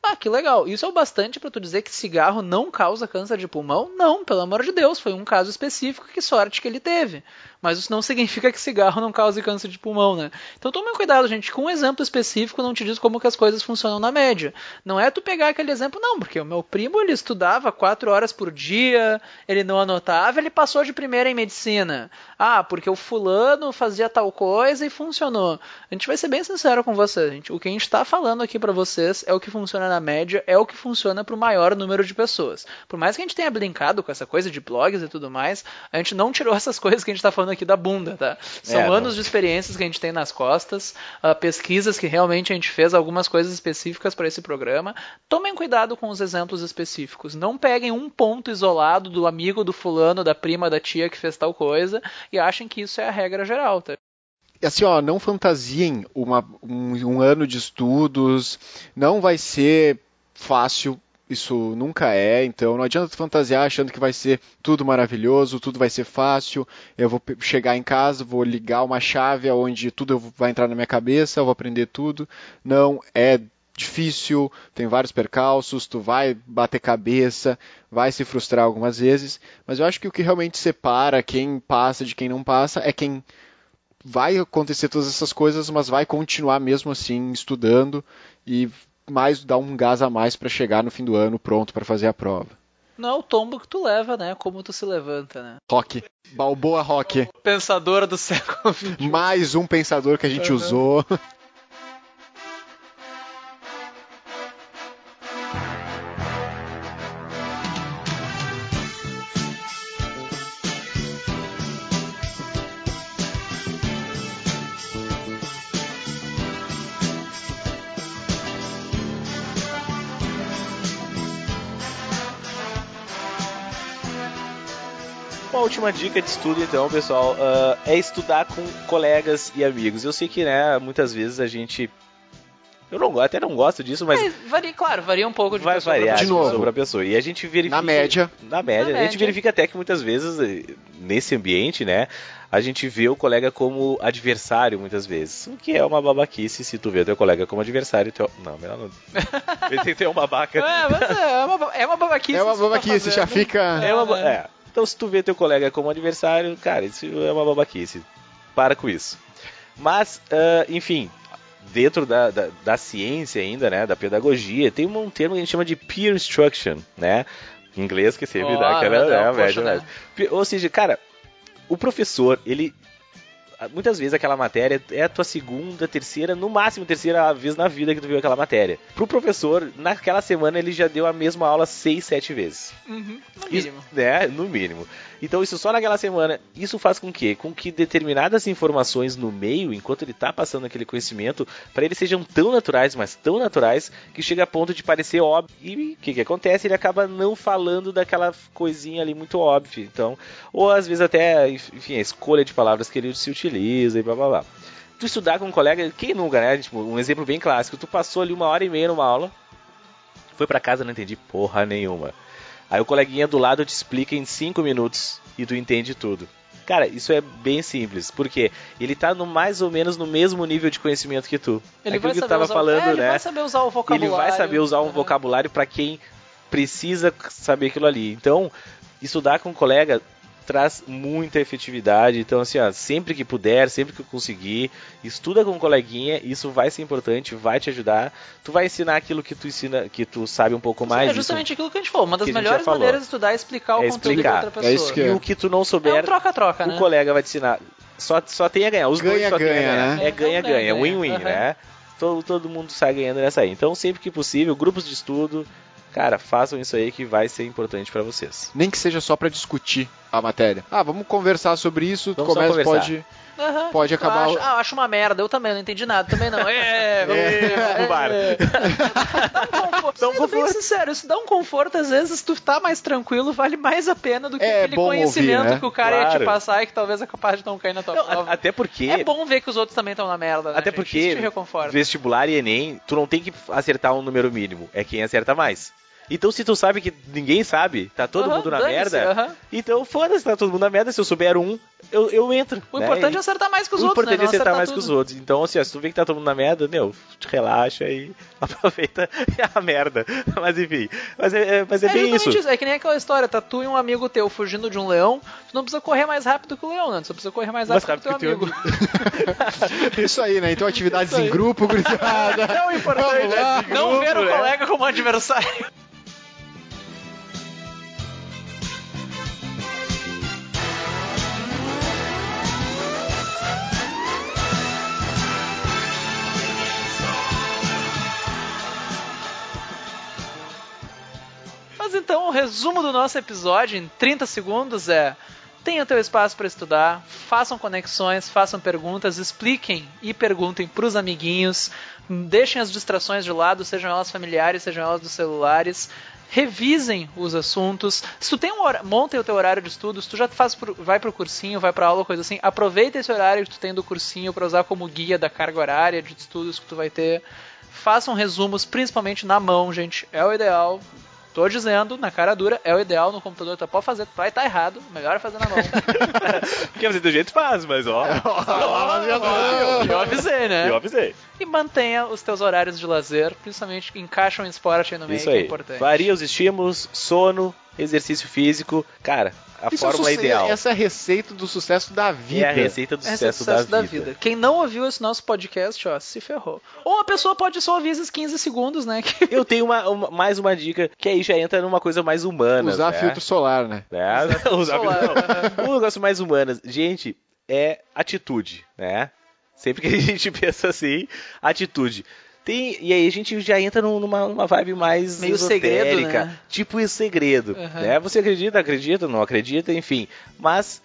Ah, que legal. Isso é o bastante pra tu dizer que cigarro não causa câncer de pulmão? Não, pelo amor de Deus, foi um caso específico, que sorte que ele teve. Mas isso não significa que cigarro não cause câncer de pulmão, né? Então tome cuidado, gente, com um exemplo específico não te diz como que as coisas funcionam na média. Não é tu pegar aquele exemplo, não, porque o meu primo ele estudava quatro horas por dia, ele não anotava, ele passou de primeira em medicina. Ah, porque o fulano fazia tal coisa e funcionou. A gente vai ser bem sincero com vocês, gente. O que a gente está falando aqui para vocês é o que funciona na média, é o que funciona para o maior número de pessoas. Por mais que a gente tenha brincado com essa coisa de blogs e tudo mais, a gente não tirou essas coisas que a gente está falando aqui da bunda, tá? São É, anos não. de experiências que a gente tem nas costas, ah, pesquisas que realmente a gente fez algumas coisas específicas para esse programa. Tomem cuidado com os exemplos específicos. Não peguem um ponto isolado do amigo, do fulano, da prima, da tia que fez tal coisa e achem que isso é a regra geral, tá? Assim, ó, não fantasiem uma- um, um ano de estudos, não vai ser fácil, isso nunca é, então não adianta fantasiar achando que vai ser tudo maravilhoso, tudo vai ser fácil, eu vou chegar em casa, vou ligar uma chave onde tudo vai entrar na minha cabeça, eu vou aprender tudo. Não, é difícil, tem vários percalços, tu vai bater cabeça, vai se frustrar algumas vezes, mas eu acho que o que realmente separa quem passa de quem não passa é quem vai acontecer todas essas coisas, mas vai continuar mesmo assim estudando e mais dar um gás a mais para chegar no fim do ano pronto para fazer a prova. Não é o tombo que tu leva, né? Como tu se levanta, né? Rock, Balboa Rock, Pensadora do século XXI. mais um pensador que a gente Uhum. usou. última dica de estudo, então, pessoal, ah, é estudar com colegas e amigos. Eu sei que, né, muitas vezes a gente. Eu não, até não gosto disso, mas É, varia, claro, varia um pouco de vai pessoa variar De novo. sobre a pessoa. E a gente verifica. Na média. Na média. Na a gente média. verifica até que muitas vezes, eh, nesse ambiente, né, a gente vê o colega como adversário, muitas vezes. O que é uma babaquice se tu vê teu colega como adversário. Teu... Não, melhor não. Ele tem que ter uma babaca. É, mas é uma, é uma babaquice. É uma tu tá babaquice, já fazendo. fica. É uma é. Então, se tu vê teu colega como adversário, cara, isso é uma babaquice. Para com isso. Mas, ah, enfim, dentro da, da, da ciência ainda, né, da pedagogia, tem um termo que a gente chama de peer instruction, né? Em inglês, que sempre Ó, dá aquela né, média, né? Pe- Ou seja, cara, o professor, ele. Muitas vezes aquela matéria é a tua segunda, terceira, no máximo terceira vez na vida que tu viu aquela matéria. Pro professor, naquela semana ele já deu a mesma aula seis, sete vezes. Uhum, no Isso- mínimo. né? No mínimo. Então isso só naquela semana. Isso faz com que, com que determinadas informações no meio, enquanto ele tá passando aquele conhecimento, para ele sejam tão naturais, mas tão naturais que chega a ponto de parecer óbvio. E o que que acontece? Ele acaba não falando daquela coisinha ali muito óbvia. Então, ou às vezes até, enfim, a escolha de palavras que ele se utiliza e blá blá blá. Tu estudar com um colega, quem nunca, né? Tipo, um exemplo bem clássico, tu passou ali uma hora e meia numa aula, foi pra casa, não entendi porra nenhuma. Aí o coleguinha do lado te explica em 5 minutos e tu entende tudo. Cara, isso é bem simples, porque ele tá no mais ou menos no mesmo nível de conhecimento que tu. Ele Aquilo vai que tu saber tava usar, falando, é, ele né? vai saber usar o vocabulário. Ele vai saber usar um Uhum. vocabulário para quem precisa saber aquilo ali. Então, estudar com um colega traz muita efetividade. Então, assim, ó, sempre que puder, sempre que conseguir, estuda com um coleguinha, isso vai ser importante, vai te ajudar. Tu vai ensinar aquilo que tu ensina, que tu sabe um pouco mais. é isso- justamente aquilo que a gente falou. Uma das melhores maneiras de estudar é explicar o É conteúdo explicar. outra pessoa. É isso que E o que tu não É souber, um troca-troca, o né? colega vai te ensinar. Só, só tem a ganhar. Os dois Ganha, só tem a ganha, ganhar. né? É É, ganha-ganha, ganha, win-win, aham. né? Todo, todo mundo sai ganhando nessa aí. Então, sempre que possível, grupos de estudo, cara, façam isso aí que vai ser importante pra vocês. Nem que seja só para discutir a matéria. Ah, vamos conversar sobre isso, tu Vamos só começa, conversar. pode. Aham. Pode Tu acabar acha- o- Ah, acho uma merda. Eu também não entendi nada. Também não. É, É, no bar. Dá um conforto. Dá um Sendo bem sincero, isso dá um conforto. Às vezes, tu tá mais tranquilo, vale mais a pena do que É aquele bom ouvir, conhecimento né? que o cara ia te Claro. passar e que talvez é capaz de não cair na tua Não, prova. até porque. É bom ver que os outros também estão na merda, né, Até gente? porque Isso te reconforta. vestibular e Enem, tu não tem que acertar um número mínimo, é quem acerta mais. Então, se tu sabe que ninguém sabe, tá todo Aham, mundo na merda, aham. então foda-se, tá todo mundo na merda. Se eu souber um, eu, eu entro. O né? importante é acertar mais que os o outros, importante né? é Não acertar mais tudo. que os outros. Então, assim, ó, se tu vê que tá todo mundo na merda, meu, te relaxa e aproveita a merda. Mas enfim. Mas é, é- mas é, É bem justamente isso. É que nem aquela história, tá tu e um amigo teu fugindo de um leão, tu não precisa correr mais rápido que o leão, né? Tu só precisa correr mais Mais rápido, que o teu rápido amigo. Isso aí, né? Então atividades Isso em grupo, gurizada. É o importante, é não ver o né? colega como adversário. Mas então, o resumo do nosso episódio em 30 segundos é: tenha teu espaço para estudar, façam conexões, façam perguntas, expliquem e perguntem para os amiguinhos, deixem as distrações de lado, sejam elas familiares, sejam elas dos celulares. Revisem os assuntos. Se tu tem um hora, monta o teu horário de estudo, se tu já faz pro, vai pro cursinho, vai pra aula, coisa assim, aproveita esse horário que tu tem do cursinho para usar como guia da carga horária de estudos que tu vai ter. Façam resumos, principalmente na mão, gente. É o ideal. Tô dizendo, na cara dura, é o ideal no computador, tu pode fazer, vai estar errado, melhor é fazer na mão. Quer fazer do jeito faz, mas ó. Eu avisei, né? Eu avisei. E mantenha os teus horários de lazer, principalmente encaixam em esporte aí no meio, Isso que aí. é importante. Varia os estímulos, sono, exercício físico. Cara, a Isso é fórmula suce- ideal. Essa é a receita do sucesso da vida. É a receita do Esse sucesso, é o sucesso da, vida. Quem não ouviu esse nosso podcast, ó, se ferrou. Ou a pessoa pode só ouvir esses 15 segundos, né? que- Eu tenho uma, uma- mais uma dica, que aí já entra numa coisa mais humana. Usar né? filtro solar, né? né? Usar solar, filtro- um negócio mais humano. Gente, é atitude, né? Sempre que a gente pensa assim, atitude. Tem, e aí a gente já entra num- numa, numa vibe mais Meio segredo, né? tipo esse segredo, Uhum. né? Você acredita, acredita, não acredita, enfim. Mas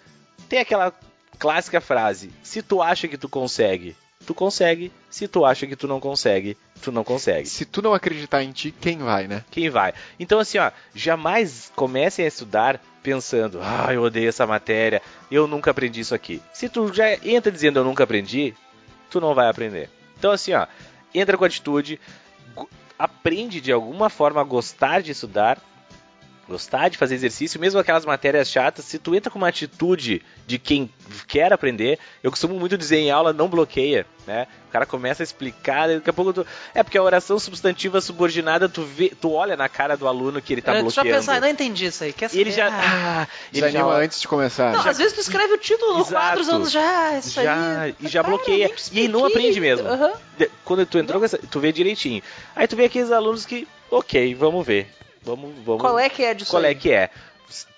tem aquela clássica frase: se tu acha que tu consegue, tu consegue. Se tu acha que tu não consegue, tu não consegue. Se tu não acreditar em ti, quem vai, né? Quem vai? Então, assim, ó, jamais comecem a estudar pensando, ah, eu odeio essa matéria, eu nunca aprendi isso aqui. Se tu já entra dizendo eu nunca aprendi, tu não vai aprender. Então, assim, ó, entra com atitude, aprende de alguma forma a gostar de estudar, gostar de fazer exercício, mesmo aquelas matérias chatas, se tu entra com uma atitude de quem quer aprender, eu costumo muito dizer em aula, não bloqueia, né? O cara começa a explicar, daqui a pouco tu... É porque a oração substantiva subordinada, tu vê, tu olha na cara do aluno que ele tá tu já bloqueando. pensa, ah, não entendi isso aí, quer E saber? ele já... Ah. Ah, ele já... Desanima antes de começar. Não, Já- às vezes tu escreve o título no Exato. anos já, isso já, aí. e já Cara, bloqueia. E aí não aprende mesmo. Aham. Quando tu entrou com essa, tu vê direitinho. Aí tu vê aqueles alunos que, ok, vamos ver. Vamos, vamos. Qual é que é disso Qual aí? é que é?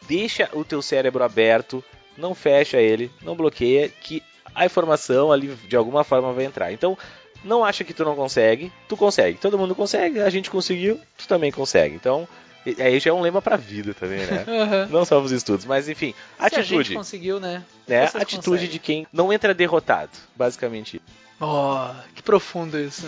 Deixa o teu cérebro aberto, não fecha ele, não bloqueia, que a informação ali de alguma forma vai entrar. Então, não acha que tu não consegue, tu consegue. Todo mundo consegue, a gente conseguiu, tu também consegue. Então, aí já é um lema pra vida também, né? Aham. não só os estudos, mas enfim, Se a gente atitude. conseguiu, né? Né? Atitude conseguem. de quem não entra derrotado, basicamente. Oh, que profundo isso.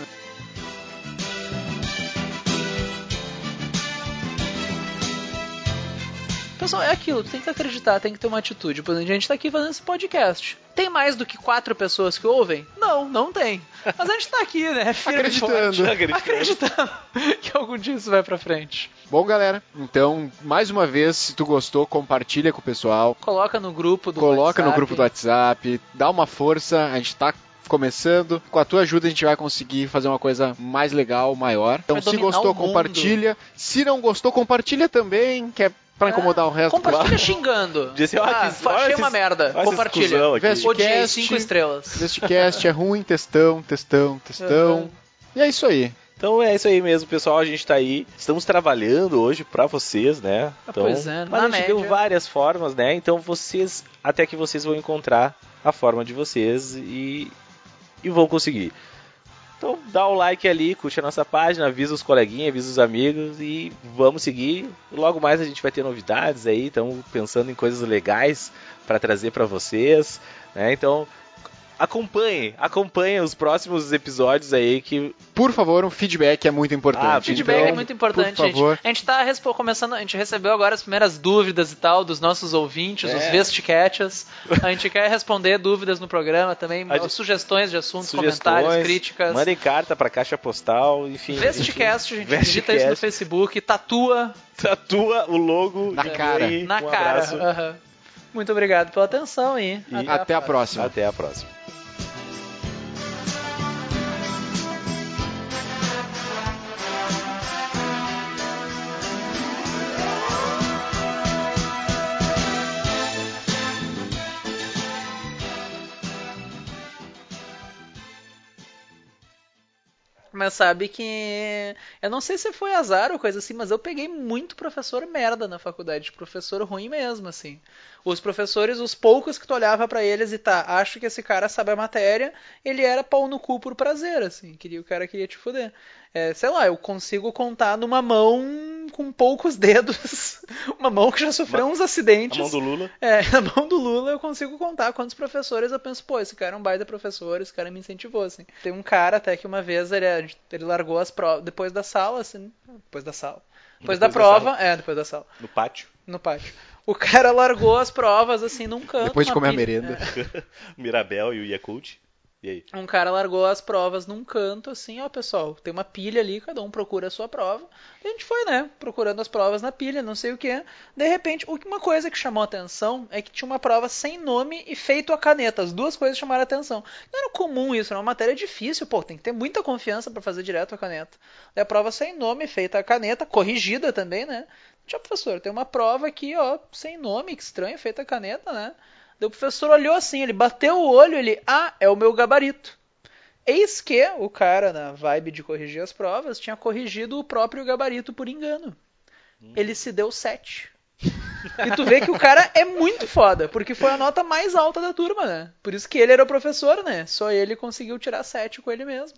Pessoal, é aquilo, tu tem que acreditar, tem que ter uma atitude. Por exemplo, a gente tá aqui fazendo esse podcast. Tem mais do que quatro pessoas que ouvem? Não, não tem. Mas a gente tá aqui, né? Acreditando. forte. Acreditando. Que algum dia isso vai pra frente. Bom, galera, então, mais uma vez, se tu gostou, compartilha com o pessoal. Coloca no grupo do Coloca no WhatsApp. grupo do WhatsApp, dá uma força, a gente tá começando. Com a tua ajuda a gente vai conseguir fazer uma coisa mais legal, maior. Então, Vai se gostou, compartilha. Se não gostou, compartilha também, que é pra incomodar o resto. Compartilha xingando. Disse, ah, que- achei esses- uma merda. Compartilha. Odiei Cast. cinco estrelas. Este cast é ruim, textão, textão, textão. Uhum. E é isso aí. Então é isso aí mesmo, pessoal. A gente tá aí. Estamos trabalhando hoje pra vocês, né? Ah, Então, pois é, mas na a gente deu média. várias formas, né? Então vocês, até que vocês vão encontrar a forma de vocês e, e vão conseguir. Então dá o like ali, curte a nossa página, avisa os coleguinhas, avisa os amigos e vamos seguir. Logo mais a gente vai ter novidades aí, estamos pensando em coisas legais para trazer para vocês, né? Então acompanhem, acompanhem os próximos episódios aí que Por favor, um feedback é muito importante. Ah, Feedback Então, é muito importante, por favor. gente. A gente tá começando, a gente recebeu agora as primeiras dúvidas e tal dos nossos ouvintes, os É. vestcatchers. A gente quer responder dúvidas no programa também, gente- sugestões de assuntos, sugestões, comentários, críticas. Mandem carta pra caixa postal, enfim. Vestcast, a gente Vestcast. digita isso no Facebook, tatua Tatua o logo Na e cara. na um cara. abraço. Aham. Muito obrigado pela atenção e, E Até a próxima. Até a próxima. Mas sabe que. Eu não sei se foi azar ou coisa assim, mas eu peguei muito professor merda na faculdade. Professor ruim mesmo, assim. Os professores, os poucos que tu olhava pra eles e tá, acho que esse cara sabe a matéria, ele era pau no cu por prazer, assim. Queria, o cara queria te fuder. É, sei lá, eu consigo contar numa mão com poucos dedos. Uma mão que já sofreu uns A acidentes. mão do Lula. É, na mão do Lula eu consigo contar quantos professores eu penso, pô, esse cara é um baita professor, esse cara me incentivou, assim. Tem um cara até que uma vez ele, ele largou as provas, depois da sala, assim, depois da sala. Depois, Depois da da prova, é, depois da sala, No pátio. no pátio. O cara largou as provas, assim, num canto. Depois de comer a merenda. O Mirabel e o Yakult. E aí? Um cara largou as provas num canto, assim, ó, pessoal, tem uma pilha ali, cada um procura a sua prova. A gente foi, né, procurando as provas na pilha, não sei o que. De repente, uma coisa que chamou atenção é que tinha uma prova sem nome e feito a caneta. As duas coisas chamaram atenção. Não era comum isso, era uma matéria difícil, pô, tem que ter muita confiança para fazer direto a caneta. E a prova sem nome, feita a caneta, corrigida também, né? Tinha professor, tem uma prova aqui, ó, sem nome, que estranho, feita a caneta, né? Daí o professor olhou assim, ele bateu o olho, ele, ah, é o meu gabarito. Eis que o cara, na vibe de corrigir as provas, tinha corrigido o próprio gabarito por engano. Ele se deu 7. E tu vê que o cara é muito foda, porque foi a nota mais alta da turma, né? Por isso que ele era o professor, né? Só ele conseguiu tirar 7 com ele mesmo.